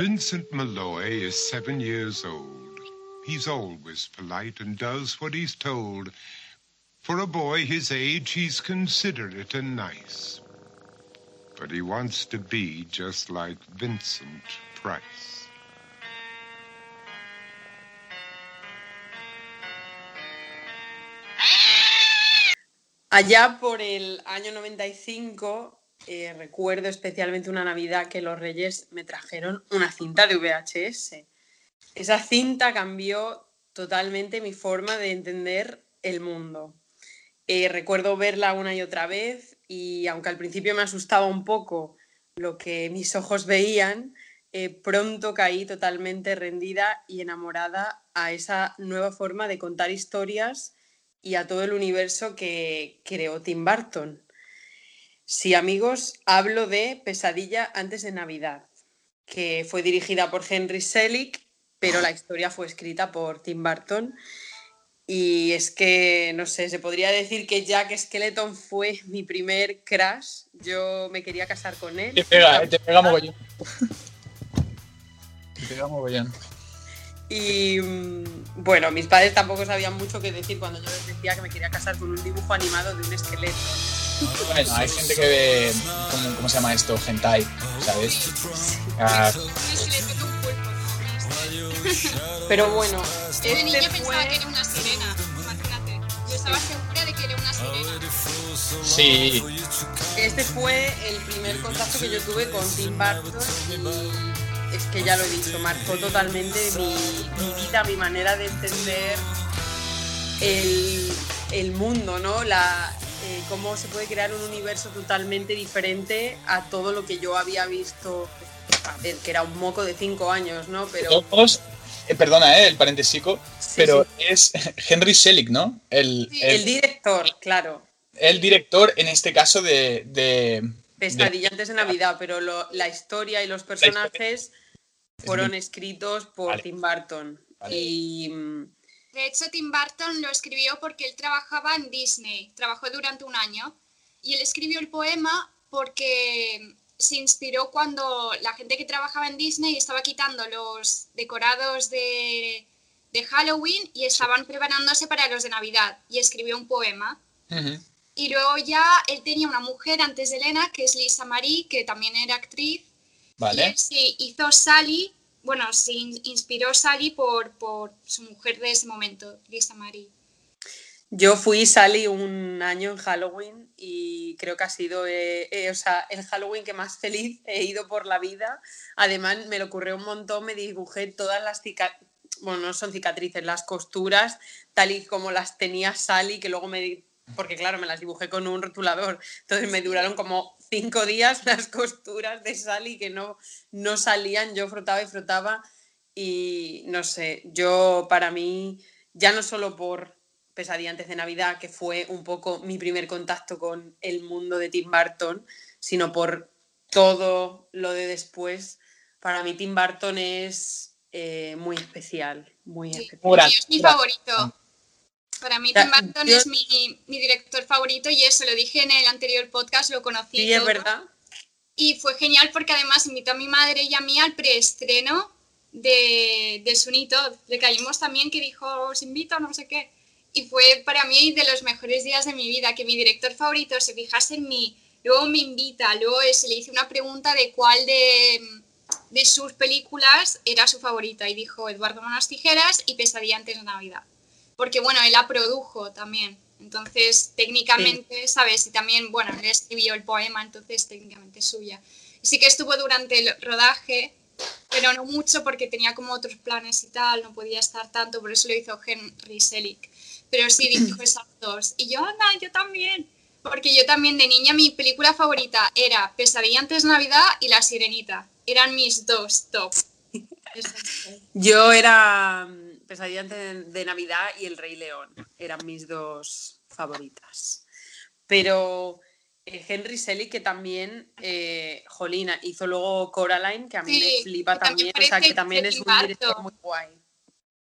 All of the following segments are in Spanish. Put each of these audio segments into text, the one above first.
Vincent Malloy is seven years old. He's always polite and does what he's told. For a boy his age, he's considerate and nice. But he wants to be just like Vincent Price. Allá por el año 95 eh, recuerdo especialmente una Navidad que los Reyes me trajeron una cinta de VHS. Esa cinta cambió totalmente mi forma de entender el mundo. Eh, recuerdo verla una y otra vez y aunque al principio me asustaba un poco lo que mis ojos veían, eh, pronto caí totalmente rendida y enamorada a esa nueva forma de contar historias y a todo el universo que creó Tim Burton. Sí, amigos, hablo de Pesadilla antes de Navidad, que fue dirigida por Henry Selick, pero la historia fue escrita por Tim Burton. Y es que, no sé, se podría decir que Jack Skeleton fue mi primer crush. Yo me quería casar con él. Te pega, eh, te pega mogollón. te pega mogollón. Y mm, bueno, mis padres tampoco sabían mucho qué decir cuando yo les decía que me quería casar con un dibujo animado de un esqueleto. Bueno, hay gente que ve. ¿Cómo, cómo se llama esto? Hentai, ¿sabes? Ah, Pero bueno, Yo de niña este pensaba que fue... era una sirena, imagínate. Yo estaba segura de que era una sirena. sí, Este fue el primer contacto que yo tuve con Tim Burton y es que ya lo he dicho, marcó totalmente mi, mi vida, mi manera de entender el, el mundo, ¿no? La, eh, cómo se puede crear un universo totalmente diferente a todo lo que yo había visto, a ver, que era un moco de cinco años, ¿no? Pero todos. eh, perdona, eh, el paréntesico, Sí, pero sí. es Henry Selick, ¿no? El, Sí, el, el director, claro. el director, en este caso, de. de Pesadilla antes de Navidad, pero lo- la historia y los personajes fueron escritos por Vale. Tim Burton. Vale. Y mm, De hecho, Tim Burton lo escribió porque él trabajaba en Disney, trabajó durante un año, y él escribió el poema porque se inspiró cuando la gente que trabajaba en Disney estaba quitando los decorados de, de Halloween y estaban preparándose para los de Navidad, y escribió un poema. Y luego ya él tenía una mujer antes de Elena, que es Lisa Marie, que también era actriz, y Vale. él se hizo Sally, bueno, se in- inspiró Sally por, su mujer de ese momento, Lisa Marie. yo fui Sally un año en Halloween y creo que ha sido eh, eh, o sea, el Halloween que más feliz he ido por la vida. Además, me lo ocurrió un montón, me dibujé todas las cicatrices, bueno, no son cicatrices, las costuras, tal y como las tenía Sally, que luego me... Porque claro, me las dibujé con un rotulador. Entonces me duraron como cinco días las costuras de Sally que no, no salían. Yo frotaba y frotaba y no sé, yo para mí, ya no solo por Pesadilla antes de Navidad, que fue un poco mi primer contacto con el mundo de Tim Burton, sino por todo lo de después. Para mí Tim Burton es eh, muy especial, muy Sí, especial. Es mi favorito. Para mí Tim Burton yo- es mi, mi director favorito y eso lo dije en el anterior podcast, lo conocí. Sí, es todo. verdad. Y fue genial porque además invitó a mi madre y a mí al preestreno de, de Sunito. Le caímos también que dijo, os invito, no sé qué. Y fue para mí de los mejores días de mi vida, que mi director favorito se fijase en mí, luego me invita, luego se le hice una pregunta de cuál de, de sus películas era su favorita y dijo Eduardo Manos Tijeras y Pesadilla antes de Navidad. Porque bueno, él la produjo también. Entonces, técnicamente, ¿sabes? Y también, bueno, él escribió el poema, entonces técnicamente es suya. Y sí que estuvo durante el rodaje, pero no mucho porque tenía como otros planes y tal, no podía estar tanto, por eso lo hizo Henry Selick. Pero sí dijo esas dos. Y yo, anda, yo también. Porque yo también de niña mi película favorita era Pesadilla antes de Navidad y La Sirenita. Eran mis dos top. Yo era Pesadilla antes de, de Navidad y El Rey León. Eran mis dos favoritas. Pero eh, Henry Selick, que también, eh, Jolina, hizo luego Coraline, que a mí Sí, me flipa también también. O sea, que también de es un director muy guay.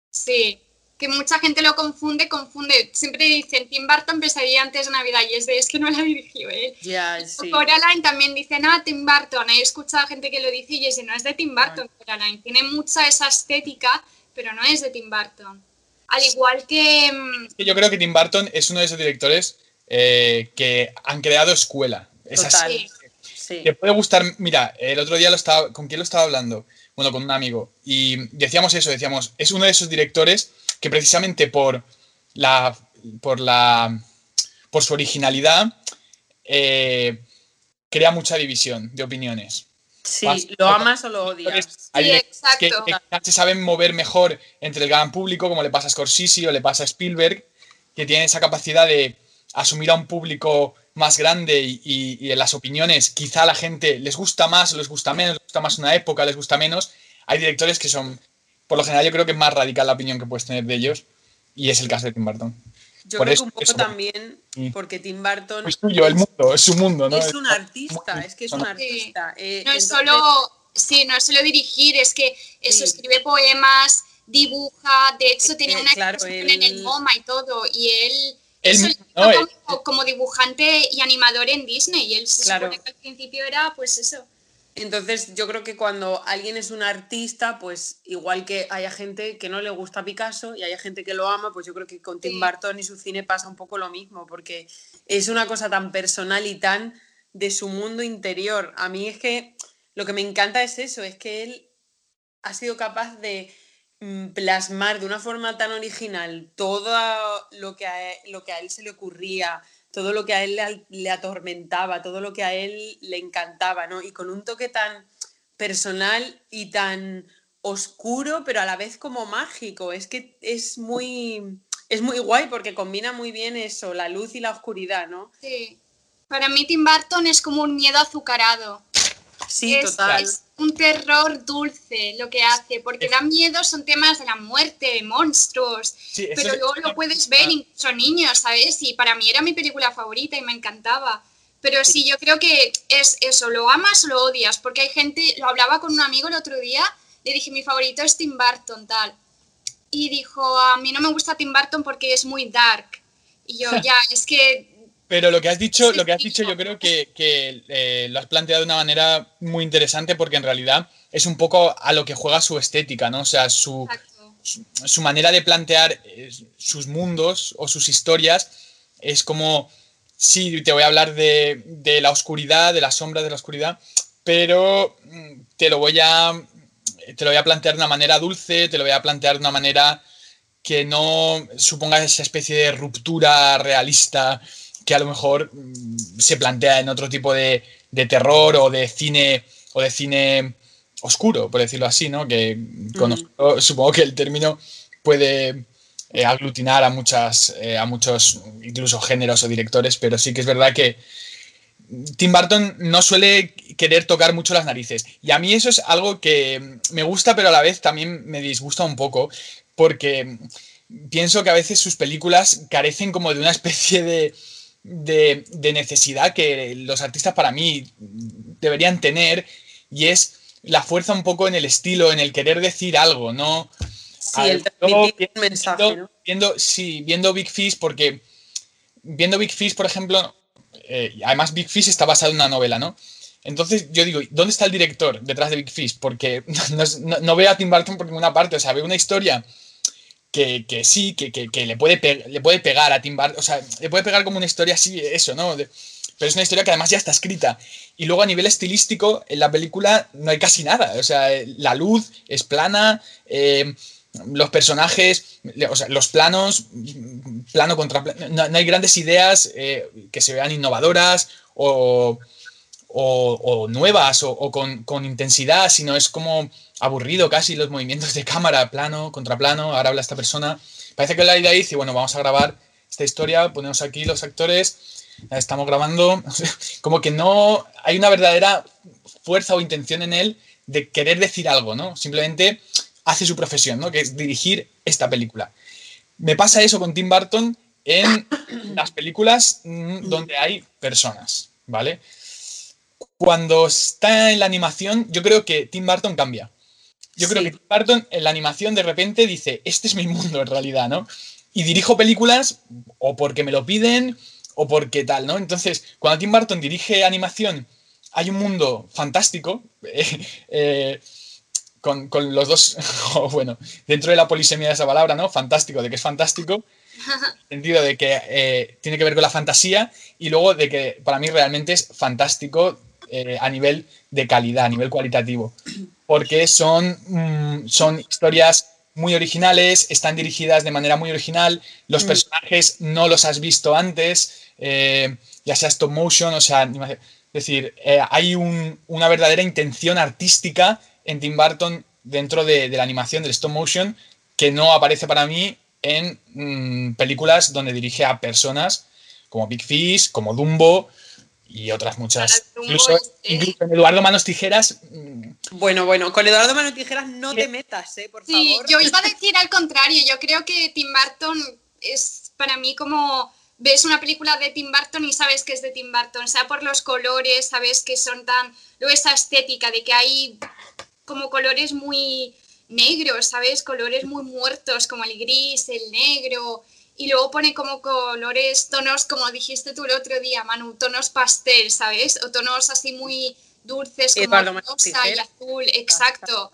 Sí, que mucha gente lo confunde, confunde. Siempre dicen Tim Burton pesadilla antes de Navidad y es de es que no la dirigió él. Sí. Coraline también dicen, ah, Tim Burton. He escuchado gente que lo dice y ese no es de Tim Burton, Coraline. Tiene mucha esa estética, pero no es de Tim Burton. Al igual que... mm, Es que Yo creo que Tim Burton es uno de esos directores eh, que han creado escuela. Es así. Total. Sí. Sí. Te puede gustar, mira, el otro día lo estaba, ¿con quién lo estaba hablando? Bueno, con un amigo. Y decíamos eso, decíamos, es uno de esos directores que precisamente por la, por la, por su originalidad, eh, crea mucha división de opiniones. Sí, Vas- lo amas o lo odias. Hay Sí, que, exacto. que quizás se saben mover mejor entre el gran público, como le pasa a Scorsese o le pasa a Spielberg, que tienen esa capacidad de asumir a un público más grande y, y- y en las opiniones quizá a la gente les gusta más o les gusta menos, les gusta más una época, les gusta menos. Hay directores que son, por lo general yo creo que es más radical la opinión que puedes tener de ellos y es el caso de Tim Burton. Yo por creo eso- que un poco eso- también porque Tim Burton Es tuyo, el mundo, es su mundo, ¿no? es un artista, es que es un Sí. artista. eh, No es entonces- solo, sí, no es solo dirigir, es que eso Sí. escribe poemas, dibuja, de hecho Es tenía que, una claro, exposición en el MoMA y todo, y él, Él eso ¿no? como, como dibujante y animador en Disney, y él se Claro. supone que al principio era pues eso. Entonces, yo creo que cuando alguien es un artista, pues igual que haya gente que no le gusta Picasso y haya gente que lo ama, pues yo creo que con Tim Sí. Burton y su cine pasa un poco lo mismo, porque es una cosa tan personal y tan de su mundo interior. A mí es que lo que me encanta es eso, es que él ha sido capaz de mm, plasmar de una forma tan original todo lo que a él, lo que a él se le ocurría, todo lo que a él le, atormentaba, todo lo que a él le encantaba, ¿no? Y con un toque tan personal y tan oscuro, pero a la vez como mágico. Es que es muy, es muy guay porque combina muy bien eso, la luz y la oscuridad, ¿no? Sí. Para mí Tim Burton es como un miedo azucarado. Sí, es, total. es un terror dulce lo que hace, porque Es- da miedo, son temas de la muerte, de monstruos, Sí, pero es- luego lo puedes ver incluso niños, ¿sabes? Y para mí era mi película favorita y me encantaba. Pero sí, yo creo que es eso, lo amas o lo odias, porque hay gente, lo hablaba con un amigo el otro día, le dije, mi favorito es Tim Burton, tal. Y dijo, a mí no me gusta Tim Burton porque es muy dark. Y yo, ya, es que Pero lo que has dicho, lo que has dicho, yo creo que, que, eh, lo has planteado de una manera muy interesante porque en realidad es un poco a lo que juega su estética, ¿no? O sea, su, su, su manera de plantear eh, sus mundos o sus historias es como, sí, te voy a hablar de, de la oscuridad, de la sombra de la oscuridad, pero mm, te lo voy a te lo voy a plantear de una manera dulce, te lo voy a plantear de una manera que no suponga esa especie de ruptura realista que a lo mejor mm, se plantea en otro tipo de, de terror o de cine o de cine oscuro, por decirlo así, ¿no? Que con oscuro, supongo que el término puede eh, aglutinar a muchas, eh, a muchos incluso géneros o directores, pero sí que es verdad que Tim Burton no suele querer tocar mucho las narices. Y a mí eso es algo que me gusta, pero a la vez también me disgusta un poco, porque pienso que a veces sus películas carecen como de una especie de, de, de necesidad que los artistas para mí deberían tener, y es la fuerza un poco en el estilo, en el querer decir algo, ¿no? Sí, el mensaje, viendo, viendo- sí, viendo Big Fish, porque viendo Big Fish, por ejemplo, eh, además Big Fish está basado en una novela, ¿no? Entonces yo digo, ¿dónde está el director detrás de Big Fish? Porque no, no- no veo a Tim Burton por ninguna parte, o sea, veo una historia que, sí, que, que- le, puede le puede pegar a Tim Burton, o sea, le puede pegar como una historia así, eso, ¿no? Pero es una historia que además ya está escrita. Y luego a nivel estilístico, en la película no hay casi nada. O sea, la luz es plana, eh, los personajes, o sea, los planos, plano contra plano, no, no hay grandes ideas eh, que se vean innovadoras o, o- nuevas o, con, intensidad, sino es como aburrido casi los movimientos de cámara, plano, contra plano, ahora habla esta persona. Parece que la idea dice, bueno, vamos a grabar esta historia, ponemos aquí los actores, la estamos grabando, como que no hay una verdadera fuerza o intención en él de querer decir algo, ¿no? Simplemente hace su profesión, ¿no? Que es dirigir esta película. Me pasa eso con Tim Burton en las películas mm, donde hay personas, ¿vale? Cuando está en la animación, yo creo que Tim Burton cambia. Yo creo que Tim Burton en la animación de repente dice, este es mi mundo en realidad, ¿no? Y dirijo películas o porque me lo piden o porque tal, ¿no? Entonces, cuando Tim Burton dirige animación, hay un mundo fantástico, eh, eh, con, con los dos, bueno, dentro de la polisemia de esa palabra, ¿no? Fantástico, de que es fantástico, en el sentido de que eh, tiene que ver con la fantasía y luego de que para mí realmente es fantástico eh, a nivel de calidad, a nivel cualitativo, porque son, mm, son historias muy originales, están dirigidas de manera muy original, los Mm. personajes no los has visto antes, eh, ya sea stop motion, o sea, es decir, eh, hay un- una verdadera intención artística en Tim Burton dentro de, de la animación del stop motion que no aparece para mí en mm, películas donde dirige a personas como Big Fish, como Dumbo y otras muchas. Incluso, eh. incluso en Eduardo Manos Tijeras. mm, Bueno, bueno, con Eduardo Mano Tijeras no te metas, ¿eh? Por Sí, favor. yo iba a decir al contrario. Yo creo que Tim Burton es para mí como ves una película de Tim Burton y sabes que es de Tim Burton, sea por los colores, sabes que son tan. Luego esa estética de que hay como colores muy negros, ¿sabes? Colores muy muertos, como el gris, el negro. Y luego pone como colores, tonos, como dijiste tú el otro día, Manu, tonos pastel, ¿sabes? O tonos así muy dulces, como rosa y azul, exacto.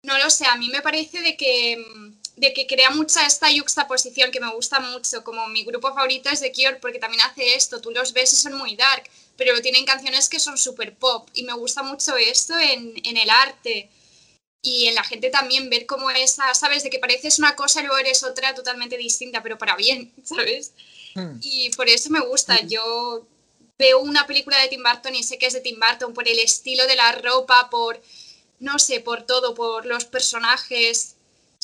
No lo sé, a mí me parece de que, mm, de que crea mucha esta yuxtaposición que me gusta mucho, como mi grupo favorito es The Cure porque también hace esto, tú los ves y son muy dark, pero tienen canciones que son super pop y me gusta mucho esto en, en el arte y en la gente también ver cómo esa, ¿sabes? De que pareces una cosa y luego eres otra totalmente distinta, pero para bien, ¿sabes? hmm. Y por eso me gusta. Yo veo una película de Tim Burton y sé que es de Tim Burton por el estilo de la ropa, por, no sé, por todo, por los personajes,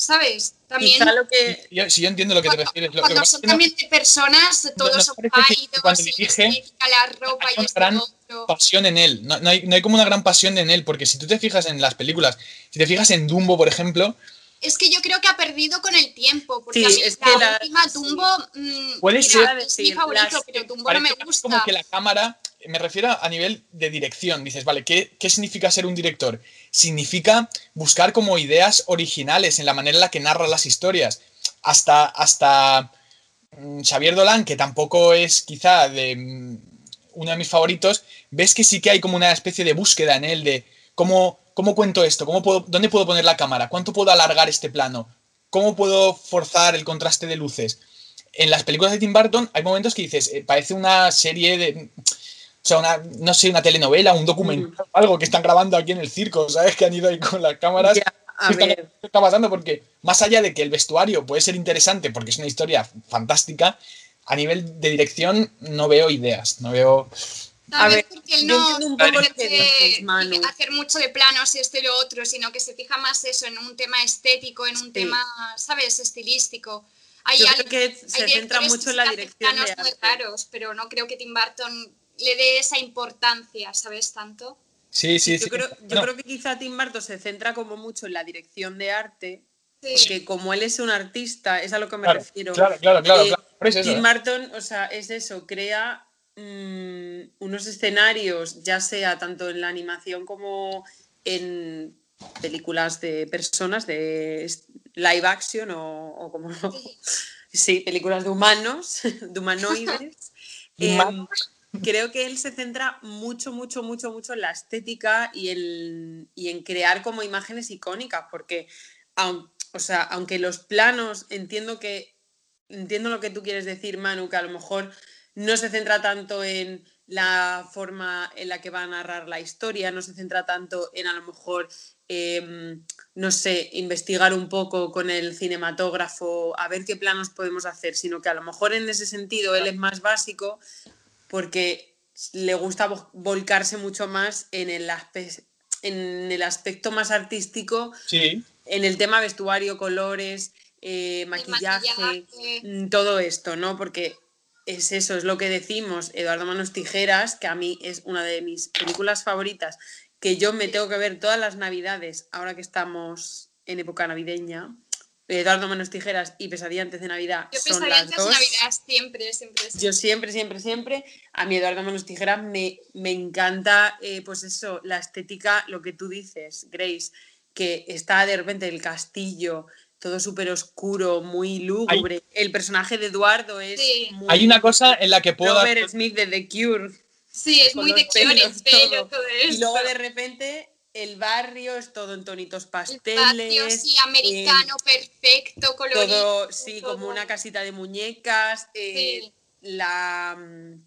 ¿sabes? También Quizá lo que. Yo, si yo entiendo lo que te cuando, refieres. Lo, cuando son no- también de personas, todos nos son pálidos, cuando la dirige, estética, la ropa hay y una gran otro. pasión en él. No, no hay, no hay como una gran pasión en él, porque si tú te fijas en las películas, si te fijas en Dumbo, por ejemplo, Es que yo creo que ha perdido con el tiempo, porque Sí, a mí es la, que la- última sí. Dumbo mm, Puede mira, ser- es mi decir, favorito, las- pero Dumbo no parece me casi gusta. como que la cámara, me refiero a nivel de dirección, dices, vale, ¿qué, ¿qué significa ser un director? Significa buscar como ideas originales en la manera en la que narra las historias. Hasta, hasta mm, Xavier Dolan, que tampoco es quizá de mm, uno de mis favoritos, ves que sí que hay como una especie de búsqueda en él de cómo, cómo cuento esto, cómo puedo, dónde puedo poner la cámara, cuánto puedo alargar este plano, cómo puedo forzar el contraste de luces. En las películas de Tim Burton hay momentos que dices, eh, parece una serie de... O sea, una, no sé, una telenovela, un documental, algo que están grabando aquí en el circo, ¿sabes? Que han ido ahí con las cámaras. Ya, a ¿Qué está, ver, qué está pasando? Porque más allá de que el vestuario puede ser interesante porque es una historia fantástica, a nivel de dirección no veo ideas, no veo... A Tal vez ver, porque él no no quiere hacer mucho de planos y esto y lo otro, sino que se fija más eso en un tema estético, en un tema, ¿sabes? Estilístico. Hay yo al- creo que hay se centra mucho en la dirección de muy raros, pero no creo que Tim Burton le dé esa importancia, ¿sabes? Tanto. Sí, sí, Yo, sí. creo, yo creo que quizá Tim Burton se centra como mucho en la dirección de arte, Sí. porque como él es un artista, es a lo que me claro, refiero. claro, claro, claro, Eh, claro, eso, Tim ¿eh? Burton, o sea, es eso, crea mm, unos escenarios, ya sea tanto en la animación como en películas de personas, de live action o, o como sí, películas de humanos, de humanoides. Humanos. Creo que él se centra mucho, mucho, mucho, mucho en la estética y en, y en crear como imágenes icónicas, porque aun- o sea, aunque los planos, entiendo que entiendo lo que tú quieres decir, Manu, que a lo mejor no se centra tanto en la forma en la que va a narrar la historia, no se centra tanto en a lo mejor, em, no sé, investigar un poco con el cinematógrafo, a ver qué planos podemos hacer, sino que a lo mejor en ese sentido él es más básico porque le gusta vo- volcarse mucho más en el, aspe- en el aspecto más artístico, Sí, en el tema vestuario, colores, eh, maquillaje. mm, todo esto, ¿no? Porque es eso, es lo que decimos, Eduardo Manos Tijeras, que a mí es una de mis películas favoritas, que yo me tengo que ver todas las navidades, ahora que estamos en época navideña. Eduardo Manos Tijeras y Pesadilla antes de Navidad Yo son las antes dos. de Navidad siempre, siempre. siempre. Yo siempre, siempre, siempre, a mi Eduardo Manos Tijeras me, me encanta, eh, pues eso, la estética, lo que tú dices, Grace, que está de repente el castillo todo súper oscuro, muy lúgubre. El personaje de Eduardo es Sí. muy Hay una cosa en la que puedo dar- Robert Smith de The Cure. Sí, es muy de Cure, pelos, pelo, todo. todo Y luego de repente el barrio es todo en tonitos El pasteles. patio, sí, americano, perfecto, colorido. todo, sí, todo. como una casita de muñecas. eh, Sí. la, mm,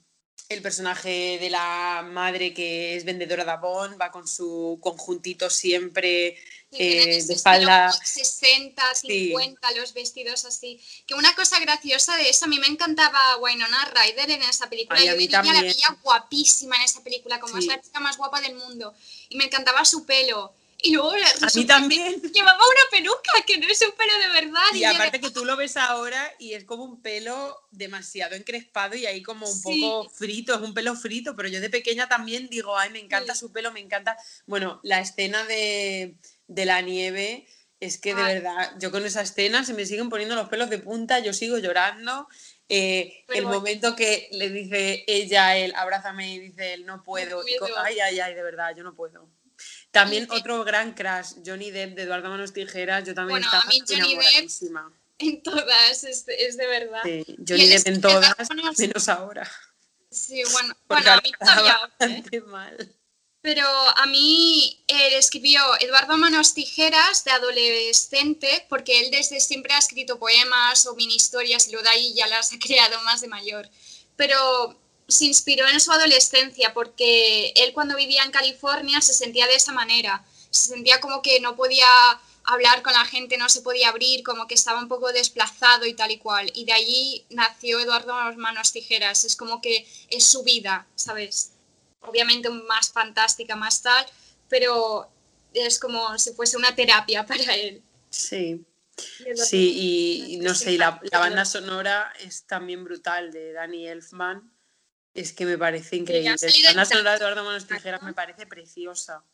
el personaje de la madre que es vendedora de Avon va con su conjuntito siempre eh, de como 60, Sí. 50, los vestidos así. Que una cosa graciosa de eso, a mí me encantaba Winona Ryder en esa película. Ay, a Yo de mí la veía guapísima en esa película, como es la chica más guapa del mundo. Y me encantaba su pelo. Y luego A mí también. llevaba una peluca, que no es un pelo de verdad. Y aparte que tú lo ves ahora y es como un pelo demasiado encrespado y ahí como un Sí. poco frito, es un pelo frito, pero yo de pequeña también digo, ay, me encanta Sí. su pelo, me encanta. Bueno, la escena de, de la nieve es que de Ay. verdad, yo con esa escena se me siguen poniendo los pelos de punta, yo sigo llorando. Eh, el bueno. momento que le dice ella a él, abrázame y dice él, no puedo. y ay, ay, ay, de verdad, yo no puedo. También Y otro gran crash, Johnny Depp de Eduardo Manos Tijeras, yo también Bueno, estaba a mí Johnny Depp- enamoradísima. En todas, es, es de verdad. Sí, Johnny Depp es en todas, menos ahora. Sí, bueno, bueno a mí todavía. mal. Pero a mí él escribió Eduardo Manos Tijeras de adolescente, porque él desde siempre ha escrito poemas o mini historias y luego de ahí ya las ha creado más de mayor. Pero se inspiró en su adolescencia, porque él cuando vivía en California se sentía de esa manera. Se sentía como que no podía hablar con la gente, no se podía abrir, como que estaba un poco desplazado y tal y cual. Y de allí nació Eduardo Manos Tijeras. Es como que es su vida, ¿sabes? Obviamente más fantástica, más tal, pero es como si fuese una terapia para él. Sí, sí, y, y no sé, y la, banda sonora es también brutal de Danny Elfman. Es que me parece increíble. La banda sonora de Eduardo Manos Tijeras me parece preciosa.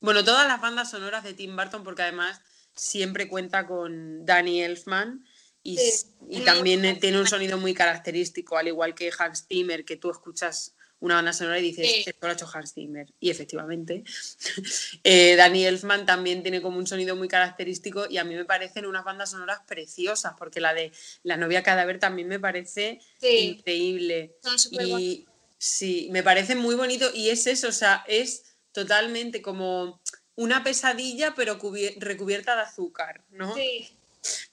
Bueno, todas las bandas sonoras de Tim Burton, porque además siempre cuenta con Danny Elfman y, Sí, y también tiene un sonido muy característico, al igual que Hans Zimmer, que tú escuchas una banda sonora y dices, Sí. esto lo ha hecho Hans Zimmer. Y efectivamente, eh, Danny Elfman también tiene como un sonido muy característico y a mí me parecen unas bandas sonoras preciosas, porque la de La novia cadáver también me parece Sí, increíble. son. Y sí, me parece muy bonito y es eso, o sea, es totalmente como una pesadilla pero cubier- recubierta de azúcar, ¿no? Sí,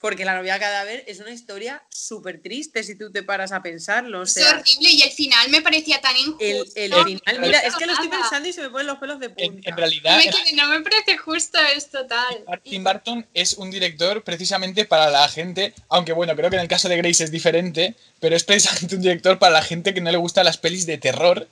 Porque la novia cadáver es una historia súper triste si tú te paras a pensarlo, o es horrible y el final me parecía tan injusto. el, el final, mira, es que lo estoy pensando y se me ponen los pelos de En, punta. en realidad, Me quedé, no me parece justo, es total. Tim Burton es un director precisamente para la gente, aunque bueno, creo que en el caso de Grace es diferente, pero es precisamente un director para la gente que no le gustan las pelis de terror,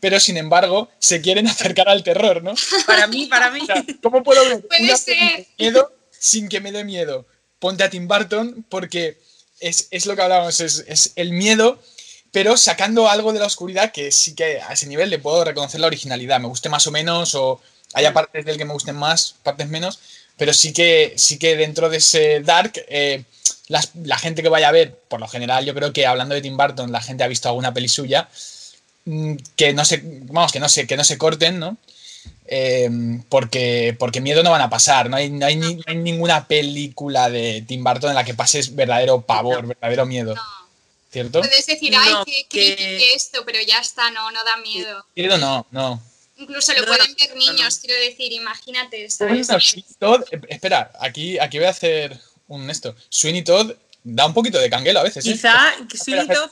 pero sin embargo se quieren acercar al terror, ¿no? Para mí, para mí. O sea, ¿Cómo puedo ver Puede una ser. peli de miedo sin que me dé miedo? Ponte a Tim Burton porque es, es lo que hablábamos, es, es el miedo, pero sacando algo de la oscuridad que sí que a ese nivel le puedo reconocer la originalidad, me guste más o menos, o haya partes del que me gusten más, partes menos, pero sí que, sí que dentro de ese dark, eh, las- la gente que vaya a ver, por lo general, yo creo que hablando de Tim Burton, la gente ha visto alguna peli suya, mm, que no se, vamos, que no se, que no se corten, ¿no? Eh, porque, porque miedo no van a pasar, no hay, no, hay ni- no hay ninguna película de Tim Burton en la que pases verdadero pavor, verdadero miedo, No. ¿cierto? Puedes decir, No, ay, qué que- esto, pero ya está, no, no da miedo. Miedo no, no. Incluso lo No, pueden ver niños, no. quiero decir, imagínate, Bueno, ¿sabes? Sweeney Todd, eh, espera, aquí, aquí voy a hacer un esto. Sweeney Todd da un poquito de canguelo a veces, ¿eh? Quizá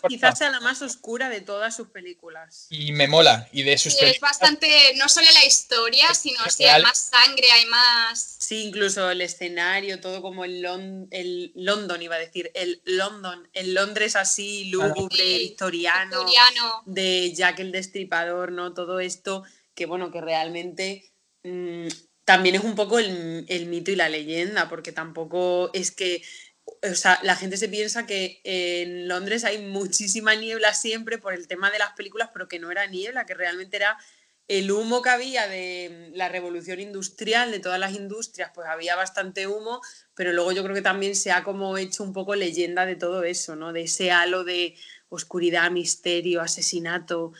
por quizás sea la más oscura de todas sus películas. Y me mola, y de sus Sí, es bastante, no solo la historia, sino si hay más sangre, hay más... Sí, incluso el escenario, todo como el, Lon- el London, iba a decir, el London, el Londres así, lúgubre, Sí, victoriano, Victoriano. de Jack el Destripador, ¿no? Todo esto que, bueno, que realmente mm, también es un poco el, el mito y la leyenda, porque tampoco es que, o sea, la gente se piensa que en Londres hay muchísima niebla siempre por el tema de las películas, pero que no era niebla, que realmente era el humo que había de la revolución industrial, de todas las industrias, pues había bastante humo, pero luego yo creo que también se ha como hecho un poco leyenda de todo eso, ¿no? De ese halo de oscuridad, misterio, asesinato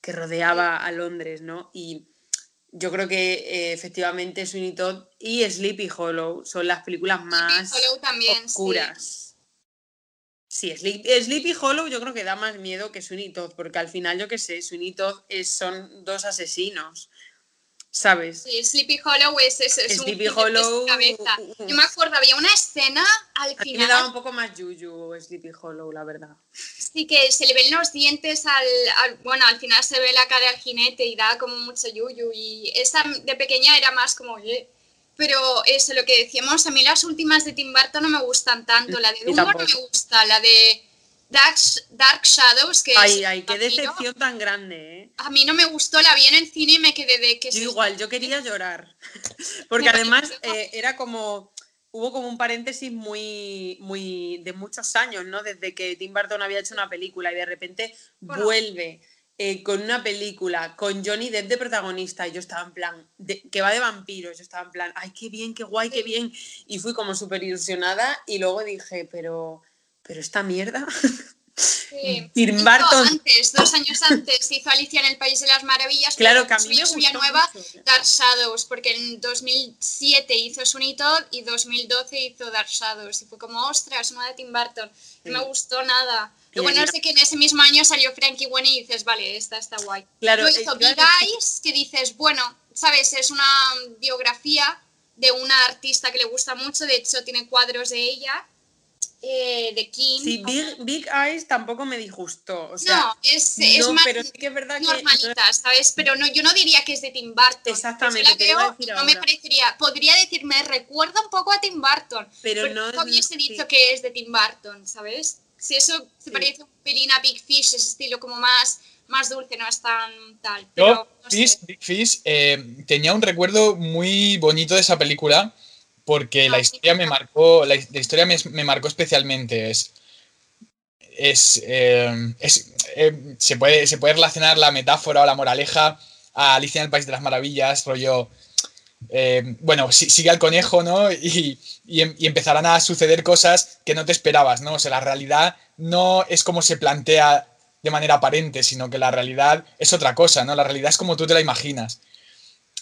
que rodeaba a Londres, ¿no? Y yo creo que eh, efectivamente Sweeney Todd y Sleepy Hollow son las películas más sí. oscuras. Sí, Sleep- Sleepy Hollow yo creo que da más miedo que Sweeney Todd, porque al final, yo qué sé, Sweeney Todd es- son dos asesinos, ¿sabes? Sí, Sleepy Hollow es, es, es un Sleepy de Hollow, cabeza. uh. Yo me acuerdo, había una escena al A mí me daba un final poco más yuyu Sleepy Hollow, la verdad. sí que se le ven los dientes al, al- bueno, al final se ve la cara al jinete y da como mucho yuyu y esa de pequeña era más como "Eh". pero eso lo que decíamos, a mí las últimas de Tim Burton no me gustan tanto, la de Dumbo no me gusta, la de Dark, Dark Shadows que Ay, es ay, qué decepción tan grande, ¿eh? A mí no me gustó, la vi en el cine y me quedé de que Yo igual, yo quería llorar. Porque Me además pareció- eh, era como. Hubo como un paréntesis muy, muy de muchos años, ¿no? Desde que Tim Burton había hecho una película y de repente Bueno. vuelve eh, con una película con Johnny Depp de protagonista y yo estaba en plan, de- que va de vampiros, yo estaba en plan, ay, qué bien, qué guay, qué bien. Y fui como súper ilusionada y luego dije, pero, pero esta mierda. Sí. Tim Hizo Burton. antes, dos años antes, hizo Alicia en el País de las Maravillas. Claro que a mí me nueva. ¿eh? Dark Shadows, porque en 2007 hizo Todd y 2012 hizo Dark Shadows. Y fue como, ostras, una de Tim Burton. No me gustó nada. Lo bueno es que en ese mismo año salió Frankie Winnie y dices, vale, esta está guay. Claro, Luego eh, hizo claro. Big Eyes, que dices, bueno, sabes, es una biografía de una artista que le gusta mucho, de hecho tiene cuadros de ella, eh, de Kim. Sí, Big, Big Eyes tampoco me disgustó. O sea, no, es, es no, más pero sí que es verdad que. normalita, ¿sabes? Pero no, yo no diría que es de Tim Burton. Exactamente, Yo la te iba a veo decir y no me parecería, podría decir, me recuerda un poco a Tim Burton, Pero pero no no es- hubiese sí. dicho que es de Tim Burton, ¿sabes? Si eso se Sí. parece un pelín a Big Fish, ese estilo como más, más dulce, no es tan tal. Yo, Pero, no Fish, sé. Big Fish, eh, tenía un recuerdo muy bonito de esa película porque la Ah, historia me marcó, la, la historia me, me marcó especialmente. Es, es, eh, es, eh, se, puede, se puede relacionar la metáfora o la moraleja a Alicia en el País de las Maravillas, rollo. eh, bueno, si- sigue al conejo, ¿no? Y, y em- y empezarán a suceder cosas que no te esperabas, ¿no? O sea, la realidad no es como se plantea de manera aparente, sino que la realidad es otra cosa, ¿no? La realidad es como tú te la imaginas.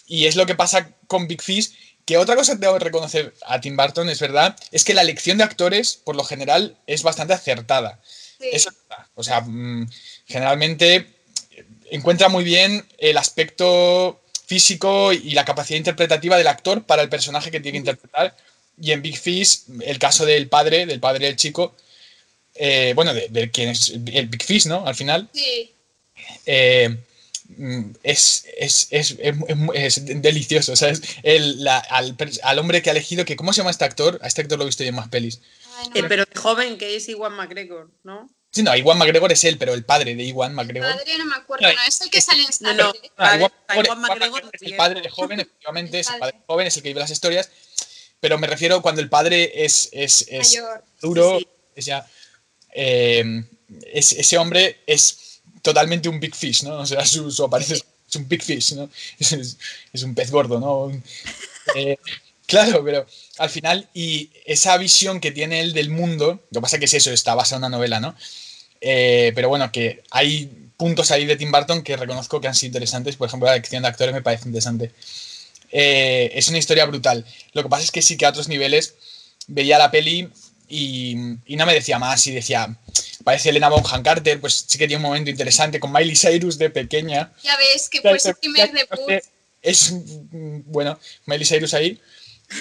Y es lo que pasa con Big Fish, que otra cosa que tengo que reconocer a Tim Burton, es verdad, es que la elección de actores, por lo general, es bastante acertada. Sí. Eso. O sea, mm, generalmente eh, encuentra muy bien el aspecto físico y la capacidad interpretativa del actor para el personaje que tiene que interpretar. Y en Big Fish, el caso del padre, del padre del chico, eh, bueno, de, de quien es el Big Fish, ¿no? Al final, Sí. eh, mm, es, es, es, es, es delicioso, ¿sabes? El, la- al, al hombre que ha elegido, que ¿cómo se llama este actor? A este actor lo he visto yo en más pelis. Ay, no Eh, pero de joven que es Iwan McGregor, ¿no? Sí, no, Iwan McGregor es él, pero el padre de Iwan McGregor. Padre no me acuerdo, no, es el que sale en No, Star no. Padre- Iwan Iwan McGregor es el padre de joven, efectivamente, es el El padre padre. joven, es el que vive las historias. Pero me refiero cuando el padre es, es, es Mayor. duro, Sí, sí. es ya. eh, es- ese hombre es totalmente un big fish, ¿no? O sea, su, su apariencia es, es un big fish, ¿no? Es, es- es un pez gordo, ¿no? Eh, claro, pero al final, y esa visión que tiene él del mundo, lo que pasa que es eso, está basada en una novela, ¿no? Eh, pero bueno, que hay puntos ahí de Tim Burton que reconozco que han sido interesantes. Por ejemplo, la elección de actores me parece interesante. Eh, es una historia brutal. Lo que pasa es que sí que a otros niveles veía la peli y, y no me decía más. Y decía, parece Elena Bonham Carter, pues sí que tiene un momento interesante con Miley Cyrus de pequeña. Ya ves que fue su primer debut. Es mm, bueno, Miley Cyrus ahí.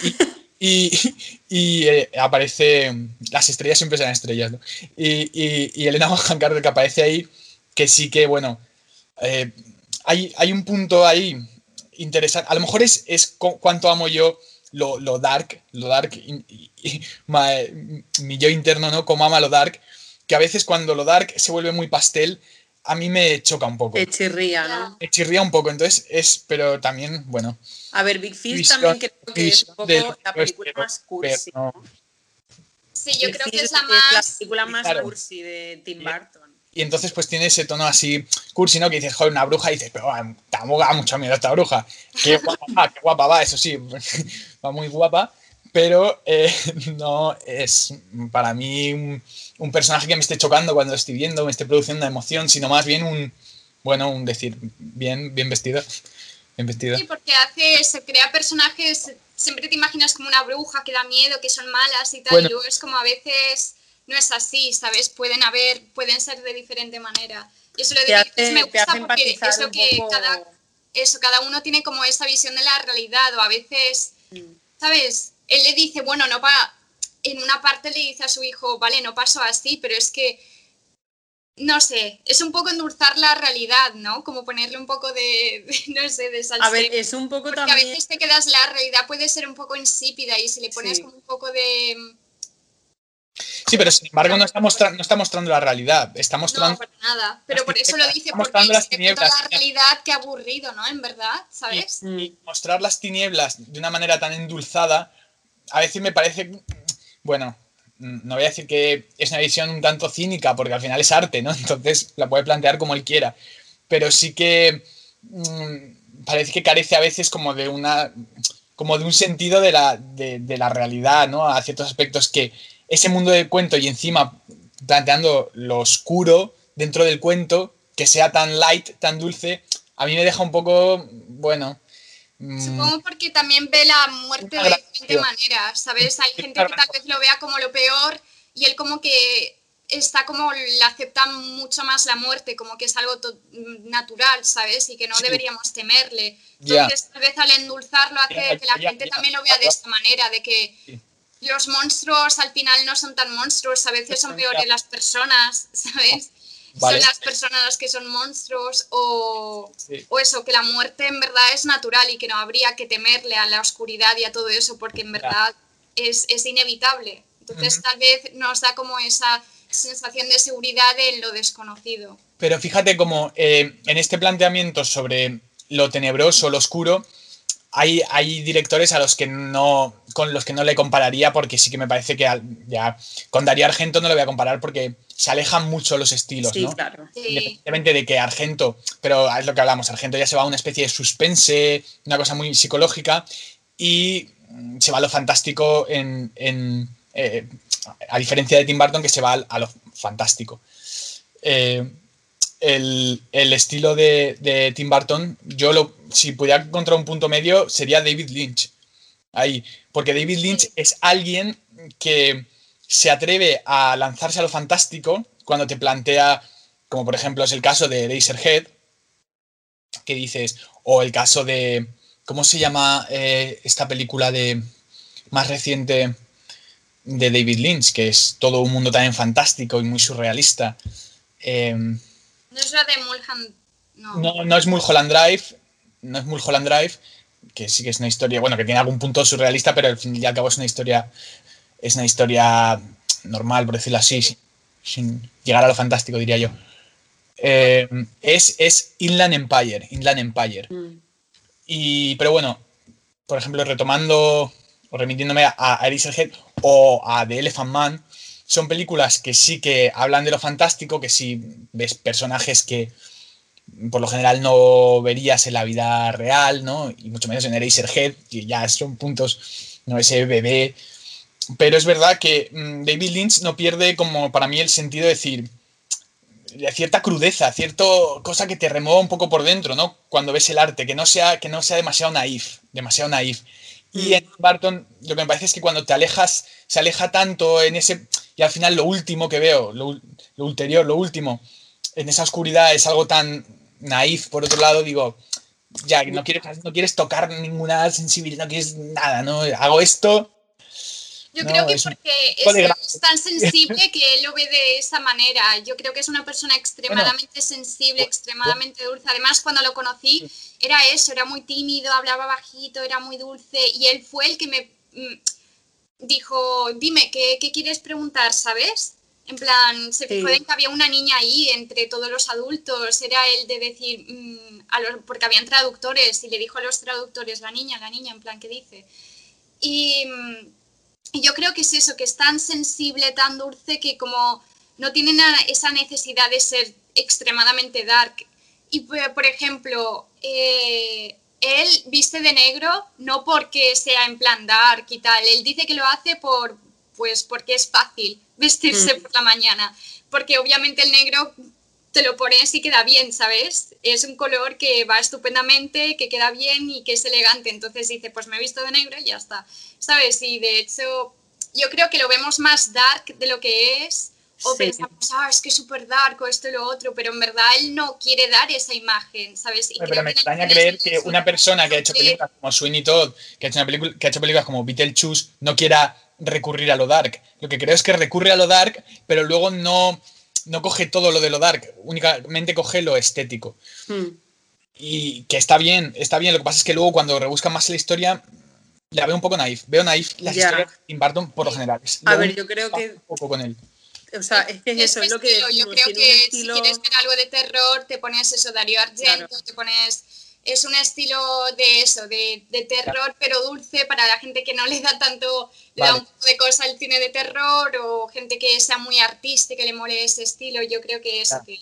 Y, y- y, eh, aparece. Las estrellas siempre serán estrellas, ¿no? Y, Elena Bonham Carter que aparece ahí, que sí que, bueno. eh, hay, hay un punto ahí interesante. A lo mejor es, es cu- cuánto amo yo lo, lo dark, lo dark, y- y- y ma- mi yo interno, ¿no? Como ama lo dark, que a veces cuando lo dark se vuelve muy pastel, a mí me choca un poco. Te chirría, ¿no? Me chirría un poco, entonces es, pero también, bueno, A ver, Big Fish también creo que es un poco del la película pero- más cursi. pero- ¿no? Sí, yo Big creo que es la más. película más Claro. cursi de Tim. Burton. Y entonces pues tiene ese tono así cursi, ¿no? Que dices, joder, una bruja, y dices, pero ah, tampoco da mucho miedo esta bruja. Qué guapa va, qué guapa va, eso sí, va muy guapa, pero eh, no es para mí un, un personaje que me esté chocando cuando lo estoy viendo, me esté produciendo una emoción, sino más bien un, bueno, un decir, bien, bien vestido. en vestido. Sí, porque hace, se crea personajes, siempre te imaginas como una bruja que da miedo, que son malas y tal, Bueno. y luego es como a veces no es así, ¿sabes? Pueden haber, pueden ser de diferente manera. Y eso lo hace, Beatriz me gusta porque es lo que poco. cada, eso, cada uno tiene como esa visión de la realidad, o a veces, Mm. ¿sabes? Él le dice, bueno, no va, en una parte le dice a su hijo, vale, no pasó así, pero es que, no sé, es un poco endulzar la realidad, ¿no? Como ponerle un poco de, de, no sé, de salsa. A ver, es un poco Porque a veces te quedas, la realidad puede ser un poco insípida y si le pones Sí. como un poco de... Sí, pero sin embargo no está, mostra- no está mostrando la realidad, está No, mostrando... para nada. Pero por eso lo dice, porque mostrando las tinieblas. la realidad, qué aburrido, ¿no? En verdad, ¿sabes? Y mostrar las tinieblas de una manera tan endulzada, a veces me parece, bueno, no voy a decir que es una visión un tanto cínica, porque al final es arte, ¿no? Entonces la puede plantear como él quiera, pero sí que mm, parece que carece a veces como de una como de un sentido de la, de, de la realidad, ¿no? A ciertos aspectos que ese mundo del cuento y encima planteando lo oscuro dentro del cuento, que sea tan light, tan dulce, a mí me deja un poco, bueno, mm, Supongo porque también ve la muerte de diferente manera, ¿sabes? Hay gente que tal vez lo vea como lo peor y él como que está como, le acepta mucho más la muerte, como que es algo to- natural, ¿sabes? Y que no Sí. deberíamos temerle. Entonces, tal vez al endulzarlo hace que la gente también lo vea de esta manera, de que. Los monstruos al final no son tan monstruos, a veces son peores las personas, ¿sabes? Vale. Son las personas las que son monstruos o, Sí. o eso, que la muerte en verdad es natural y que no habría que temerle a la oscuridad y a todo eso porque en verdad es, es inevitable. Entonces Ujú. tal vez nos da como esa sensación de seguridad en lo desconocido. Pero fíjate como eh, en este planteamiento sobre lo tenebroso, lo oscuro, hay, hay directores a los que no, con los que no le compararía porque sí que me parece que ya con Darío Argento no lo voy a comparar porque se alejan mucho los estilos, Sí, ¿no? claro. Sí, Independientemente de que Argento, pero es lo que hablamos, Argento ya se va a una especie de suspense, una cosa muy psicológica, y mm, se va a lo fantástico en, en, eh, a diferencia de Tim Burton que se va a lo fantástico. Eh, el, el estilo de, de Tim Burton, yo lo, si pudiera encontrar un punto medio, sería David Lynch. Ahí, porque David Lynch es alguien que se atreve a lanzarse a lo fantástico cuando te plantea, como por ejemplo es el caso de Razorhead, que dices, o el caso de, ¿cómo se llama eh, esta película de más reciente de David Lynch, que es todo un mundo también fantástico y muy surrealista? Em, no es la de Mulholland, no. no, no es Mulholland Drive, no es Mulholland Drive, que sí que es una historia, bueno, que tiene algún punto surrealista, pero al fin y al cabo es una historia, es una historia normal, por decirlo así, sin, sin llegar a lo fantástico, diría yo. Eh, es, es Inland Empire, Inland Empire. Mm. Y, pero bueno, por ejemplo, retomando o remitiéndome a, a Eraserhead o a The Elephant Man, son películas que sí que hablan de lo fantástico, que sí ves personajes que por lo general no verías en la vida real, ¿no? Y mucho menos en Eraserhead, que ya son puntos, no ese bebé. Pero es verdad que mm, David Lynch no pierde como para mí el sentido de decir de cierta crudeza, cierto cosa que te remueva un poco por dentro, ¿no? Cuando ves el arte, que no sea, que no sea demasiado naif, demasiado naif. Y Mm. en Barton lo que me parece es que cuando te alejas, se aleja tanto en ese... Y al final lo último que veo, lo, ul- lo ulterior, lo último, en esa oscuridad es algo tan naif, por otro lado, digo, ya, no quieres, no quieres tocar ninguna sensibilidad, no quieres nada, ¿no? Hago esto... Yo No, creo que es porque es, tan sensible que él lo ve de esa manera. Yo creo que es una persona extremadamente sensible, extremadamente dulce. Además, cuando lo conocí, era eso, era muy tímido, hablaba bajito, era muy dulce. Y él fue el que me mm, dijo, dime, ¿qué, qué quieres preguntar, sabes? En plan, se fijó Sí. en que había una niña ahí entre todos los adultos. Era el de decir, mm, a los, porque habían traductores, y le dijo a los traductores, la niña, la niña, en plan, ¿qué dice? Y, mm, y yo creo que es eso, que es tan sensible, tan dulce, que como no tiene na- esa necesidad de ser extremadamente dark. Y por por ejemplo, eh, él viste de negro no porque sea en plan dark y tal, él dice que lo hace por, pues porque es fácil vestirse Mm. por la mañana, porque obviamente el negro te lo pones y queda bien, ¿sabes? Es un color que va estupendamente, que queda bien y que es elegante. Entonces dice, pues me he visto de negro y ya está, ¿sabes? Y de hecho, yo creo que lo vemos más dark de lo que es. O pensamos, ah, es que es súper dark o esto y lo otro, pero en verdad él no quiere dar esa imagen, ¿sabes? pero me extraña creer que una persona que ha hecho películas como Sweeney Todd, que ha hecho, una película, que ha hecho películas como Beetlejuice, no quiera recurrir a lo dark. Lo que creo es que recurre a lo dark, pero luego no, no coge todo lo de lo dark, únicamente coge lo estético. Hmm. Y que está bien, está bien. Lo que pasa es que luego cuando rebuscan más la historia, la veo un poco naif. Veo naif las historias de Tim Burton por lo general. a ver, yo creo que. Un poco con él. O sea, es que es eso, es lo que Yo creo que si quieres ver algo de terror, te pones eso, Dario Argento, te pones es un estilo de eso, de, terror, pero dulce para la gente que no le da tanto, le da un poco de cosa el cine de terror o gente que sea muy artística, que le mole ese estilo. Yo creo que eso, que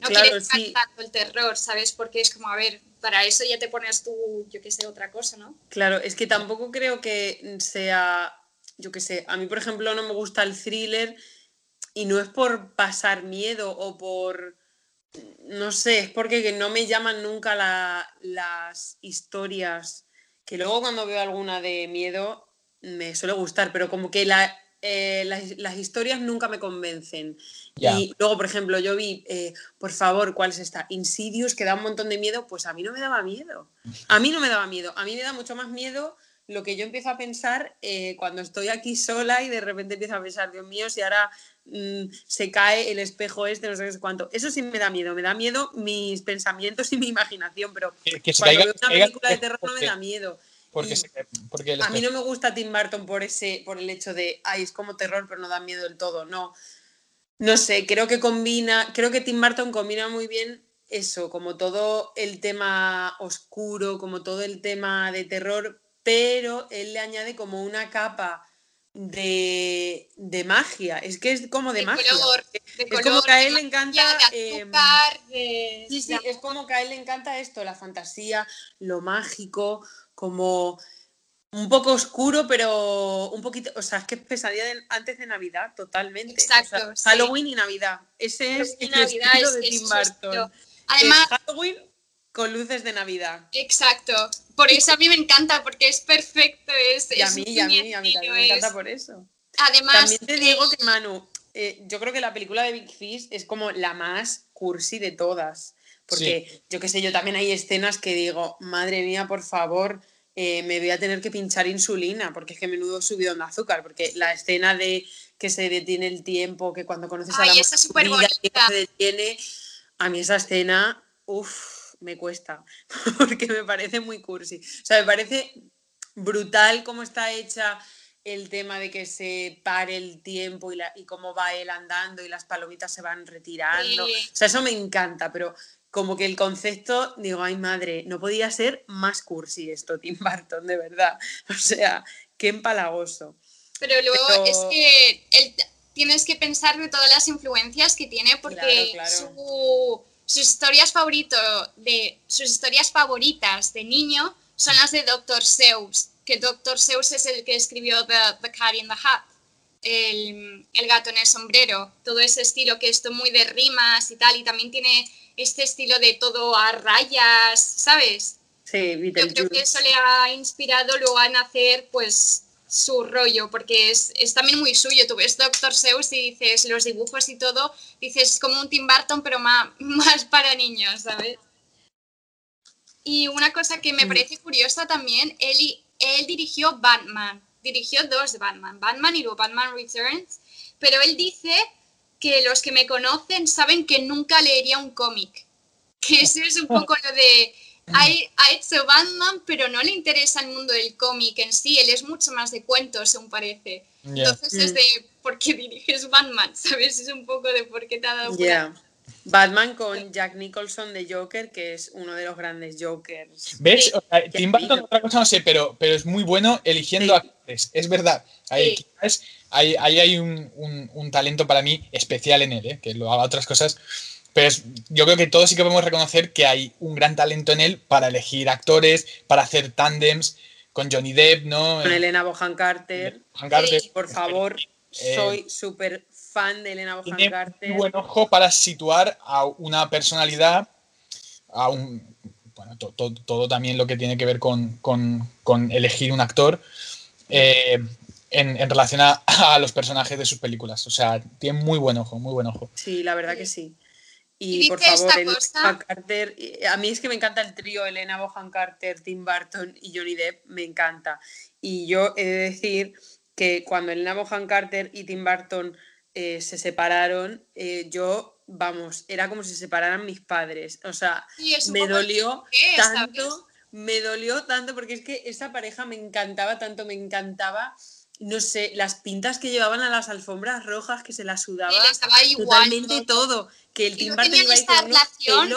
no quiere tanto el terror, ¿sabes? Porque es como, a ver, para eso ya te pones tú, yo qué sé, otra cosa, ¿no? Claro, es que tampoco creo que sea, yo qué sé, a mí por ejemplo no me gusta el thriller y no es por pasar miedo o por no sé, es porque no me llaman nunca las historias, que luego cuando veo alguna de miedo me suele gustar, pero como que eh, las, historias nunca me convencen. Y luego, por ejemplo, yo vi, eh, por favor, ¿cuál es esta? Insidious, que da un montón de miedo, pues a mí no me daba miedo. A mí no me daba miedo, a mí me da mucho más miedo lo que yo empiezo a pensar eh, cuando estoy aquí sola y de repente empiezo a pensar, Dios mío, si ahora Mm, se cae el espejo este, no sé cuánto. Eso sí me da miedo, me da miedo mis pensamientos y mi imaginación, pero cuando veo una película de terror no me da miedo. Porque, a mí no me gusta Tim Burton por ese, por el hecho de, ay, es como terror, pero no da miedo del todo. No, no sé, creo que combina, creo que Tim Burton combina muy bien eso, como todo el tema oscuro, como todo el tema de terror, pero él le añade como una capa de, magia. Es que es como de, magia. es como que a él le encanta. Sí, sí, es como que a él le encanta esto, la fantasía, lo mágico, como un poco oscuro, pero un poquito. O sea, es que es pesadilla antes de Navidad, totalmente. Exacto. Halloween y Navidad. Ese es el estilo de Tim Burton. Además, Halloween con luces de Navidad. Exacto. Por eso a mí me encanta, porque es perfecto. Es, y a mí, y a mí, a mí también me encanta por eso. Además. También te digo que, Manu, eh, yo creo que la película de Big Fish es como la más cursi de todas. Porque yo qué sé, yo también hay escenas que digo, madre mía, por favor, eh, me voy a tener que pinchar insulina, porque es que menudo subido de azúcar, porque la escena de que se detiene el tiempo, que cuando conoces a la mujer se detiene, a mí esa escena, uff me cuesta, porque me parece muy cursi. O sea, me parece brutal cómo está hecha el tema de que se pare el tiempo y, la, y cómo va él andando y las palomitas se van retirando. O sea, eso me encanta, pero como que el concepto, digo, ay madre, no podía ser más cursi esto, Tim Burton, de verdad. O sea, qué empalagoso. Pero luego es que tienes que pensar de todas las influencias que tiene porque su sus historias favorito de sus historias favoritas de niño son las de Dr. Seuss, que Dr. Seuss es el que escribió The, Cat in the Hat, el, el, gato en el sombrero, todo ese estilo que es muy de rimas y tal, y también tiene este estilo de todo a rayas, ¿sabes? Sí, Yo creo que eso le ha inspirado luego a nacer, pues, su rollo, porque es, es, también muy suyo. Tú ves Doctor Seuss y dices los dibujos y todo, dices como un Tim Burton, pero más, más para niños, ¿sabes? Y una cosa que me parece curiosa también, él, él dirigió Batman, dirigió dos de Batman, Batman y luego Batman Returns, pero él dice que los que me conocen saben que nunca leería un cómic, que eso es un poco lo de ha, hecho Batman, pero no le interesa el mundo del cómic en sí, él es mucho más de cuentos, según parece. Entonces es de por qué diriges Batman, ¿sabes? Es un poco de por qué te ha dado Batman con Jack Nicholson de Joker, que es uno de los grandes Jokers. ¿Ves? Tim Burton, otra cosa no sé, pero, pero es muy bueno eligiendo actores. Es verdad. Ahí, hay, hay un, un, talento para mí especial en él, ¿eh? que lo haga otras cosas pero yo creo que todos sí que podemos reconocer que hay un gran talento en él para elegir actores, para hacer tándems con Johnny Depp, ¿no? Con Elena Bohan Carter. Bohan Carter. por favor. Eh, soy súper fan de Elena Bonham tiene Carter. muy buen ojo para situar a una personalidad, a un. Bueno, to- to- todo también lo que tiene que ver con, con- con elegir un actor eh, en, en relación a, a los personajes de sus películas. O sea, tiene muy buen ojo, muy buen ojo. Sí, la verdad que sí. Y Y, por favor, esta Elena Carter, y a mí es que me encanta el trío Elena Bohan Carter, Tim Burton y Johnny Depp, me encanta. Y yo he de decir que cuando Elena Bohan Carter y Tim Burton eh, se separaron, eh, yo, vamos, era como si se separaran mis padres. O sea, me dolió tanto, me dolió tanto porque es que esa pareja me encantaba tanto, me encantaba, no sé, las pintas que llevaban a las alfombras rojas que se las sudaba daba igual. totalmente todo. que el Tim no Burton iba esta relación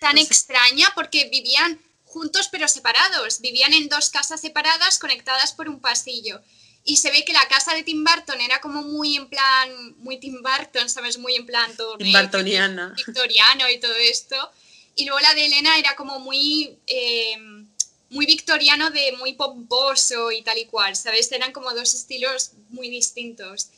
tan Pues- extraña porque vivían juntos pero separados. Vivían en dos casas separadas conectadas por un pasillo. Y se ve que la casa de Tim Burton era como muy en plan, muy Tim Burton, ¿sabes? Muy en plan todo Tim Burtoniana. victoriano y todo esto. Y luego la de Elena era como muy, eh, muy victoriano, de muy pomposo y tal y cual, ¿sabes? Eran como dos estilos muy distintos,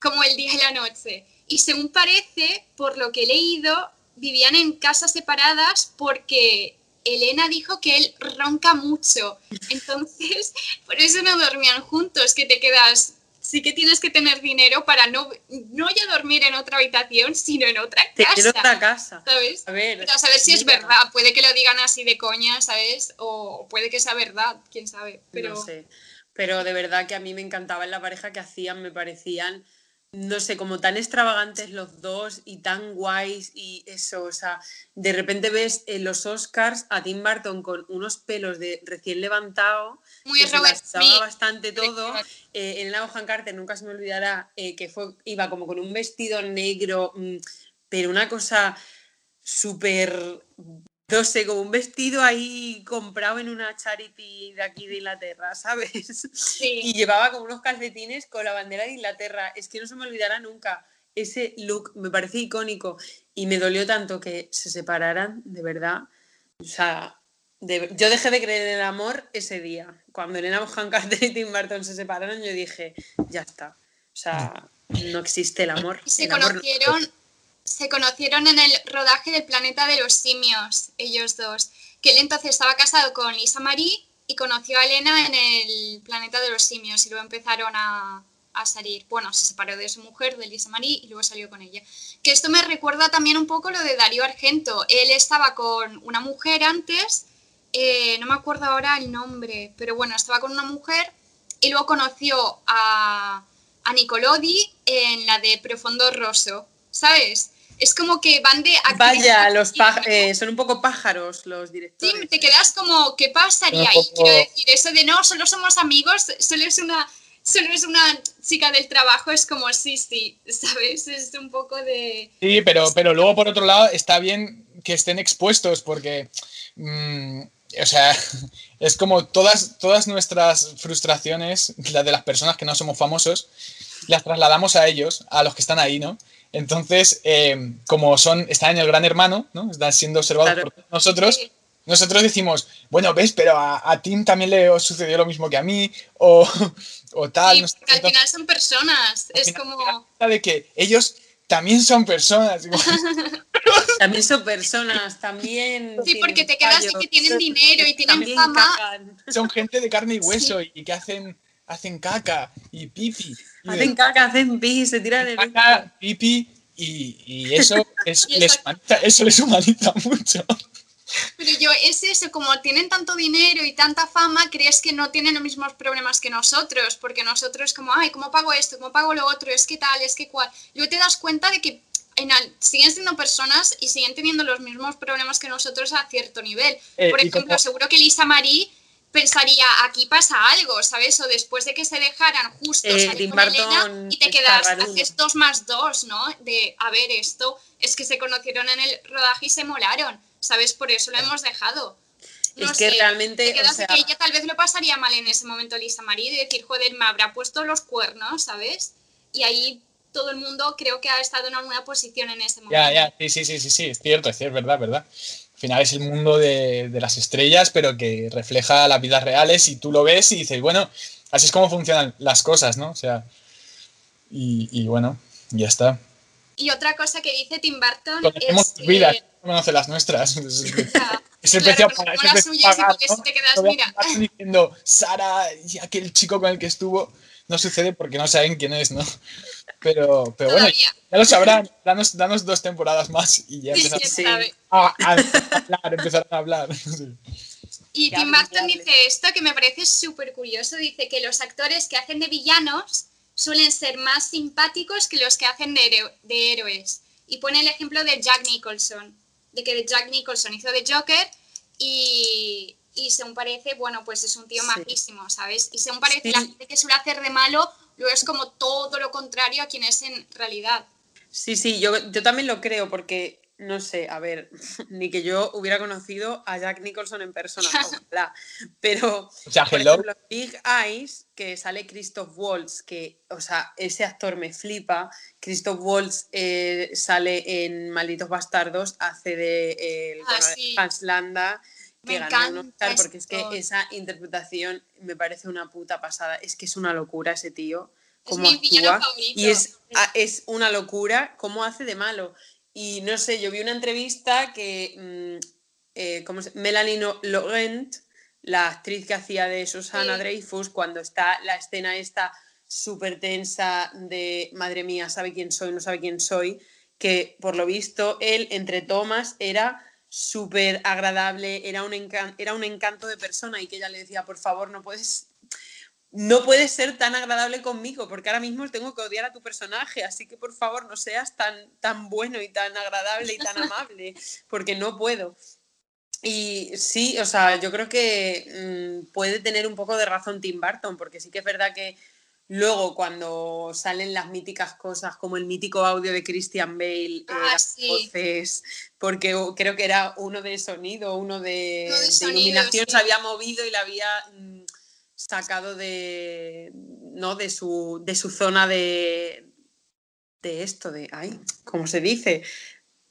como el día y la noche. Y según parece, por lo que he leído, vivían en casas separadas porque Elena dijo que él ronca mucho. Entonces, por eso no dormían juntos, que te quedas... Sí que tienes que tener dinero para no, no ya dormir en otra habitación, sino en otra casa. tener otra casa. ¿Sabes? A ver, Pero a saber si es verdad, puede que lo digan así de coña, ¿sabes? O puede que sea verdad, quién sabe. Pero No sé. Pero de verdad que a mí me encantaba en la pareja que hacían, me parecían, no sé, como tan extravagantes los dos y tan guays y eso, o sea, de repente ves en los Oscars a Tim Burton con unos pelos de recién levantado, muy que Robert Smith. bastante todo. Eh, Elena Bohan Carter nunca se me olvidará eh, que fue, iba como con un vestido negro, mm, pero una cosa súper, no sé, como un vestido ahí comprado en una charity de aquí de Inglaterra, ¿sabes? Y Sí. llevaba como unos calcetines con la bandera de Inglaterra. Es que no se me olvidará nunca. Ese look me parece icónico y me dolió tanto que se separaran, de verdad. O sea, de- yo dejé de creer en el amor ese día. Cuando Elena Bonham Carter y Tim Burton se separaron, yo dije, ya está. O sea, no existe el amor. Y se El amor no- conocieron, se conocieron en el rodaje del Planeta de los Simios, ellos dos. Que él entonces estaba casado con Lisa Marie y conoció a Elena en el Planeta de los Simios y luego empezaron a, a salir. Bueno, se separó de su mujer, de Lisa Marie, y luego salió con ella. Que esto me recuerda también un poco lo de Darío Argento. Él estaba con una mujer antes, eh, no me acuerdo ahora el nombre, pero bueno, estaba con una mujer y luego conoció a, a Nicolodi en la de Profundo Rosso, ¿sabes? Es como que van de... Vaya, los eh, son un poco pájaros los Sí, directores. te ¿eh? quedas como, ¿qué pasaría poco- Quiero decir, eso de no, solo somos amigos, solo es una, solo es una chica del trabajo, es como, sí, sí, ¿sabes? Es un poco de... Sí, pero, pero luego por otro lado está bien que estén expuestos porque, mm, o sea, es como todas, todas nuestras frustraciones, las de las personas que no somos famosos, las trasladamos a ellos, a los que están ahí, ¿no? Entonces, eh, como son, están en el gran hermano, ¿no? Están siendo observados Claro. por nosotros, Sí. nosotros decimos, bueno, ves, pero a, a Tim también le sucedió lo mismo que a mí, o, o tal. Sí, no sé al final son personas, Al es final como... de que ellos también son personas. También son personas, también. Sí, porque te quedas de fallos, que tienen dinero y tienen fama. cagan. son gente de carne y hueso y, y que hacen, hacen caca y pipi. Hacen caca, hacen pis, se tiran un... caca, pipi y, y eso, es- Y les eso- humaniza, eso les humaniza mucho. Pero yo, es eso, como tienen tanto dinero y tanta fama, crees que no tienen los mismos problemas que nosotros, porque nosotros como, ay, ¿cómo pago esto? ¿Cómo pago lo otro? Es que tal, es que cual. Luego te das cuenta de que en al- siguen siendo personas y siguen teniendo los mismos problemas que nosotros a cierto nivel. Eh, Por ejemplo, como- seguro que Lisa Marie pensaría, aquí pasa algo, ¿sabes? O después de que se dejaran justo Eh, salir Tim con Elena y te quedas, haces dos más dos, ¿no? De, a ver, esto es que se conocieron en el rodaje y se molaron, ¿sabes? Por eso lo hemos dejado. Es No que sé, realmente, te quedas o sea, de que ella tal vez lo pasaría mal en ese momento Lisa Marie, de decir, joder, me habrá puesto los cuernos, ¿sabes? Y ahí todo el mundo creo que ha estado en alguna posición en ese momento. Ya, ya, sí, sí, sí, sí, sí, es cierto, es cierto, verdad, verdad. Al final es el mundo de, de las estrellas, pero que refleja las vidas reales y tú lo ves y dices, bueno, así es como funcionan las cosas, ¿no? O sea, Y, y bueno, ya está. Y otra cosa que dice Tim Burton Conocemos es vidas, no conoce las nuestras. Es el precio a pero pagar, como es el precio diciendo Sara y aquel chico con el que estuvo. No sucede porque no saben quién es, ¿no? Pero, pero bueno, ya lo sabrán. Danos, danos dos temporadas más y ya Sí, empezarán Sí. sabe. a, a hablar, empezarán a hablar. Sí. Y Tim Burton dice esto que me parece súper curioso. Dice que los actores que hacen de villanos suelen ser más simpáticos que los que hacen de, de héroes. Y pone el ejemplo de Jack Nicholson, de que Jack Nicholson hizo de Joker y, y según parece, bueno, pues es un tío Sí. majísimo, ¿sabes? Y según parece, Sí. la gente que suele hacer de malo, luego es como todo lo contrario a quien es en realidad. Sí, sí, yo, yo también lo creo porque, no sé, a ver, ni que yo hubiera conocido a Jack Nicholson en persona, ojalá. Pero, O sea, por ejemplo, Big Eyes, que sale Christoph Waltz, que, o sea, ese actor me flipa. Christoph Waltz eh, sale en Malditos Bastardos, hace de eh, el, Ah, sí. Hans Landa, Me que ganó un Oscar porque es que esa interpretación me parece una puta pasada. Es que es una locura ese tío. Es Cómo villano actúa. Y es, es una locura cómo hace de malo. Y no sé, yo vi una entrevista que mm, eh, ¿cómo se- Melanie No- Laurent, la actriz que hacía de Susana Sí. Dreyfus, cuando está la escena esta súper tensa de madre mía, sabe quién soy, no sabe quién soy, que por lo visto él entre tomas era súper agradable, era un, era un encanto de persona y que ella le decía, por favor, no puedes no puedes ser tan agradable conmigo, porque ahora mismo tengo que odiar a tu personaje, así que por favor no seas tan, tan bueno y tan agradable y tan amable, porque no puedo. Y sí, o sea, yo creo que mm, puede tener un poco de razón Tim Burton, porque sí que es verdad que luego cuando salen las míticas cosas, como el mítico audio de Christian Bale, eh, Ah, las sí. voces, porque uh, creo que era uno de sonido, uno de, Uno de de sonido, iluminación, sí. se había movido y la había mm, sacado de, ¿no? de, su, de su zona de, de esto, de, ay, ¿cómo se dice?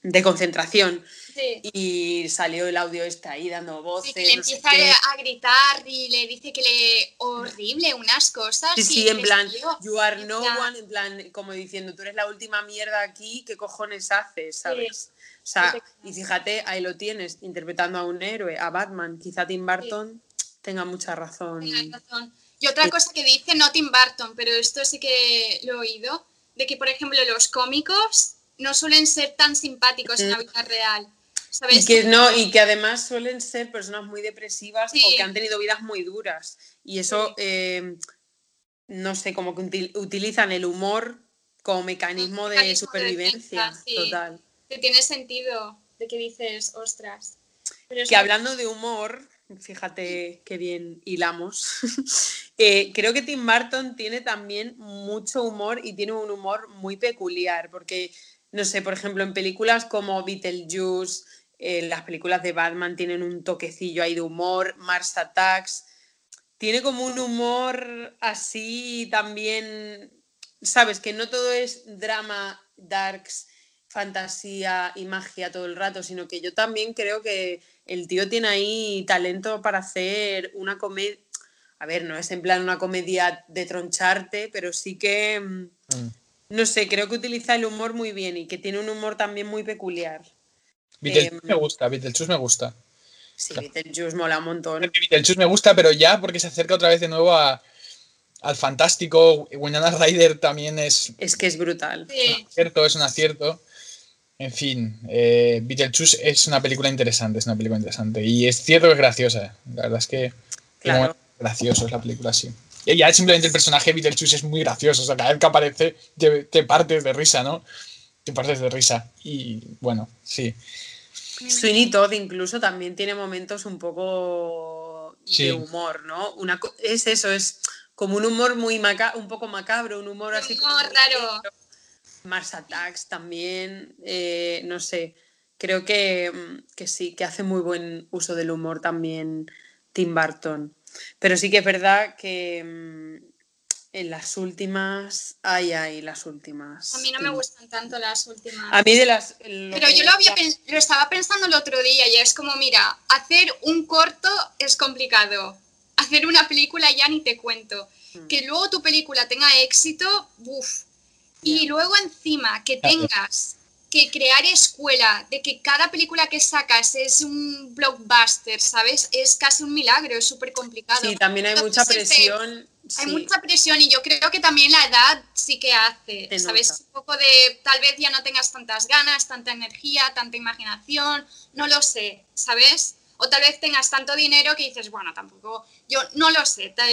De concentración. Sí. Y salió el audio este ahí dando voces. Sí, que le no empieza a gritar y le dice que le horrible unas cosas. Sí, y sí, en plan, "Tío, you are no plan, one, en plan, como diciendo, tú eres la última mierda aquí, ¿qué cojones haces? ¿Sabes? O sea, y fíjate, ahí lo tienes, interpretando a un héroe, a Batman. Quizá Tim Burton tenga mucha razón. razón". Y otra cosa que dice, no Tim Burton, pero esto sí que lo he oído, de que, por ejemplo, los cómicos no suelen ser tan simpáticos en la vida real. ¿Sabes? Y que no, y que además suelen ser personas muy depresivas Sí. o que han tenido vidas muy duras. Y eso, eh, no sé, como que util- utilizan el humor como mecanismo de mecanismo de supervivencia. defensa, sí. Total. Que tiene sentido de que dices, ostras. Pero Que hablando de humor, fíjate qué bien hilamos. eh, creo que Tim Burton tiene también mucho humor y tiene un humor muy peculiar, porque, no sé, por ejemplo, en películas como Beetlejuice, eh, las películas de Batman tienen un toquecillo ahí de humor, Mars Attacks, tiene como un humor así también, sabes, que no todo es drama, darks, fantasía y magia todo el rato, sino que yo también creo que el tío tiene ahí talento para hacer una comedia. A ver, no es en plan una comedia de troncharte, pero sí que, mm, Mm. no sé, creo que utiliza el humor muy bien y que tiene un humor también muy peculiar. Beetlejuice Em, me gusta, Beetlejuice me gusta. Sí, Beetlejuice mola un montón. Beetlejuice me gusta, pero ya porque se acerca otra vez de nuevo a- al fantástico. Winona Ryder también es Es que es brutal. Sí. un acierto, es un acierto. En fin, eh, Beetlejuice es una película interesante, es una película interesante. Y es cierto que es graciosa. La verdad es que Claro. momentos graciosos la película, sí. Y ya simplemente el personaje de Beetlejuice es muy gracioso. O sea, cada vez que aparece te, te partes de risa, ¿no? Te partes de risa. Y bueno, sí. Sweeney Todd incluso también tiene momentos un poco Sí. de humor, ¿no? Una, es eso, es como un humor muy maca un poco macabro, un humor así como humor raro. Mars Attacks también, eh, no sé, creo que, mm, que sí, que hace muy buen uso del humor también Tim Burton. Pero sí que es verdad que mm, en las últimas, ay, ay, las últimas. A mí no me gustan tanto las últimas. A mí de las... Pero yo lo, había lo estaba pensando el otro día y es como, mira, hacer un corto es complicado. Hacer una película ya ni te cuento. Mm. Que luego tu película tenga éxito, uff. Y luego encima que tengas que crear escuela, de que cada película que sacas es un blockbuster, ¿sabes? Es casi un milagro, es súper complicado. Sí, también hay mucha presión. Hay mucha presión y yo creo que también la edad sí que hace, ¿sabes? Un poco de tal vez ya no tengas tantas ganas, tanta energía, tanta imaginación, no lo sé, ¿sabes? O tal vez tengas tanto dinero que dices, bueno, tampoco, yo no lo sé, tal,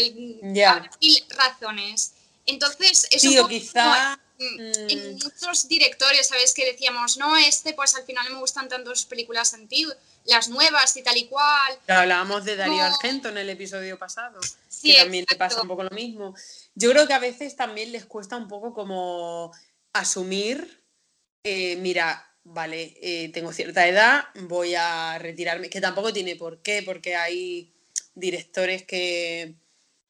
yeah. mil razones. Entonces, es sí, un poco quizá... en muchos directores, ¿sabes? Que decíamos, no, este, pues al final me gustan tanto sus películas antiguas, las nuevas y tal y cual. hablábamos de Darío No. Argento en el episodio pasado, Sí, que también le pasa un poco lo mismo. Yo creo que a veces también les cuesta un poco como asumir, eh, mira, vale, eh, tengo cierta edad, voy a retirarme, que tampoco tiene por qué, porque hay directores que,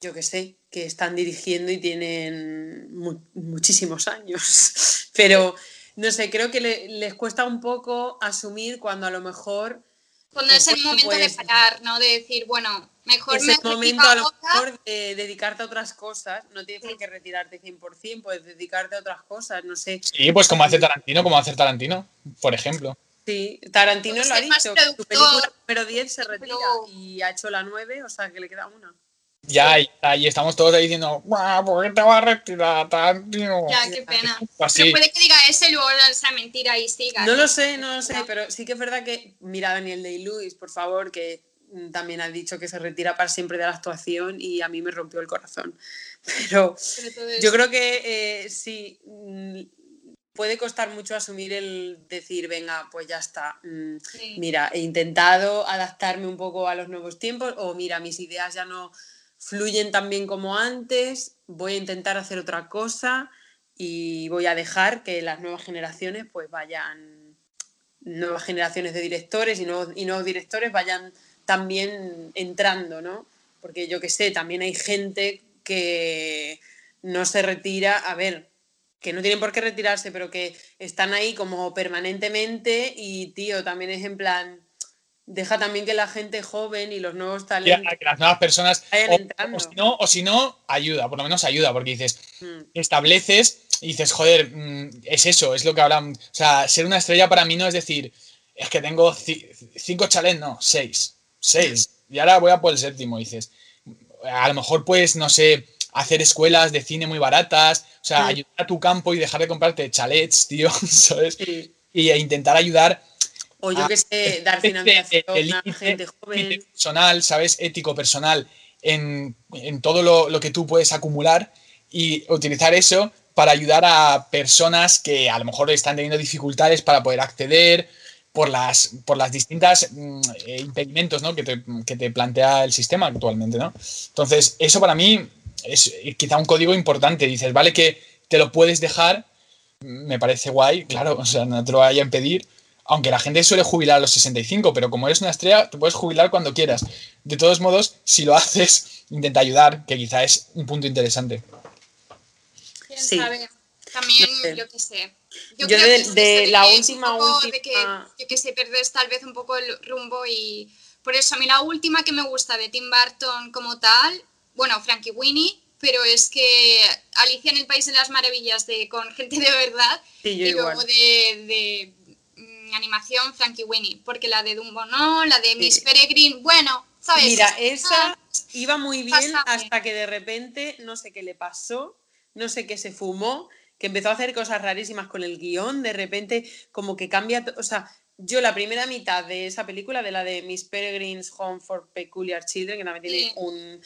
yo qué sé, que están dirigiendo y tienen mu- muchísimos años. Pero, no sé, creo que le- les cuesta un poco asumir cuando a lo mejor Cuando es el Pues, momento pues, de parar, ¿no? De decir, bueno, mejor es me el momento a lo mejor de dedicarte a otras cosas. No tienes por qué retirarte 100%, puedes dedicarte a otras cosas, no sé. Sí, pues como hace Tarantino, como hace Tarantino, por ejemplo. Sí, Tarantino Puedes lo ha dicho, que su película número 10 se retira Pero- y ha hecho la 9, o sea que le queda una. Ya, y, ahí estamos todos ahí diciendo, "Guau, ¿por qué te vas a retirar, Tarantino? Ya, qué pena. Así. Pero puede que diga eso y luego esa mentira y siga. No lo sé, no lo sé, No. pero sí que es verdad que, mira, Daniel Day-Lewis, por favor, que también ha dicho que se retira para siempre de la actuación y a mí me rompió el corazón. Pero Yo creo que eh, sí, mm, puede costar mucho asumir el decir, venga, pues ya está. mm, Sí. Mira, he intentado adaptarme un poco a los nuevos tiempos o mira, mis ideas ya no fluyen tan bien como antes, voy a intentar hacer otra cosa y voy a dejar que las nuevas generaciones pues vayan, nuevas generaciones de directores y nuevos, y nuevos directores vayan también entrando, ¿no? Porque yo que sé, también hay gente que no se retira, a ver, que no tienen por qué retirarse, pero que están ahí como permanentemente y, tío, también es en plan, deja también que la gente joven y los nuevos talentos que las nuevas personas, vayan o, entrando. o si no, o si no, ayuda, por lo menos ayuda, porque dices, Mm, estableces y dices, joder, mm, es eso, es lo que hablan. O sea, ser una estrella para mí no es decir, es que tengo ci- cinco chalets, no, seis. Seis. Y ahora voy a por el séptimo, dices. A lo mejor puedes, no sé, hacer escuelas de cine muy baratas, o sea, Mm. ayudar a tu campo y dejar de comprarte chalets, tío, ¿sabes? Y e intentar ayudar O yo Ah, que sé, dar este- financiación el a gente joven. personal, ¿sabes? Ético, personal, en, en todo lo, lo que tú puedes acumular y utilizar eso para ayudar a personas que a lo mejor están teniendo dificultades para poder acceder por las, por las distintas mm, eh, impedimentos ¿no? que, te, que te plantea el sistema actualmente, ¿no? Entonces, eso para mí es eh, quizá un código importante. Dices, vale que te lo puedes dejar, me parece guay, claro, o sea, no te lo vaya a impedir, aunque la gente suele jubilar a los 65, pero como eres una estrella, te puedes jubilar cuando quieras. De todos modos, si lo haces, intenta ayudar, que quizá es un punto interesante. ¿Quién Sí. sabe? También, No sé. yo qué sé. Yo creo de- que es de la que es un última, poco De que, última- yo que sé, perdes tal vez un poco el rumbo y... Por eso a mí la última que me gusta de Tim Burton como tal, bueno, Frankie Winnie, pero es que Alicia en el País de las Maravillas de con gente de verdad Sí, yo y luego de, de, animación Frankie Winnie, porque la de Dumbo no, la de Miss Sí. Peregrine, bueno, ¿sabes? Mira, Ah, esa iba muy bien Pásame. hasta que de repente, no sé qué le pasó, no sé qué se fumó, que empezó a hacer cosas rarísimas con el guion, de repente como que cambia, o sea, yo la primera mitad de esa película, de la de Miss Peregrine's Home for Peculiar Children, que también tiene Sí. un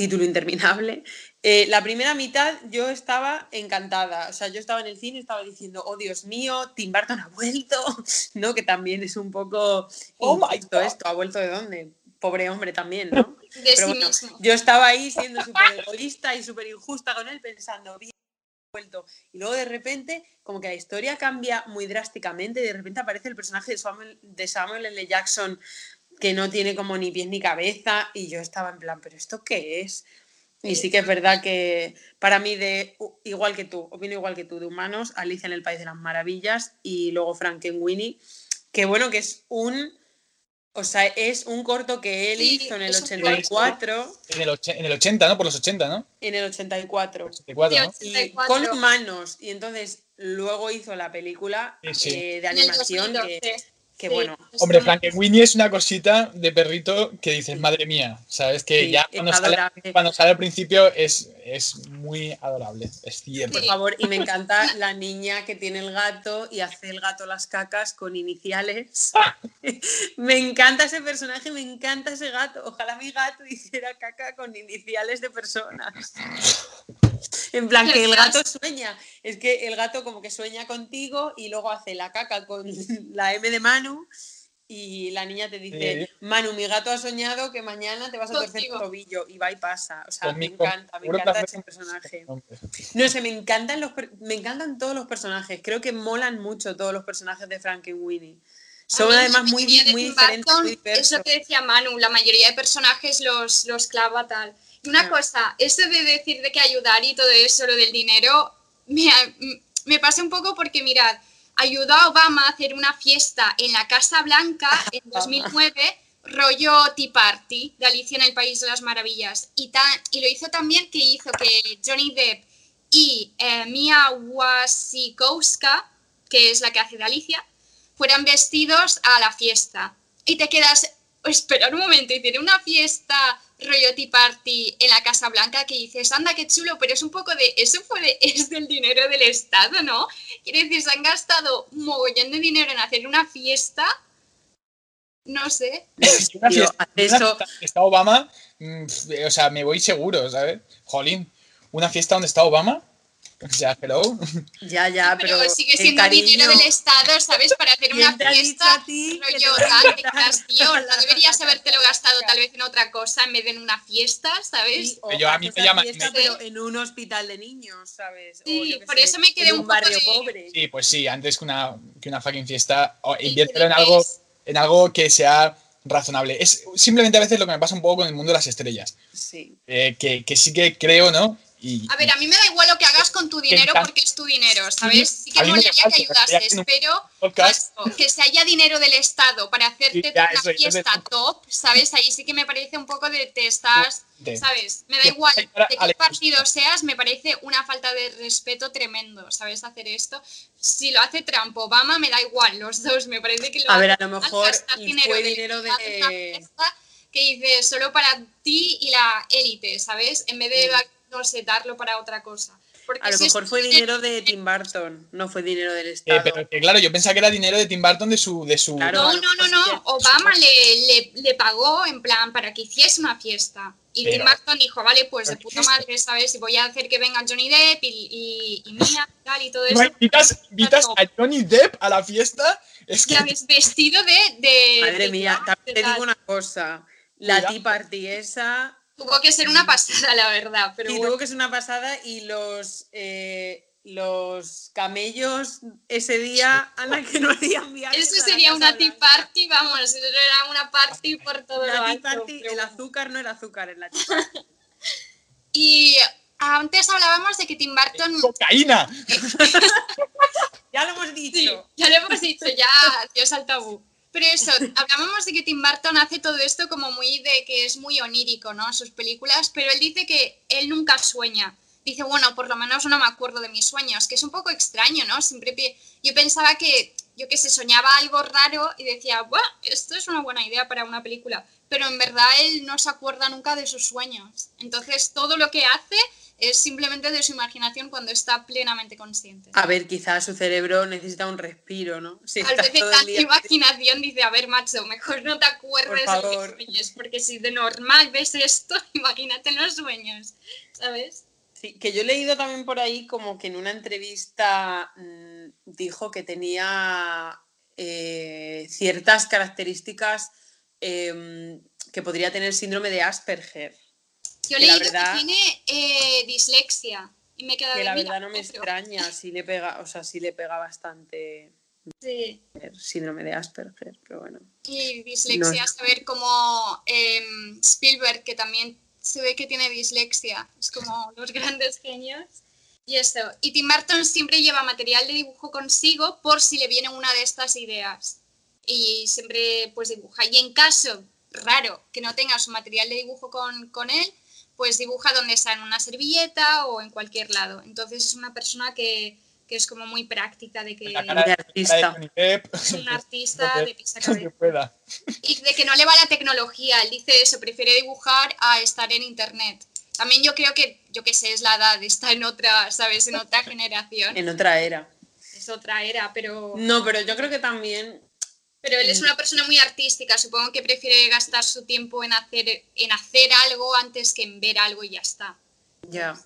título interminable, eh, la primera mitad yo estaba encantada, o sea, yo estaba en el cine y estaba diciendo, oh Dios mío, Tim Burton ha vuelto, ¿no? Que también es un poco Oh God. esto, ¿ha vuelto de dónde? Pobre hombre también, ¿no? de Pero sí bueno, mismo. yo estaba ahí siendo súper egoísta y súper injusta con él, pensando, bien, ha vuelto. Y luego de repente, como que la historia cambia muy drásticamente, y de repente aparece el personaje de Samuel, de Samuel L. Jackson que no tiene como ni pies ni cabeza, y yo estaba en plan, ¿pero esto qué es? Y sí que es verdad que para mí, de igual que tú, opino igual que tú, de humanos, Alicia en el País de las Maravillas y luego Frankenweenie, que bueno, que es un O sea, es un corto que él Sí, hizo en el es un 84. En el, en el 80, ¿no? Por los 80, ¿no? En el 84. 84, ¿no? Sí, Y 84. con humanos. Y entonces luego hizo la película Sí, sí. eh, de En el animación que, 2012. que Sí, bueno. Hombre, Frankenweenie es una cosita de perrito que dices, madre mía, ¿sabes? Que Sí, ya sale, cuando sale al principio es, es muy adorable, es cierto. Por favor, y me encanta la niña que tiene el gato y hace el gato las cacas con iniciales. me encanta ese personaje, me encanta ese gato. Ojalá mi gato hiciera caca con iniciales de personas. En plan, que el gato sueña. Es que el gato como que sueña contigo y luego hace la caca con la M de Manu. Y la niña te dice, Sí. Manu, mi gato ha soñado que mañana te vas a torcer el tobillo. Y va y pasa. O sea, Con me encanta, me encanta ese personaje. No sé, me encantan los me encantan todos los personajes. Creo que molan mucho todos los personajes de Frankenweenie. Son además muy, muy Tim diferentes, muy Es lo que decía Manu, la mayoría de personajes los, los clava tal. Una cosa, eso de decir de que ayudar y todo eso, lo del dinero, me, me pasa un poco porque mirad, ayudó a Obama a hacer una fiesta en la Casa Blanca en 2009, rollo Tea Party, de Alicia en el País de las Maravillas. Y, tan, y lo hizo también que hizo que Johnny Depp y eh, Mia Wasikowska, que es la que hace de Alicia, fueran vestidos a la fiesta. Y te quedas, esperar un momento, y tiene una fiesta rollo tea party en la Casa Blanca que dices, anda, qué chulo, pero es un poco de, eso fue de- es del dinero del Estado, ¿no? Quiere decir, se han gastado un mogollón de dinero en hacer una fiesta, no sé. Si una Tío, fiesta, hace una eso- fiesta donde está Obama, mm, o sea, me voy seguro, ¿sabes? Jolín, una fiesta donde está Obama, o sea, hello. Ya, ya, pero, pero, sigue el siendo dinero del Estado, ¿sabes? Para hacer ¿Quién una fiesta ti rollo tal, que tío, no deberías habértelo gastado tal vez en otra cosa en vez de en una fiesta, ¿sabes? Sí, o Yo- a mí me la llama- fiesta, me- pero en un hospital de niños, ¿sabes? O Sí, yo por sé, eso me quedé en un un poco barrio de- pobre. Sí, pues sí, antes que una, que una fucking fiesta, o Y inviértelo en algo, en algo que sea razonable. Es simplemente a veces lo que me pasa un poco con el mundo de las estrellas, Sí. eh, que, que sí que creo, ¿no? Y, A ver, a mí me da igual lo que hagas con tu dinero porque es tu dinero, ¿sabes? Sí que molaría que ayudases, pero Vasco, que se haya dinero del Estado para hacerte Sí, ya, una es fiesta de- top, ¿sabes? Ahí sí que me parece un poco de te estás, de- ¿sabes? Me da igual de qué partido seas, me parece una falta de respeto tremendo, ¿sabes? Hacer esto. Si lo hace Trump o Obama, me da igual, los dos, me parece que lo A ver, a lo mejor gastar fue del dinero una de... fiesta que dices solo para ti y la élite, ¿sabes? En vez de, Mm. No sé, darlo para otra cosa. Porque A lo si es mejor fue dinero de Tim Burton, no fue dinero del eh, Estado. pero que claro, yo pensaba que era dinero de Tim Burton de su... De su Claro. No, no, no, no. que- Obama le, le, le pagó en plan para que hiciese una fiesta. Y Pero- Tim Burton dijo, vale, pues de ¿Pero puta madre, ¿sabes? Y voy a hacer que venga Johnny Depp y, y, y Mia y tal y todo ¿No eso. invitas, invitas a Johnny Depp a la fiesta? Es que... ¿Sabes? Vestido de... de Madre de mía, también te digo una cosa. La Party esa Tuvo que ser una pasada, la verdad. Pero sí, bueno. tuvo que ser una pasada y los, eh, los camellos ese día, Ana, que no harían viajes Eso sería una tea party, vamos, eso era una party por todo La lo tea alto. party, pero el azúcar no era azúcar en la tea party. Y antes hablábamos de que Tim Burton... ¡Cocaína! Ya lo hemos Sí, dicho. ya lo hemos dicho, ya, Dios al tabú. Pero eso, hablábamos de que Tim Burton hace todo esto como muy de que es muy onírico, ¿no? Sus películas, pero él dice que él nunca sueña. Dice, bueno, por lo menos no me acuerdo de mis sueños, que es un poco extraño, ¿no? Siempre yo pensaba que, yo que sé, soñaba algo raro y decía, bueno, esto es una buena idea para una película, pero en verdad él no se acuerda nunca de sus sueños. Entonces, todo lo que hace es simplemente de su imaginación cuando está plenamente consciente. A ver, quizás su cerebro necesita un respiro, ¿no? Si Tal vez tanta imaginación dice, a ver, macho, mejor no te acuerdes Por de lo que sueñes, porque si de normal ves esto, imagínate los sueños, ¿sabes? Sí, que yo he leído también por ahí como que en una entrevista mm, dijo que tenía eh, ciertas características em, que podría tener síndrome de Asperger. Yo he Que verdad- que tiene eh, dislexia y me he quedado Que la verdad no me otro. extraña, sí le pega, o sea, sí le pega bastante Sí. síndrome de Asperger, pero bueno. Y dislexia, No. saber como em, Spielberg, que también se ve que tiene dislexia, es como los grandes genios. Y esto. Y Tim Burton siempre lleva material de dibujo consigo por si le viene una de estas ideas. y siempre pues dibuja. Y en caso raro que no tenga su material de dibujo con, con él, pues dibuja donde está, en una servilleta o en cualquier lado. Entonces es una persona que, que es como muy práctica de que La cara de- artista. es un artista de que cabeza. pueda. Y de que no le va la tecnología. Él dice eso, prefiere dibujar a estar en internet. También yo creo que, yo qué sé, es la edad, está en otra, ¿sabes? En otra generación. En otra era. Es otra era, pero, No, pero yo creo que también pero él es una persona muy artística. Supongo que prefiere gastar su tiempo en hacer, en hacer algo antes que en ver algo y ya está. Ya.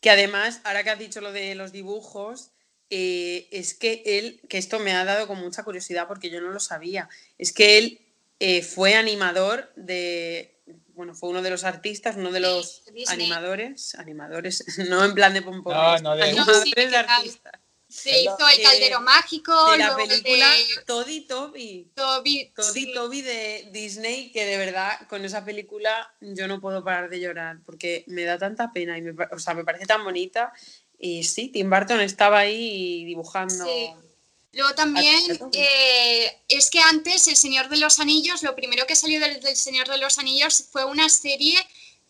Que además, ahora que has dicho lo de los dibujos, eh, es que él, que esto me ha dado con mucha curiosidad porque yo no lo sabía, es que él eh, fue animador de, bueno, fue uno de los artistas, uno de los Disney. animadores, animadores, no en plan de pompón, No, no, de- animadores No, sí, de artistas. Se hizo El de- Caldero Mágico, De la película de Toddy Toby. Toby. Toddy sí. Toby de Disney, que de verdad con esa película yo no puedo parar de llorar porque me da tanta pena y me, o sea, me parece tan bonita. Y sí, Tim Burton estaba ahí dibujando. Sí. Luego también eh, es que antes El Señor de los Anillos, lo primero que salió del, del Señor de los Anillos fue una serie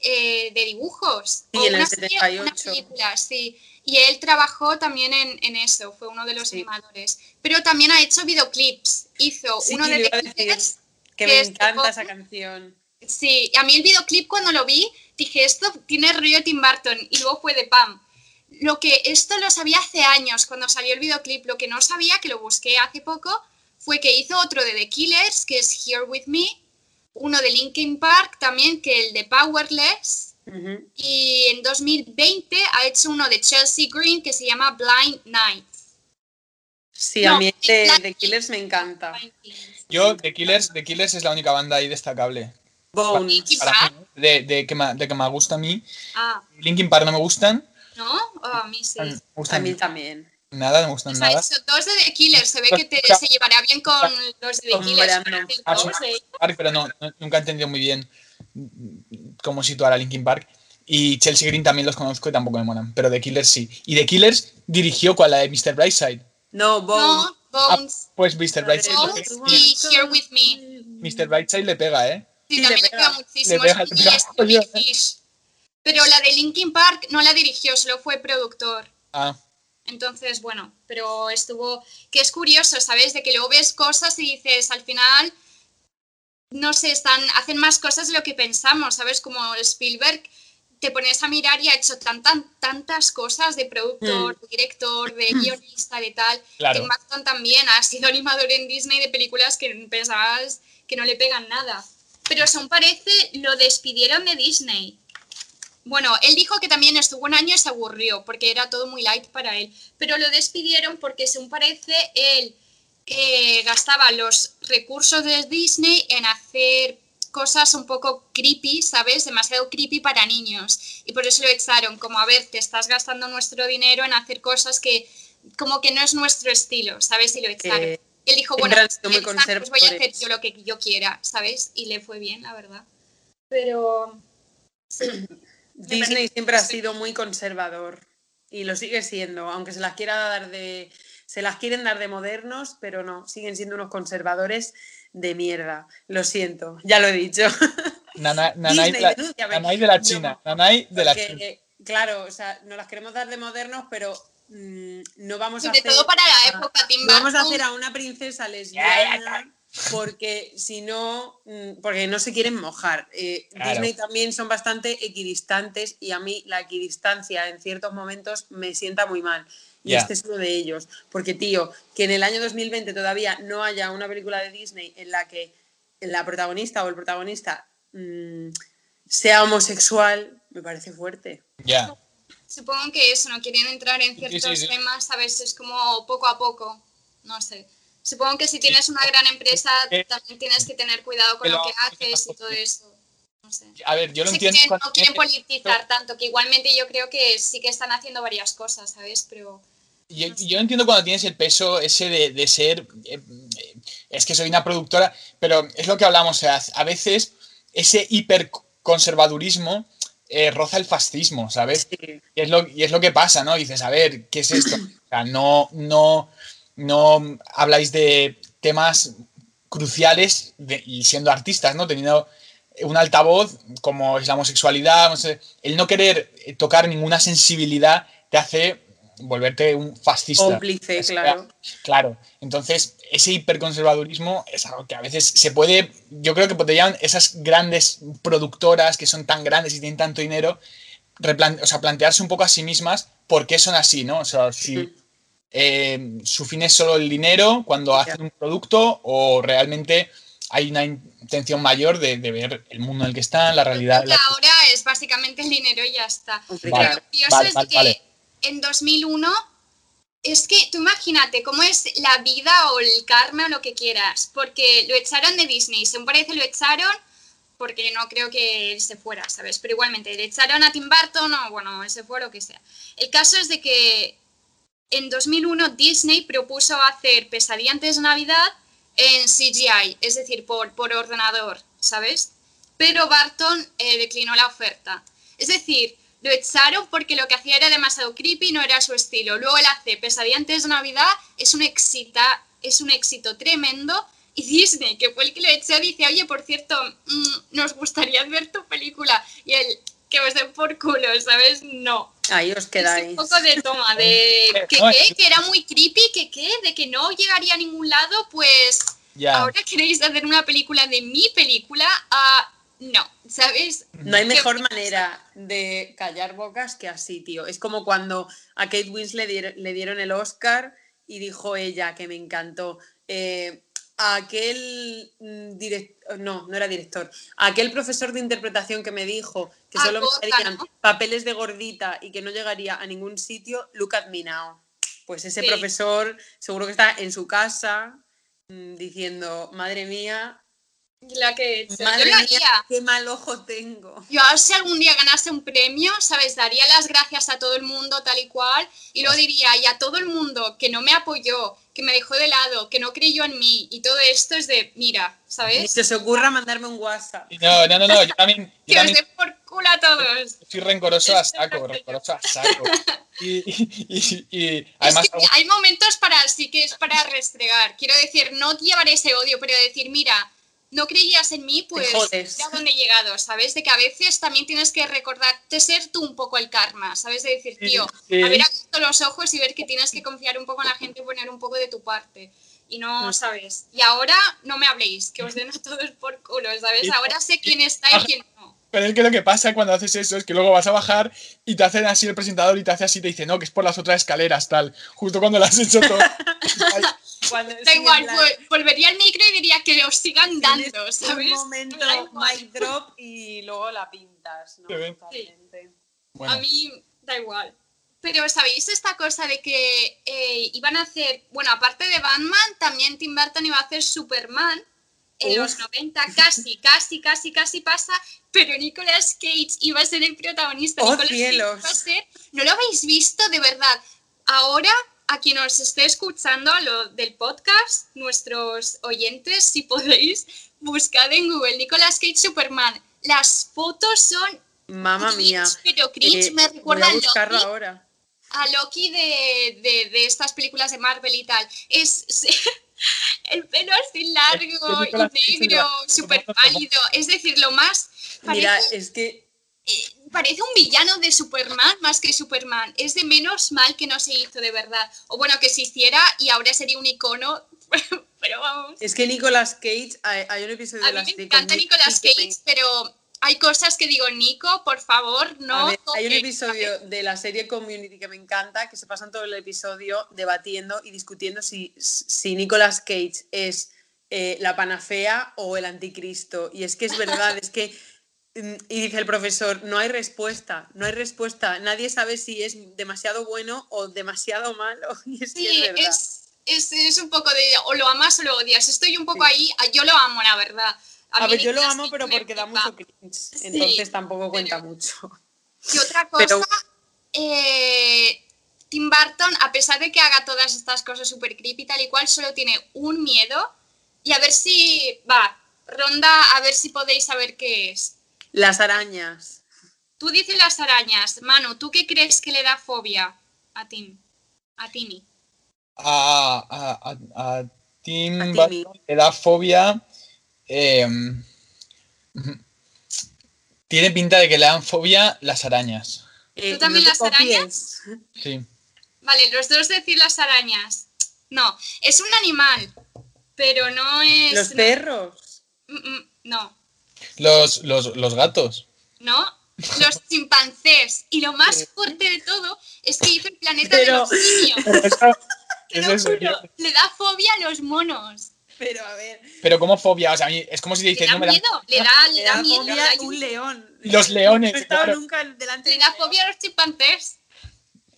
eh, de dibujos. Sí, o en el una serie, una 78. película, sí. Y él trabajó también en, en eso, fue uno de los Sí. animadores. Pero también ha hecho videoclips. Hizo Sí, uno de. Beatles, Que que me encanta esa canción. Sí, a mí el videoclip cuando lo vi dije, esto tiene rollo Tim Burton y luego fue de Pam. Lo que esto lo sabía hace años cuando salió el videoclip, lo que no sabía, que lo busqué hace poco, fue que hizo otro de The Killers, que es Here With Me, uno de Linkin Park también, que el de Powerless, Y en 2020 ha hecho uno de Chelsea Green que se llama Blind Night. Sí, No, a mí este la- de Killers me encanta. Yo, The Killers, The Killers es la única banda ahí destacable. Bones. Para mí, de, de que me, de que me gusta a mí. Ah, Linkin Park no me gustan. ¿no? Oh, a mí sí. Me A mí también. nada, no me gustan O sea, nada. dos de The Killers. Se ve que te- se llevará bien con los de The Killers. Pero de- Park, pero no, no- nunca he entendido muy bien cómo situar a Linkin Park. Y Chelsea Green también los conozco y tampoco me molan. Pero The Killers sí. Y The Killers dirigió cuál, la de Mr. Brightside. No, Bones. No, Bones, Pues Mr. Brightside, Bones y Here With Me. Mr. Brightside le pega, ¿eh? Sí, Sí, también le pega muchísimo. Le pega, le pega Fish. Pero la de Linkin Park no la dirigió, solo fue productor. Ah, Entonces, bueno, pero estuvo. Que es curioso, ¿sabes? De que luego ves cosas y dices, al final. No sé, están, hacen más cosas de lo que pensamos, ¿sabes? Como Spielberg, te pones a mirar y ha hecho tan, tan, tantas cosas de productor, de director, de guionista, de tal. Claro. Tim Burton también ha sido animador en Disney de películas que pensabas que no le pegan nada. Pero según parece, lo despidieron de Disney. Bueno, él dijo que también estuvo un año y se aburrió porque era todo muy light para él. Pero lo despidieron porque, según parece, él eh, gastaba los recursos de Disney en hacer cosas un poco creepy, ¿sabes? Demasiado creepy para niños. Y por eso lo echaron, como a ver, te estás gastando nuestro dinero en hacer cosas que como que no es nuestro estilo, ¿sabes? Y lo echaron. Que él dijo, bueno, muy Elsa, pues voy a hacer yo lo que yo quiera, ¿sabes? Y le fue bien, la verdad. Pero... Disney siempre ha sido muy conservador y lo sigue siendo, aunque se las quiera dar de se las quieren dar de modernos, pero no, siguen siendo unos conservadores de mierda. Lo siento, ya lo he dicho. Nana- Nanay, de Disney, la, denúnciame. Nanay de la No, China. Nanay de la China. Porque, claro, o sea, nos las queremos dar de modernos, pero mm, no vamos a Sobre hacer todo para la a- época, no vamos a hacer a una princesa lesbiana porque si no, mm, porque no se quieren mojar. Eh, Claro. Disney también son bastante equidistantes y a mí la equidistancia en ciertos momentos me sienta muy mal. Y este es uno de ellos. Porque, tío, que en el año 2020 todavía no haya una película de Disney en la que la protagonista o el protagonista mm, sea homosexual, me parece fuerte. Ya. Supongo que eso, no quieren entrar en Sí, sí, ciertos sí. temas, a veces es como poco a poco, no sé. Supongo que si tienes una gran empresa Eh, también tienes que tener cuidado con pero- lo que haces y todo eso. No sé. A ver, yo lo Sí entiendo. quieren- cuando- no quieren politizar tanto, que igualmente yo creo que sí que están haciendo varias cosas, ¿sabes? Pero Yo, yo entiendo cuando tienes el peso ese de, de ser. eh, eh, es que soy una productora, pero es lo que hablamos. o sea, a veces ese hiperconservadurismo eh, roza el fascismo, ¿sabes? Sí. Y es, lo, y es lo que pasa, ¿no? Dices, a ver, ¿qué es esto? O sea, no, no, no habláis de temas cruciales y siendo artistas, ¿no? Teniendo un altavoz como es la homosexualidad, no sé, el no querer tocar ninguna sensibilidad te hace volverte un fascista. Cómplice, claro. Claro. Entonces, ese hiperconservadurismo es algo que a veces se puede, yo creo que podrían esas grandes productoras que son tan grandes y tienen tanto dinero, o sea, plantearse un poco a sí mismas por qué son así, ¿no? O sea, si eh, su fin es solo el dinero cuando hacen un producto o realmente hay una intención mayor de, ver el mundo en el que están, la realidad. La... ahora es básicamente el dinero y ya está. Pero es que en 2001 es que tú imagínate cómo es la vida o el karma o lo que quieras, porque lo echaron de Disney, según parece lo echaron porque no creo que él se fuera, ¿sabes? Pero igualmente, le echaron a Tim Burton o bueno, ese fue lo que sea. El caso es de que en 2001 Disney propuso hacer Pesadilla antes de Navidad en CGI, es decir, por, por ordenador, ¿sabes? Pero Barton eh, declinó la oferta. Es decir, lo echaron porque lo que hacía era demasiado creepy, no era su estilo. Luego él hace Pesadilla antes de Navidad, es un, éxita, es un éxito tremendo. Y Disney, que fue el que lo echó, dice, oye, por cierto, mm, nos gustaría ver tu película. Y él, que os den por culo, ¿sabes? No. Ahí os quedáis. un poco de toma, de que, que era muy creepy, que qué, de que no llegaría a ningún lado, pues ahora queréis hacer una película de mi película. a no, ¿sabes? No hay mejor manera de callar bocas que así, tío. Es como cuando a Kate Winslet le dieron el Oscar y dijo ella, que me encantó, eh, aquel mm, director, no, no era director, aquel profesor de interpretación que me dijo que solo me darían papeles de gordita y que no llegaría a ningún sitio, look at me now. Pues ese profesor seguro que está en su casa mm, diciendo, madre mía, la que yo lo haría. qué mal ojo tengo. Yo si algún día ganase un premio, ¿sabes? Daría las gracias a todo el mundo tal y cual y lo diría y a todo el mundo que no me apoyó, que me dejó de lado, que no creyó en mí y todo esto es de, mira, ¿sabes? Ni se os ocurra mandarme un WhatsApp. No, no, no, no yo también... que os dé por culo a todos. Soy rencoroso a saco, rencoroso a saco. Y, y, y, además... hay momentos para, sí que es para restregar. Quiero decir, no llevar ese odio, pero decir, mira no creías en mí, pues ya dónde he llegado, ¿sabes? De que a veces también tienes que recordarte ser tú un poco el karma, ¿sabes? De decir, tío, haber abierto los ojos y ver que tienes que confiar un poco en la gente y poner un poco de tu parte. Y no, ¿sabes? Y ahora no me habléis, que os den a todos por culo, ¿sabes? Ahora sé quién está y quién no. Pero es que lo que pasa cuando haces eso es que luego vas a bajar y te hacen así el presentador y te hace así, te dice, no, que es por las otras escaleras, tal. Justo cuando lo has hecho todo. da igual, volvería al micro y diría que os sigan dando, ¿sabes? Un momento, mic drop y luego la pintas, ¿no? A mí da igual. Pero ¿sabéis esta cosa de que eh, iban a hacer, bueno, aparte de Batman, también Tim Burton iba a hacer Superman en los 90, casi, casi, casi, casi pasa, pero Nicolas Cage iba a ser el protagonista. ¡Oh, Nicolas ¿No lo habéis visto de verdad? Ahora a quien os esté escuchando a lo del podcast, nuestros oyentes, si podéis, buscad en Google Nicolas Cage Superman. Las fotos son. Mamma mía. Pero cringe me recuerda a, Loki, ahora. a Loki de, de, de, estas películas de Marvel y tal. Es. el pelo así largo y negro, súper pálido. Es decir, lo más. Mira, es que eh, parece un villano de Superman más que Superman. Es de menos mal que no se hizo de verdad. O bueno, que se hiciera y ahora sería un icono. pero vamos. Es que Nicolas Cage, hay, un episodio de la serie. Me encanta Nicolas Cage, pero hay cosas que digo, Nico, por favor, no. hay un episodio de la serie Community que me encanta, que se pasan todo el episodio debatiendo y discutiendo si, si Nicolas Cage es eh, la panafea o el anticristo. Y es que es verdad, es que y dice el profesor, no hay respuesta, no hay respuesta. Nadie sabe si es demasiado bueno o demasiado malo. sí, es, es, un poco de o lo amas o lo odias. Estoy un poco ahí, yo lo amo, la verdad. A, ver, yo lo amo, pero porque da mucho cringe. Entonces tampoco cuenta mucho. Y otra cosa, eh, Tim Burton, a pesar de que haga todas estas cosas súper creepy tal y cual, solo tiene un miedo. Y a ver si, va, ronda, a ver si podéis saber qué es. Las arañas. Tú dices las arañas. Manu, ¿tú qué crees que le da fobia a Tim? A Timmy. A, a, a, Tim A le da fobia. eh, tiene pinta de que le dan fobia las arañas. Eh, ¿Tú también las arañas? Sí. Vale, los dos decir las arañas. No, es un animal, pero no es. Los no. perros. Mm, mm, No, Los, los, los gatos. no. Los chimpancés. Y lo más fuerte de todo es que hizo el planeta Pero- de los simios. ¿Qué es Te lo juro? Le da fobia a los monos. Pero a ver, Pero como fobia, o sea, a mí es como si te Le dices, da no me dan miedo, le da, le le da da miedo. fobia le da un león. Los leones, No he estado claro. nunca delante de Le da león. fobia a los chimpancés.